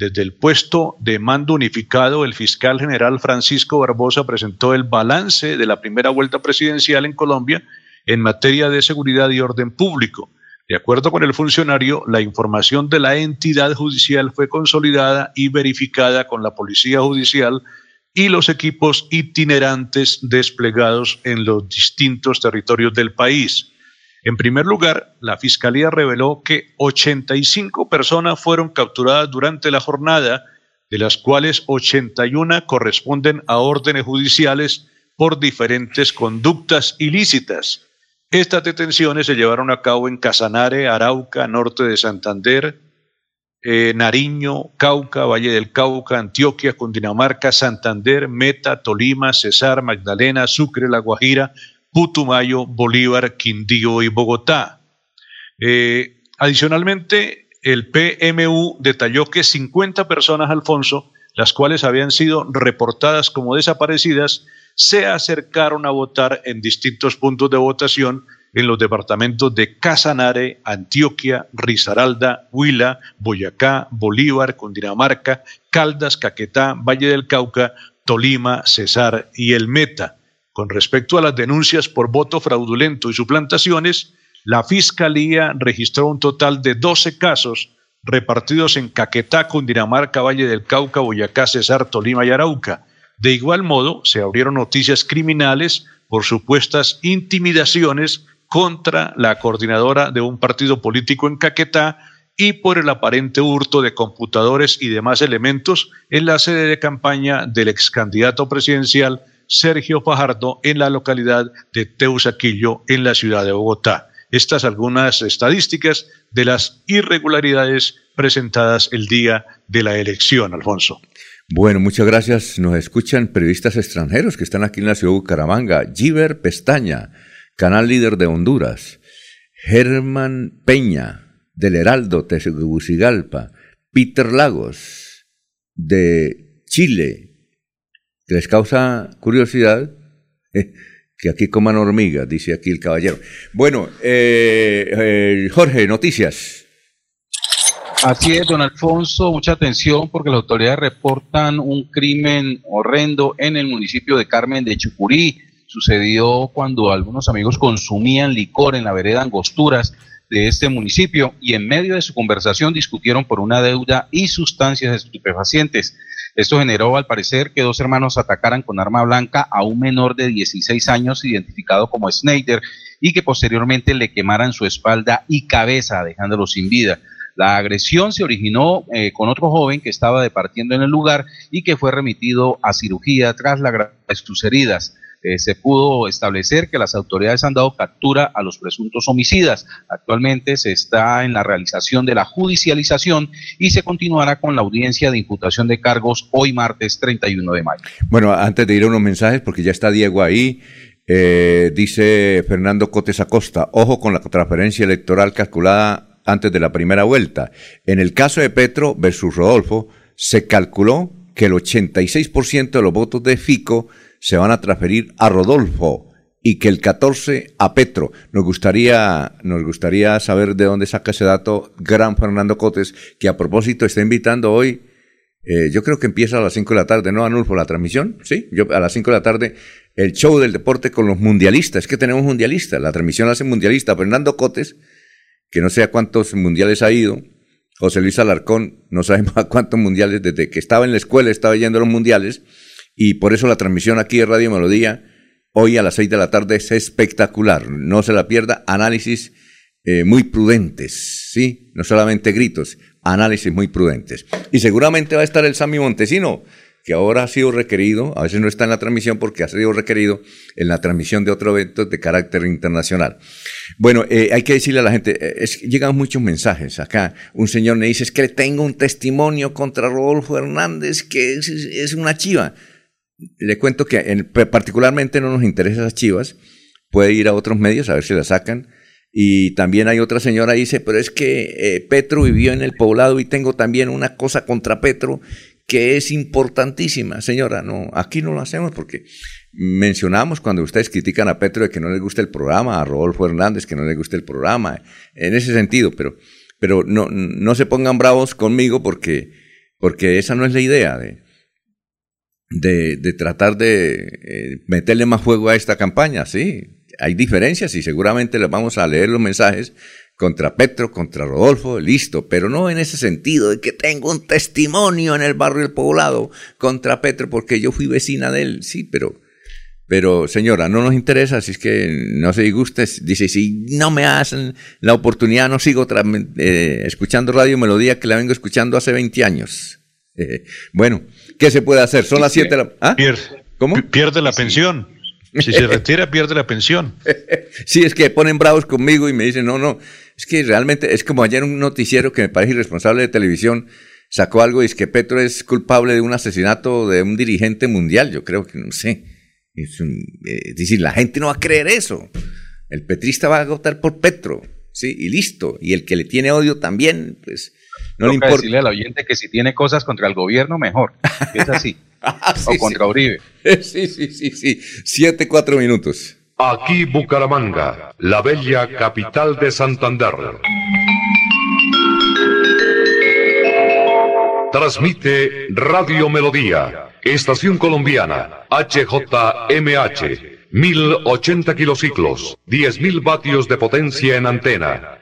Desde el puesto de mando unificado, el fiscal general Francisco Barbosa presentó el balance de la primera vuelta presidencial en Colombia en materia de seguridad y orden público. De acuerdo con el funcionario, la información de la entidad judicial fue consolidada y verificada con la Policía Judicial y los equipos itinerantes desplegados en los distintos territorios del país. En primer lugar, la Fiscalía reveló que 85 personas fueron capturadas durante la jornada, de las cuales 81 corresponden a órdenes judiciales por diferentes conductas ilícitas. Estas detenciones se llevaron a cabo en Casanare, Arauca, norte de Santander, eh, Nariño, Cauca, Valle del Cauca, Antioquia, Cundinamarca, Santander, Meta, Tolima, Cesar, Magdalena, Sucre, La Guajira, Putumayo, Bolívar, Quindío y Bogotá. Eh, adicionalmente, el PMU detalló que 50 personas, Alfonso, las cuales habían sido reportadas como desaparecidas, se acercaron a votar en distintos puntos de votación en los departamentos de Casanare, Antioquia, Risaralda, Huila, Boyacá, Bolívar, Cundinamarca, Caldas, Caquetá, Valle del Cauca, Tolima, Cesar y El Meta. Con respecto a las denuncias por voto fraudulento y suplantaciones, la Fiscalía registró un total de 12 casos repartidos en Caquetá, Cundinamarca, Valle del Cauca, Boyacá, Cesar, Tolima y Arauca. De igual modo, se abrieron noticias criminales por supuestas intimidaciones contra la coordinadora de un partido político en Caquetá y por el aparente hurto de computadores y demás elementos en la sede de campaña del ex candidato presidencial Sergio Fajardo en la localidad de Teusaquillo en la ciudad de Bogotá. Estas algunas estadísticas de las irregularidades presentadas el día de la elección, Alfonso. Bueno, muchas gracias. Nos escuchan periodistas extranjeros que están aquí en la ciudad de Bucaramanga. Giver Pestaña, canal líder de Honduras. Germán Peña, del Heraldo, Tegucigalpa. Peter Lagos, de Chile, les causa curiosidad eh, que aquí coman hormigas, dice aquí el caballero. Bueno, eh, eh, Jorge, noticias. Así es, don Alfonso, mucha atención porque las autoridades reportan un crimen horrendo en el municipio de Carmen de Chucurí. Sucedió cuando algunos amigos consumían licor en la vereda Angosturas de este municipio y en medio de su conversación discutieron por una deuda y sustancias estupefacientes. Esto generó, al parecer, que dos hermanos atacaran con arma blanca a un menor de 16 años identificado como Snyder y que posteriormente le quemaran su espalda y cabeza, dejándolo sin vida. La agresión se originó eh, con otro joven que estaba departiendo en el lugar y que fue remitido a cirugía tras la de sus heridas. Eh, se pudo establecer que las autoridades han dado captura a los presuntos homicidas. Actualmente se está en la realización de la judicialización y se continuará con la audiencia de imputación de cargos hoy martes 31 de mayo. Bueno, antes de ir a unos mensajes, porque ya está Diego ahí, eh, dice Fernando Cotes Acosta, ojo con la transferencia electoral calculada antes de la primera vuelta. En el caso de Petro versus Rodolfo, se calculó que el 86% de los votos de Fico se van a transferir a Rodolfo y que el 14 a Petro. Nos gustaría, nos gustaría saber de dónde saca ese dato gran Fernando Cotes, que a propósito está invitando hoy, eh, yo creo que empieza a las 5 de la tarde, ¿no, Anulfo, la transmisión? Sí, yo a las 5 de la tarde, el show del deporte con los mundialistas. Es que tenemos mundialistas, la transmisión hace mundialista. Fernando Cotes, que no sé a cuántos mundiales ha ido, José Luis Alarcón, no sabemos a cuántos mundiales, desde que estaba en la escuela estaba yendo a los mundiales, y por eso la transmisión aquí de Radio Melodía, hoy a las seis de la tarde, es espectacular. No se la pierda, análisis eh, muy prudentes, ¿sí? No solamente gritos, análisis muy prudentes. Y seguramente va a estar el Sami Montesino, que ahora ha sido requerido, a veces no está en la transmisión porque ha sido requerido en la transmisión de otro evento de carácter internacional. Bueno, eh, hay que decirle a la gente, eh, llegan muchos mensajes acá. Un señor me dice, es que tengo un testimonio contra Rodolfo Hernández que es, una chiva. Le cuento que en, particularmente no nos interesan las chivas. Puede ir a otros medios a ver si la sacan. Y también hay otra señora dice, pero es que eh, Petro vivió en el poblado y tengo también una cosa contra Petro que es importantísima. Señora, no, aquí no lo hacemos porque mencionamos cuando ustedes critican a Petro de que no les gusta el programa, a Rodolfo Hernández que no les gusta el programa, en ese sentido, pero, pero no, no se pongan bravos conmigo porque, porque esa no es la idea de, de, tratar de eh, meterle más fuego a esta campaña, sí. Hay diferencias y seguramente les vamos a leer los mensajes contra Petro, contra Rodolfo, listo, pero no en ese sentido de que tengo un testimonio en el barrio del poblado contra Petro porque yo fui vecina de él, sí, pero, pero señora, no nos interesa, si es que no se disguste, dice, si no me hacen la oportunidad, no sigo eh, escuchando Radio Melodía que la vengo escuchando hace 20 años. [laughs] Bueno, ¿qué se puede hacer? Son las 7 de la... ¿Ah? Pierde, ¿Cómo? Pierde la pensión. [laughs] Si se retira, pierde la pensión. sí, es que ponen bravos conmigo y me dicen, no, no, es que realmente es como ayer un noticiero que me parece irresponsable de televisión sacó algo y es que Petro es culpable de un asesinato de un dirigente mundial. Yo creo que no sé. Es, eh, decir, la gente no va a creer eso. El petrista va a votar por Petro, sí, y listo. Y el que le tiene odio también, pues no le importa. decirle al oyente que si tiene cosas contra el gobierno, mejor. Es así. Ah, [laughs] o contra Uribe. Sí, sí, sí, sí. Siete, cuatro minutos. Aquí Bucaramanga, la bella capital de Santander. Transmite Radio Melodía, Estación Colombiana, HJMH, 1080 kilociclos, 10.000 vatios de potencia en antena,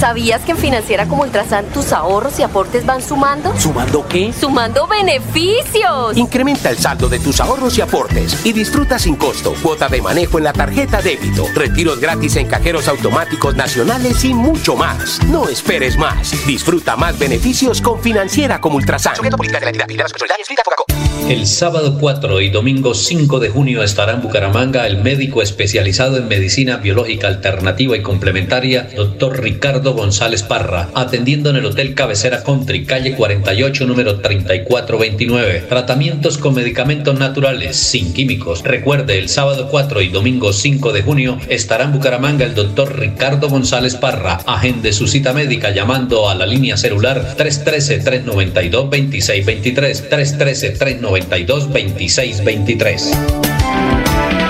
¿Sabías que en Financiera como Ultrasan tus ahorros y aportes van sumando? ¿Sumando qué? ¡Sumando beneficios! Incrementa el saldo de tus ahorros y aportes y disfruta sin costo cuota de manejo en la tarjeta débito, retiros gratis en cajeros automáticos nacionales y mucho más. No esperes más. Disfruta más beneficios con Financiera como Ultrasan. El sábado 4 y domingo 5 de junio estará en Bucaramanga el médico especializado en medicina biológica alternativa y complementaria, doctor Ricardo González Parra, atendiendo en el Hotel Cabecera Country, calle 48, número 3429. Tratamientos con medicamentos naturales, sin químicos. Recuerde, el sábado 4 y domingo 5 de junio estará en Bucaramanga el doctor Ricardo González Parra. Agende su cita médica llamando a la línea celular 313-392-2623. 313-392-2623.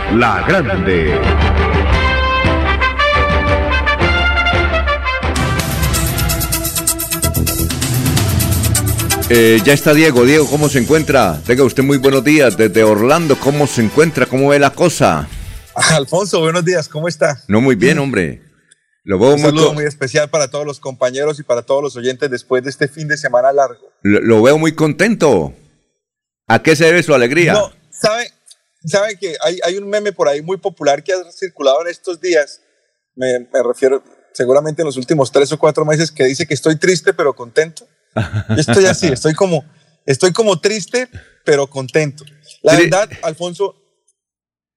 la grande. Eh, ya está Diego. Diego, ¿cómo se encuentra? Tenga usted muy buenos días desde Orlando. ¿Cómo se encuentra? ¿Cómo ve la cosa? Alfonso, buenos días. ¿Cómo está? No, muy bien, hombre. Lo veo Un saludo muy especial para todos los compañeros y para todos los oyentes después de este fin de semana largo. Lo, lo veo muy contento. ¿A qué se debe su alegría? No, ¿sabe, sabe que hay, hay un meme por ahí muy popular que ha circulado en estos días? Me, me refiero seguramente en los últimos tres o cuatro meses que dice que estoy triste pero contento. Yo estoy así, [laughs] estoy como, estoy como triste, pero contento. La verdad, Alfonso,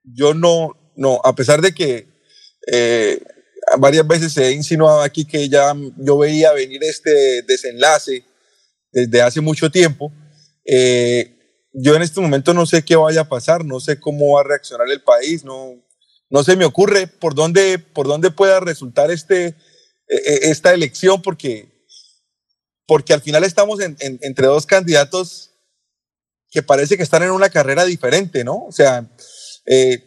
yo no, no, a pesar de que eh, varias veces he insinuado aquí que ya yo veía venir este desenlace desde hace mucho tiempo, eh, yo en este momento no sé qué vaya a pasar, no sé cómo va a reaccionar el país, no, no se me ocurre por dónde, por dónde pueda resultar este, eh, esta elección, porque porque al final estamos entre dos candidatos que parece que están en una carrera diferente, ¿no? O sea, eh,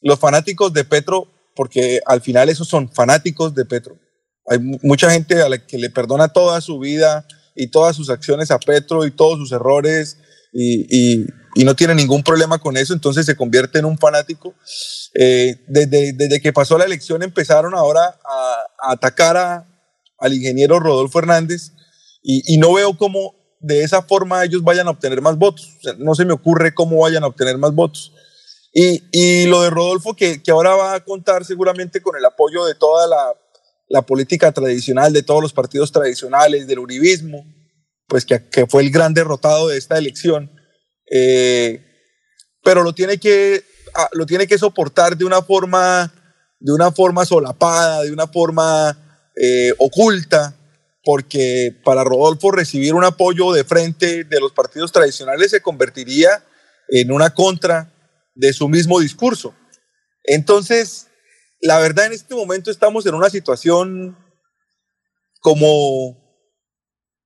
los fanáticos de Petro, porque al final esos son fanáticos de Petro. Hay mucha gente a la que le perdona toda su vida y todas sus acciones a Petro y todos sus errores y, no tiene ningún problema con eso, entonces se convierte en un fanático. Eh, desde, desde, que pasó la elección empezaron ahora a, atacar a, al ingeniero Rodolfo Hernández y, no veo cómo de esa forma ellos vayan a obtener más votos. no se me ocurre cómo vayan a obtener más votos. Y, y lo de Rodolfo, que, que, ahora va a contar seguramente con el apoyo de toda la, la, política tradicional, de todos los partidos tradicionales, del uribismo, pues que, que fue el gran derrotado de esta elección. Eh, pero lo tiene, que, ah, lo tiene que soportar de una forma, de una forma solapada, de una forma eh, oculta, porque para Rodolfo recibir un apoyo de frente de los partidos tradicionales se convertiría en una contra de su mismo discurso. Entonces, la verdad en este momento estamos en una situación como,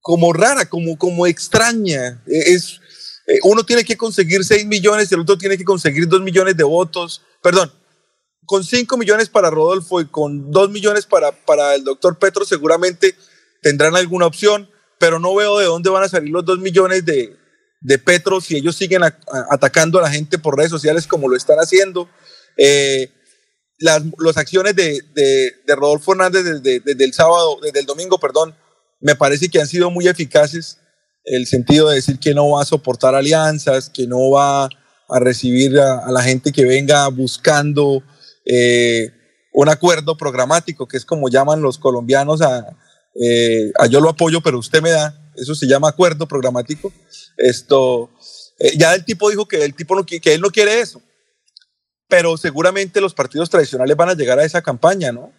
como rara, como, como extraña. E, es, eh, uno tiene que conseguir 6 millones el otro tiene que conseguir 2 millones de votos. Perdón, con 5 millones para Rodolfo y con 2 millones para, para el doctor Petro seguramente tendrán alguna opción, pero no veo de dónde van a salir los dos millones de, de Petro si ellos siguen atacando a la gente por redes sociales como lo están haciendo. Eh, las, las, acciones de, de, de Rodolfo Hernández desde, desde, el sábado, desde el domingo, perdón, me parece que han sido muy eficaces. El sentido de decir que no va a soportar alianzas, que no va a recibir a, la gente que venga buscando eh, un acuerdo programático, que es como llaman los colombianos eh, a yo lo apoyo, pero usted me da, eso se llama acuerdo programático. Esto, eh, ya el tipo dijo que el tipo que él no quiere eso, pero seguramente los partidos tradicionales van a llegar a esa campaña, ¿no?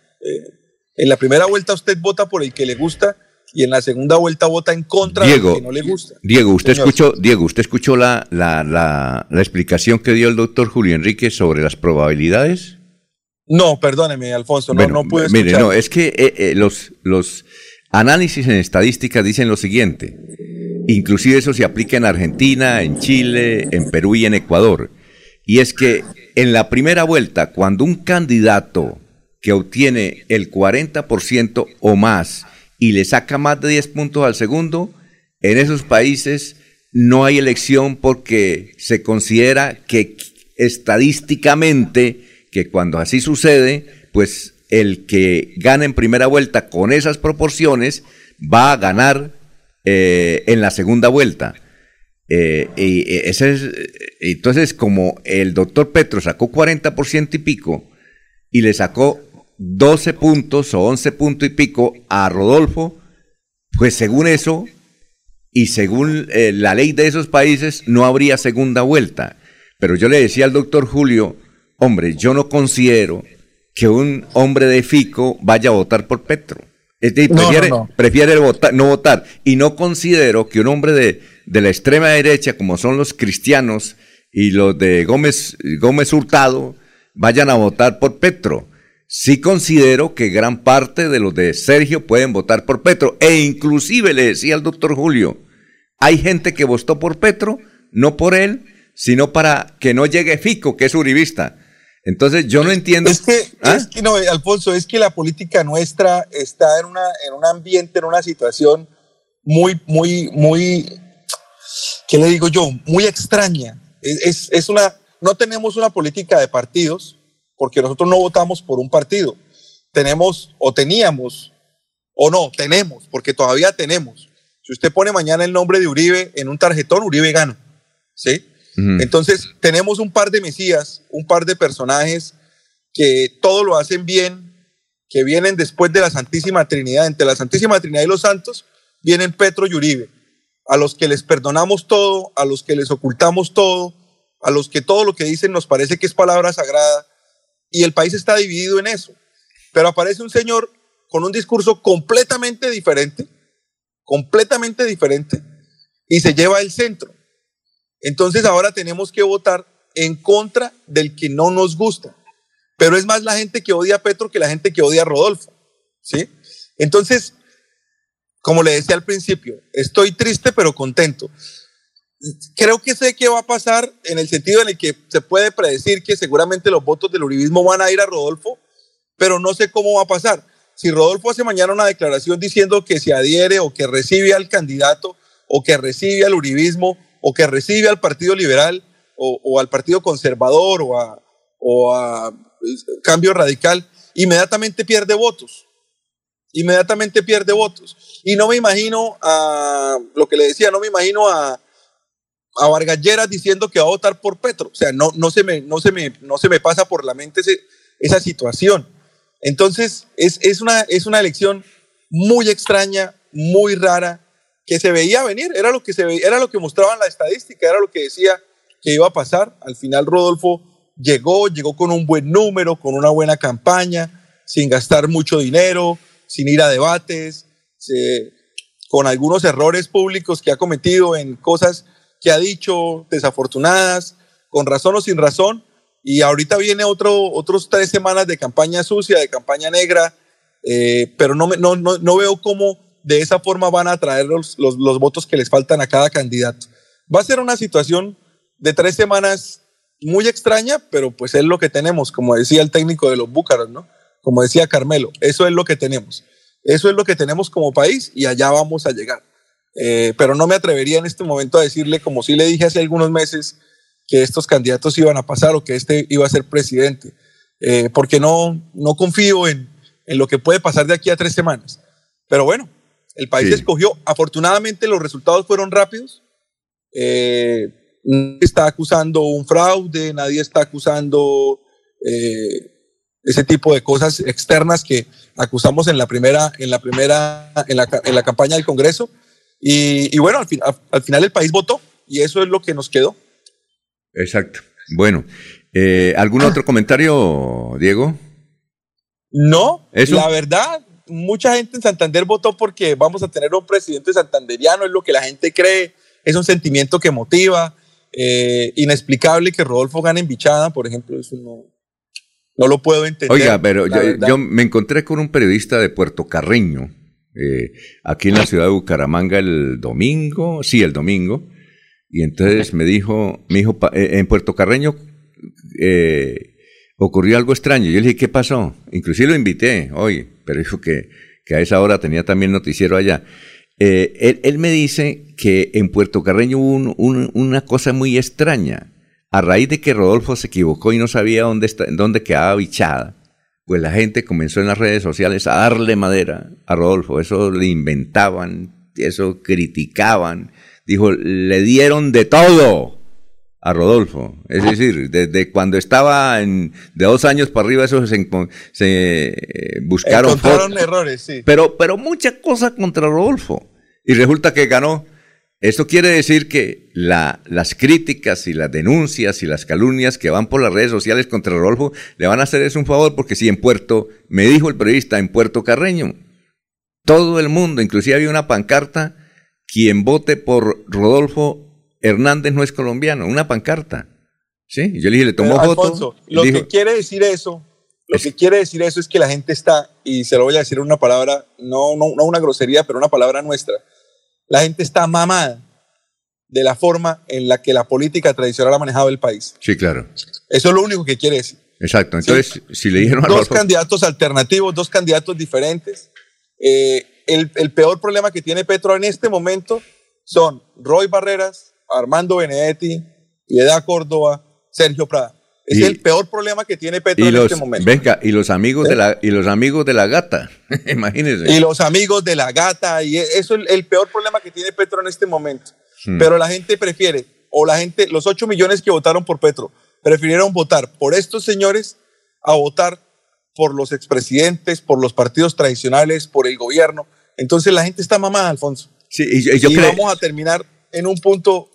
En la primera vuelta usted vota por el que le gusta y en la segunda vuelta vota en contra Diego, del que no le gusta. Diego, usted escuchó, Diego, usted escuchó la, la, la, la explicación que dio el doctor Julio Enrique sobre las probabilidades. No, perdóneme, Alfonso, no, no pude escuchar. Mire, no, es que eh, eh, los, los análisis en estadística dicen lo siguiente. Inclusive eso se aplica en Argentina, en Chile, en Perú y en Ecuador. Y es que en la primera vuelta, cuando un candidato que obtiene el 40% o más y le saca más de 10 puntos al segundo, en esos países no hay elección porque se considera que estadísticamente que cuando así sucede, pues el que gana en primera vuelta con esas proporciones va a ganar eh, en la segunda vuelta. Eh, y eh, entonces, como el doctor Petro sacó 40% y pico y le sacó 12 puntos o 11 puntos y pico a Rodolfo, pues según eso y según la ley de esos países no habría segunda vuelta. Pero yo le decía al doctor Julio, Hombre, yo no considero que un hombre de Fico vaya a votar por Petro. prefiere, no, prefiere votar, no votar. Y no considero que un hombre de, de, la extrema derecha, como son los cristianos y los de Gómez, Gómez Hurtado, vayan a votar por Petro. Sí considero que gran parte de los de Sergio pueden votar por Petro. E inclusive le decía al doctor Julio, hay gente que votó por Petro, no por él, sino para que no llegue Fico, que es uribista. Entonces yo no entiendo. Es que, ¿Ah? es que no, Alfonso, es que la política nuestra está en, una, en un ambiente, en una situación muy, muy, muy, ¿qué le digo yo? Muy extraña. Es, es una, no tenemos una política de partidos, porque nosotros no votamos por un partido. Tenemos o teníamos, o no, tenemos, porque todavía tenemos. Si usted pone mañana el nombre de Uribe en un tarjetón, Uribe gana. ¿Sí? Entonces, tenemos un par de mesías, un par de personajes que todo lo hacen bien, que vienen después de la Santísima Trinidad. Entre la Santísima Trinidad y los santos vienen Petro y Uribe, a los que les perdonamos todo, a los que les ocultamos todo, a los que todo lo que dicen nos parece que es palabra sagrada, y el país está dividido en eso. Pero aparece un señor con un discurso completamente diferente, completamente diferente, y se lleva el centro. Entonces ahora tenemos que votar en contra del que no nos gusta. Pero es más la gente que odia a Petro que la gente que odia a Rodolfo. ¿sí? Entonces, como le decía al principio, estoy triste pero contento. Creo que sé qué va a pasar en el sentido en el que se puede predecir que seguramente los votos del uribismo van a ir a Rodolfo, pero no sé cómo va a pasar. Si Rodolfo hace mañana una declaración diciendo que se adhiere o que recibe al candidato o que recibe al uribismo o que recibe al Partido Liberal o, al Partido Conservador o a, o a Cambio Radical, inmediatamente pierde votos. Inmediatamente pierde votos. Y no me imagino a lo que le decía, no me imagino a, a Vargas diciendo que va a votar por Petro. O sea, no, no, se, me, no, se, me, no se me pasa por la mente esa situación. Entonces, es, es, una, es una elección muy extraña, muy rara, que se veía venir, era lo que se era lo que mostraban la estadística, era lo que decía que iba a pasar. Al final Rodolfo llegó, llegó con un buen número, con una buena campaña, sin gastar mucho dinero, sin ir a debates, con algunos errores públicos que ha cometido en cosas que ha dicho desafortunadas, con razón o sin razón. Y ahorita viene otro, otros tres semanas de campaña sucia, de campaña negra, eh, pero no, no, no, no veo cómo de esa forma van a traer los, los, votos que les faltan a cada candidato. Va a ser una situación de tres semanas muy extraña, pero pues es lo que tenemos, como decía el técnico de los Búcaros, ¿no? Como decía Carmelo, eso es lo que tenemos. Eso es lo que tenemos como país y allá vamos a llegar. Eh, pero no me atrevería en este momento a decirle, como sí le dije hace algunos meses, que estos candidatos iban a pasar o que este iba a ser presidente, eh, porque no, no confío en, en lo que puede pasar de aquí a tres semanas. Pero bueno, el país escogió, afortunadamente los resultados fueron rápidos. Eh, nadie está acusando un fraude, nadie está acusando eh, ese tipo de cosas externas que acusamos en la primera, en la primera, en la, en la campaña del Congreso. Y, bueno, al, al, final el país votó y eso es lo que nos quedó. Exacto. Bueno, eh, ¿algún otro [clears throat] comentario, Diego? No, la verdad, mucha gente en Santander votó porque vamos a tener un presidente santanderiano, es lo que la gente cree, es un sentimiento que motiva. Eh, inexplicable que Rodolfo gane en Bichada, por ejemplo, eso no, no lo puedo entender. Oiga, pero yo, me encontré con un periodista de Puerto Carreño, eh, aquí en la ciudad de Bucaramanga el domingo, sí, el domingo, y entonces me dijo, me dijo, eh, en Puerto Carreño ocurrió algo extraño. Yo le dije, ¿qué pasó? Inclusive lo invité hoy, pero dijo que, que a esa hora tenía también noticiero allá. Eh, él, me dice que en Puerto Carreño hubo una cosa muy extraña. A raíz de que Rodolfo se equivocó y no sabía dónde, está, dónde quedaba bichada, pues la gente comenzó en las redes sociales a darle madera a Rodolfo. Eso le inventaban, eso criticaban. Dijo, le dieron de todo a Rodolfo. Es decir, desde cuando estaba en, de dos años para arriba, eso se, se eh, buscaron. Encontraron errores, sí. Pero, pero mucha cosa contra Rodolfo. Y resulta que ganó. Esto quiere decir que la, las críticas y las denuncias y las calumnias que van por las redes sociales contra Rodolfo le van a hacer eso un favor porque si en Puerto, me dijo el periodista, en Puerto Carreño, todo el mundo, inclusive había una pancarta, quien vote por Rodolfo Hernández no es colombiano, una pancarta. ¿Sí? yo le dije, le tomó foto. Lo que quiere decir eso, lo que quiere decir eso es que la gente está, y se lo voy a decir una palabra, no, no, no una grosería, pero una palabra nuestra. La gente está mamada de la forma en la que la política tradicional ha manejado el país. Sí, claro. Eso es lo único que quiere decir. Exacto. Entonces, si le dijeron a Dos candidatos alternativos, dos candidatos diferentes. Eh, el, el, peor problema que tiene Petro en este momento son Roy Barreras, Armando Benedetti, Piedad Córdoba, Sergio Prada. Es el peor problema que tiene Petro en este momento. Venga, y los amigos de la y los amigos de la gata, [laughs] imagínense. Y los amigos de la gata y eso es el, peor problema que tiene Petro en este momento. Hmm. Pero la gente prefiere o la gente los 8 millones que votaron por Petro prefirieron votar por estos señores a votar por los expresidentes, por los partidos tradicionales, por el gobierno. Entonces la gente está mamada, Alfonso. Sí, y, yo, vamos a terminar en un punto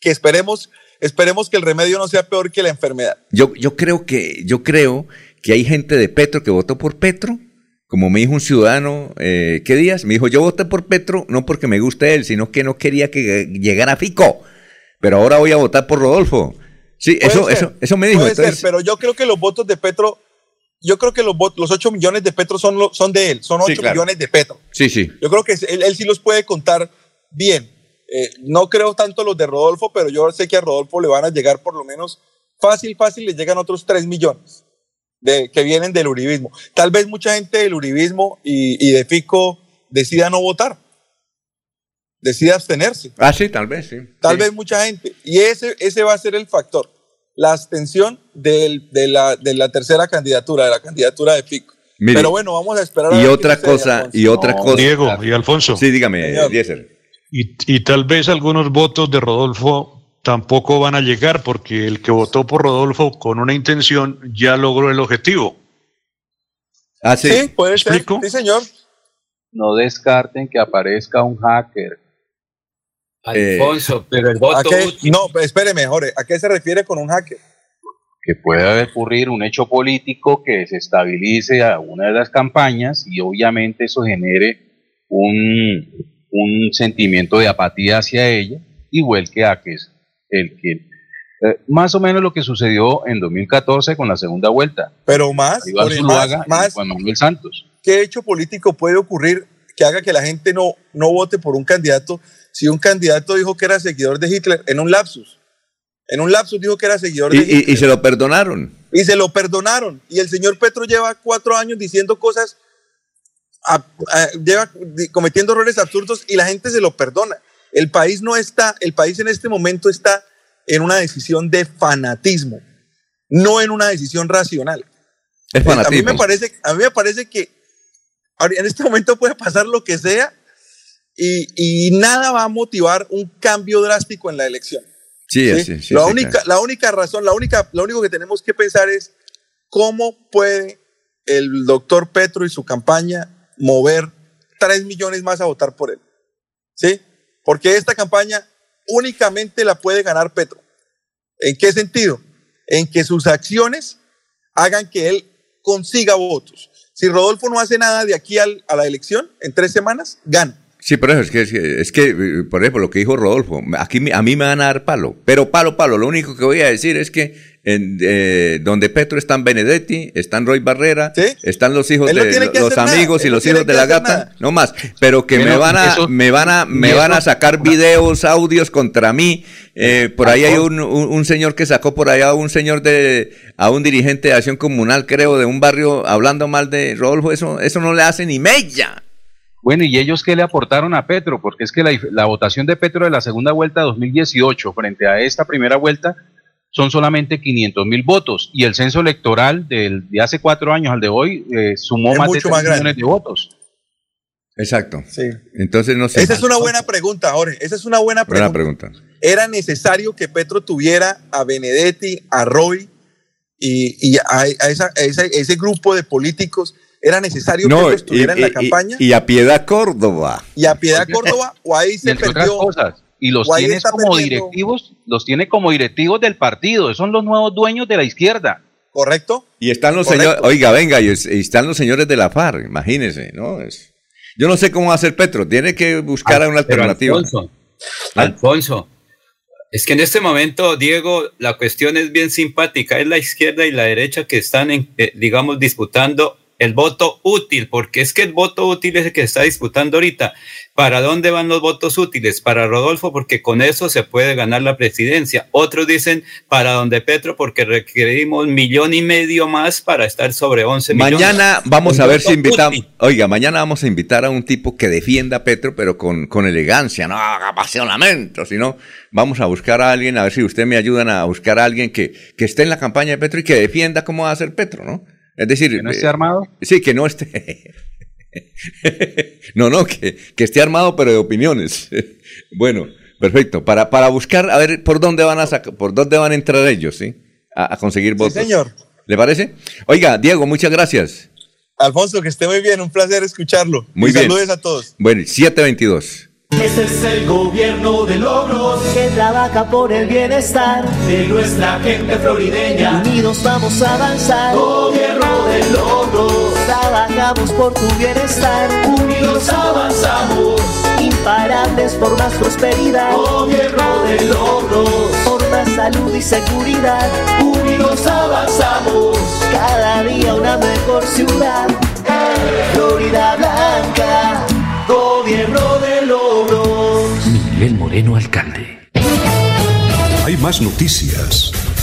que esperemos esperemos que el remedio no sea peor que la enfermedad. Yo, yo creo que, yo creo que hay gente de Petro que votó por Petro, como me dijo un ciudadano, eh, ¿qué días? Me dijo, yo voté por Petro no porque me guste él, sino que no quería que llegara Fico, pero ahora voy a votar por Rodolfo. Sí, eso, eso, eso me dijo. Puede ser, pero yo creo que los votos de Petro, yo creo que los, los 8 millones de Petro son, son de él, son 8 millones de Petro. Sí, sí. Yo creo que él, él sí los puede contar bien. Eh, no creo tanto los de Rodolfo, pero yo sé que a Rodolfo le van a llegar por lo menos fácil, fácil, le llegan otros 3 millones de, que vienen del uribismo. Tal vez mucha gente del uribismo y, de Fico decida no votar, decida abstenerse. Ah, sí, tal vez, sí. Tal vez mucha gente. Y ese, ese va a ser el factor, la abstención de, la, de la tercera candidatura, de la candidatura de Fico. Pero bueno, vamos a esperar. Y otra cosa, y otra cosa. Diego y Alfonso. Sí, dígame, Diesel. Y, tal vez algunos votos de Rodolfo tampoco van a llegar porque el que votó por Rodolfo con una intención ya logró el objetivo. Ah, sí, puede ser. Sí, señor. No descarten que aparezca un hacker. Alfonso, eh, pero el voto. no, espere Jorge. ¿A qué se refiere con un hacker? Que pueda ocurrir un hecho político que desestabilice a una de las campañas y obviamente eso genere un, un sentimiento de apatía hacia ella, igual que a que es el que eh, más o menos lo que sucedió en 2014 con la segunda vuelta. Pero más, más, Juan Manuel Santos. ¿Qué hecho político puede ocurrir que haga que la gente no, no vote por un candidato si un candidato dijo que era seguidor de Hitler en un lapsus? En un lapsus dijo que era seguidor de Hitler. y se lo perdonaron. Y se lo perdonaron. Y el señor Petro lleva cuatro años diciendo cosas lleva cometiendo errores absurdos y la gente se lo perdona. El país no está, el país en este momento está en una decisión de fanatismo, no en una decisión racional. Es A mí me parece, a mí me parece que en este momento puede pasar lo que sea y, nada va a motivar un cambio drástico en la elección. Sí, sí, sí, la, única, la única razón, la única, lo único que tenemos que pensar es cómo puede el doctor Petro y su campaña mover 3 millones más a votar por él. ¿Sí? Porque esta campaña únicamente la puede ganar Petro. ¿En qué sentido? En que sus acciones hagan que él consiga votos. Si Rodolfo no hace nada de aquí a la elección, en tres semanas, gana. Sí, pero es que, es que, por ejemplo, lo que dijo Rodolfo, aquí a mí me van a dar palo, pero palo, palo, lo único que voy a decir es que en, eh, donde Petro están Benedetti, están Roy Barrera, están los hijos de los amigos y los hijos de la gata, no más, pero que me van a, me van a, me van a sacar videos, audios contra mí. Eh, por ahí hay un, un, señor que sacó por allá a un señor de, a un dirigente de acción comunal, creo, de un barrio hablando mal de Rodolfo, eso, eso no le hace ni mella. Bueno, ¿y ellos qué le aportaron a Petro? Porque es que la, votación de Petro de la segunda vuelta de 2018 frente a esta primera vuelta son solamente 500 mil votos y el censo electoral del, de hace cuatro años al de hoy eh, sumó más de 3 millones de votos. Exacto. Sí. Entonces no sé. Esa es una buena pregunta, Jorge. Esa es una buena pregunta. pregunta. ¿Era necesario que Petro tuviera a Benedetti, a Roy y, a, ese grupo de políticos era necesario que estuviera en la campaña. Y, a Piedad Córdoba. Y a Piedad Córdoba, o ahí se perdió. Cosas. Y los tiene como directivos, los tiene como directivos del partido, son los nuevos dueños de la izquierda. ¿Correcto? Y están los señores, oiga, venga, y, están los señores de la FARC, imagínense, ¿no? Es, yo no sé cómo va a hacer Petro, tiene que buscar una alternativa. Alfonso, ¿Ah? Alfonso, es que en este momento, Diego, la cuestión es bien simpática, es la izquierda y la derecha que están, en, eh, digamos, disputando el voto útil, porque es que el voto útil es el que se está disputando ahorita. ¿Para dónde van los votos útiles? Para Rodolfo, porque con eso se puede ganar la presidencia. Otros dicen para donde Petro, porque requerimos millón y medio más para estar sobre 11 mañana millones. Mañana vamos a ver si invitamos, oiga, mañana vamos a invitar a un tipo que defienda a Petro, pero con, con elegancia, no apasionamiento, sino vamos a buscar a alguien, a ver si usted me ayudan a buscar a alguien que, que esté en la campaña de Petro y que defienda cómo va a ser Petro, ¿no? Es decir, ¿Que no esté armado? Sí, que no esté. [laughs] [laughs] no, no, que, que, esté armado, pero de opiniones. [laughs] bueno, perfecto. Para, para buscar, a ver por dónde van a sacar, por dónde van a entrar ellos, ¿sí? A, a conseguir votos. Sí, señor. ¿Le parece? Oiga, Diego, muchas gracias. Alfonso, que esté muy bien, un placer escucharlo. Muy y bien. Saludos a todos. Bueno, 722. Este es el gobierno de logros que trabaja por el bienestar de nuestra gente florideña. Unidos vamos a avanzar. Gobierno de logros. Trabajamos por tu bienestar. Unidos avanzamos. Imparables por más prosperidad. Gobierno de logros. Por más salud y seguridad. Unidos avanzamos. Cada día una mejor ciudad. Florida Blanca. Gobierno de logros. Miguel Moreno, alcalde. Hay más noticias.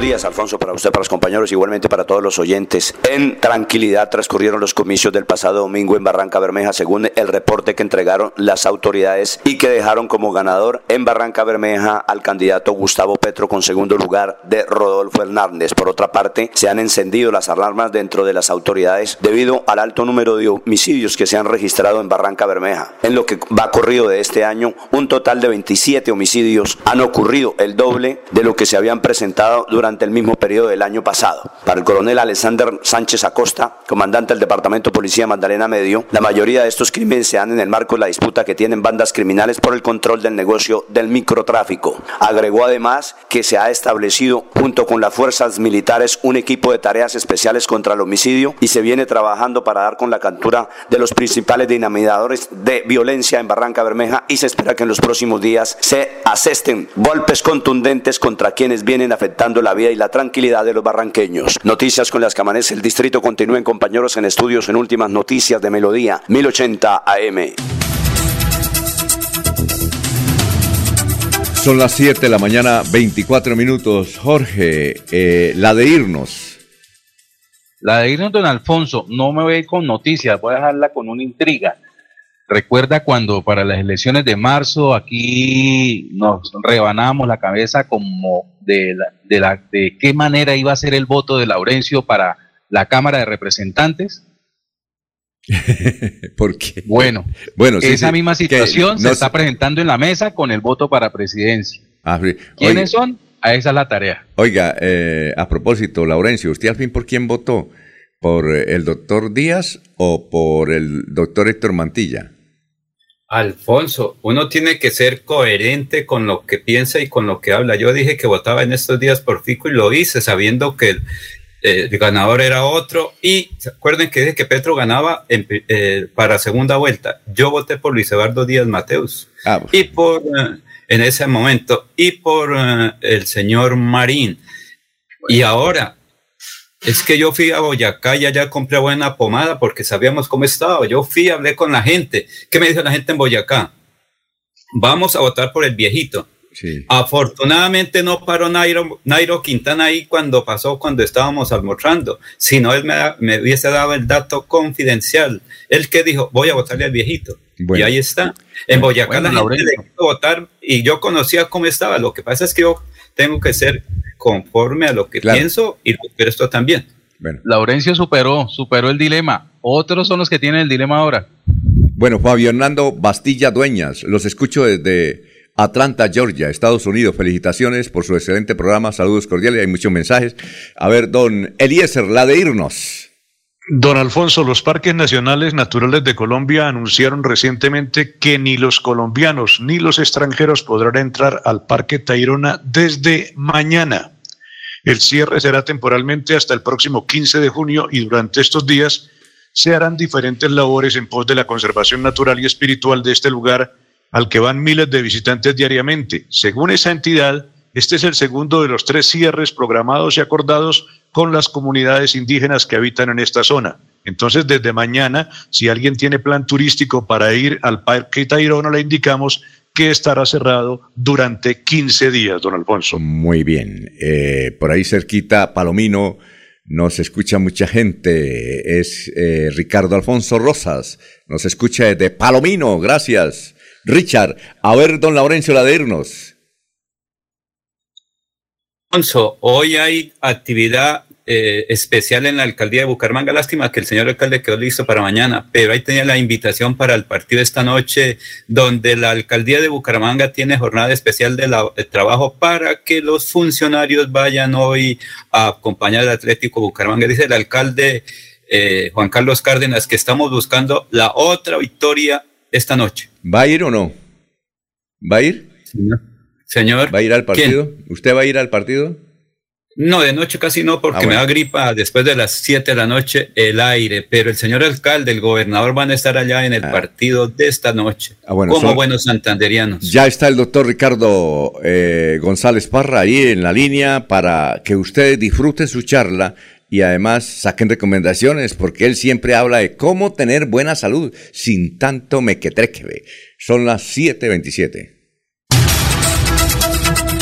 Días, Alfonso, para usted, para los compañeros, igualmente para todos los oyentes. En tranquilidad transcurrieron los comicios del pasado domingo en Barranca Bermeja, según el reporte que entregaron las autoridades y que dejaron como ganador en Barranca Bermeja al candidato Gustavo Petro con segundo lugar de Rodolfo Hernández. Por otra parte, se han encendido las alarmas dentro de las autoridades debido al alto número de homicidios que se han registrado en Barranca Bermeja. En lo que va corrido de este año, un total de 27 homicidios han ocurrido, el doble de lo que se habían presentado durante el mismo periodo del año pasado. Para el coronel Alexander Sánchez Acosta, comandante del Departamento de Policía Magdalena Medio, la mayoría de estos crímenes se dan en el marco de la disputa que tienen bandas criminales por el control del negocio del microtráfico. Agregó además que se ha establecido junto con las fuerzas militares un equipo de tareas especiales contra el homicidio y se viene trabajando para dar con la captura de los principales dinamizadores de violencia en Barranca Bermeja y se espera que en los próximos días se asesten golpes contundentes contra quienes vienen afectando la vida y la tranquilidad de los barranqueños. Noticias con las que amanece el distrito continúen compañeros en estudios en últimas noticias de Melodía 1080 AM. Son las 7 de la mañana, 24 minutos. Jorge, eh, la de irnos. La de irnos, don Alfonso, no me voy a ir con noticias, voy a dejarla con una intriga. Recuerda cuando para las elecciones de marzo aquí nos rebanamos la cabeza como de, la, de, la, de qué manera iba a ser el voto de Laurencio para la Cámara de Representantes. [laughs] ¿Por qué? Bueno, bueno sí, esa sí, misma situación no se está presentando en la mesa con el voto para presidencia. Ah. ¿Quiénes son? A esa es la tarea. Oiga, eh, a propósito, Laurencio, ¿usted al fin por quién votó? ¿Por eh, el doctor Díaz o por el doctor Héctor Mantilla? Alfonso, uno tiene que ser coherente con lo que piensa y con lo que habla. Yo dije que votaba en estos días por Fico y lo hice sabiendo que el, eh, el ganador era otro. Y se acuerden que dije que Petro ganaba en, eh, para segunda vuelta. Yo voté por Luis Eduardo Díaz Mateus. Ah, y por, eh, en ese momento, y por el señor Marín. Y ahora, es que yo fui a Boyacá y allá compré buena pomada porque sabíamos cómo estaba. Yo fui, hablé con la gente. ¿Qué me dijo la gente en Boyacá? Vamos a votar por el viejito. Sí. Afortunadamente no paró Nairo, Nairo Quintana ahí cuando pasó, cuando estábamos almorzando. Si no, él me, me, hubiese dado el dato confidencial. Él que dijo, voy a votarle al viejito. Bueno. Y ahí está. En Boyacá Bueno, la gente le quiso votar y yo conocía cómo estaba. Lo que pasa es que yo tengo que ser conforme a lo que Claro. pienso y lo que esto también. Bueno. Laurencio superó, superó el dilema. Otros son los que tienen el dilema ahora. Bueno, Fabio Hernando Bastilla Dueñas, los escucho desde Atlanta, Georgia, Estados Unidos. Felicitaciones por su excelente programa. Saludos cordiales, hay muchos mensajes. A ver, don Eliezer, la de irnos. Don Alfonso, los parques nacionales naturales de Colombia anunciaron recientemente que ni los colombianos ni los extranjeros podrán entrar al Parque Tayrona desde mañana. El cierre será temporalmente hasta el próximo 15 de junio y durante estos días se harán diferentes labores en pos de la conservación natural y espiritual de este lugar al que van miles de visitantes diariamente. Según esa entidad, este es el segundo de los tres cierres programados y acordados con las comunidades indígenas que habitan en esta zona. Entonces, desde mañana, si alguien tiene plan turístico para ir al Parque Tayrona, le indicamos que estará cerrado durante 15 días, don Alfonso. Muy bien. Eh, por ahí cerquita, Palomino, nos escucha mucha gente. Es eh, Ricardo Alfonso Rosas. Nos escucha desde Palomino. Gracias. Richard, a ver, don Laurencio Ladernos. Alfonso, hoy hay actividad eh, especial en la alcaldía de Bucaramanga. Lástima que el señor alcalde quedó listo para mañana, pero ahí tenía la invitación para el partido esta noche, donde la alcaldía de Bucaramanga tiene jornada especial de, trabajo para que los funcionarios vayan hoy a acompañar al Atlético Bucaramanga. Dice el alcalde eh, Juan Carlos Cárdenas que estamos buscando la otra victoria esta noche. ¿Va a ir o no? ¿Va a ir? Señor. ¿Va a ir al partido? ¿Usted va a ir al partido? No, de noche casi no, porque ah, me da gripa después de las 7 de la noche el aire, pero el señor alcalde, el gobernador van a estar allá en el ah. partido de esta noche, ah, como buenos santanderianos. Ya está el doctor Ricardo eh, González Parra ahí en la línea para que ustedes disfruten su charla y además saquen recomendaciones, porque él siempre habla de cómo tener buena salud sin tanto mequetreque. Son las 7.27.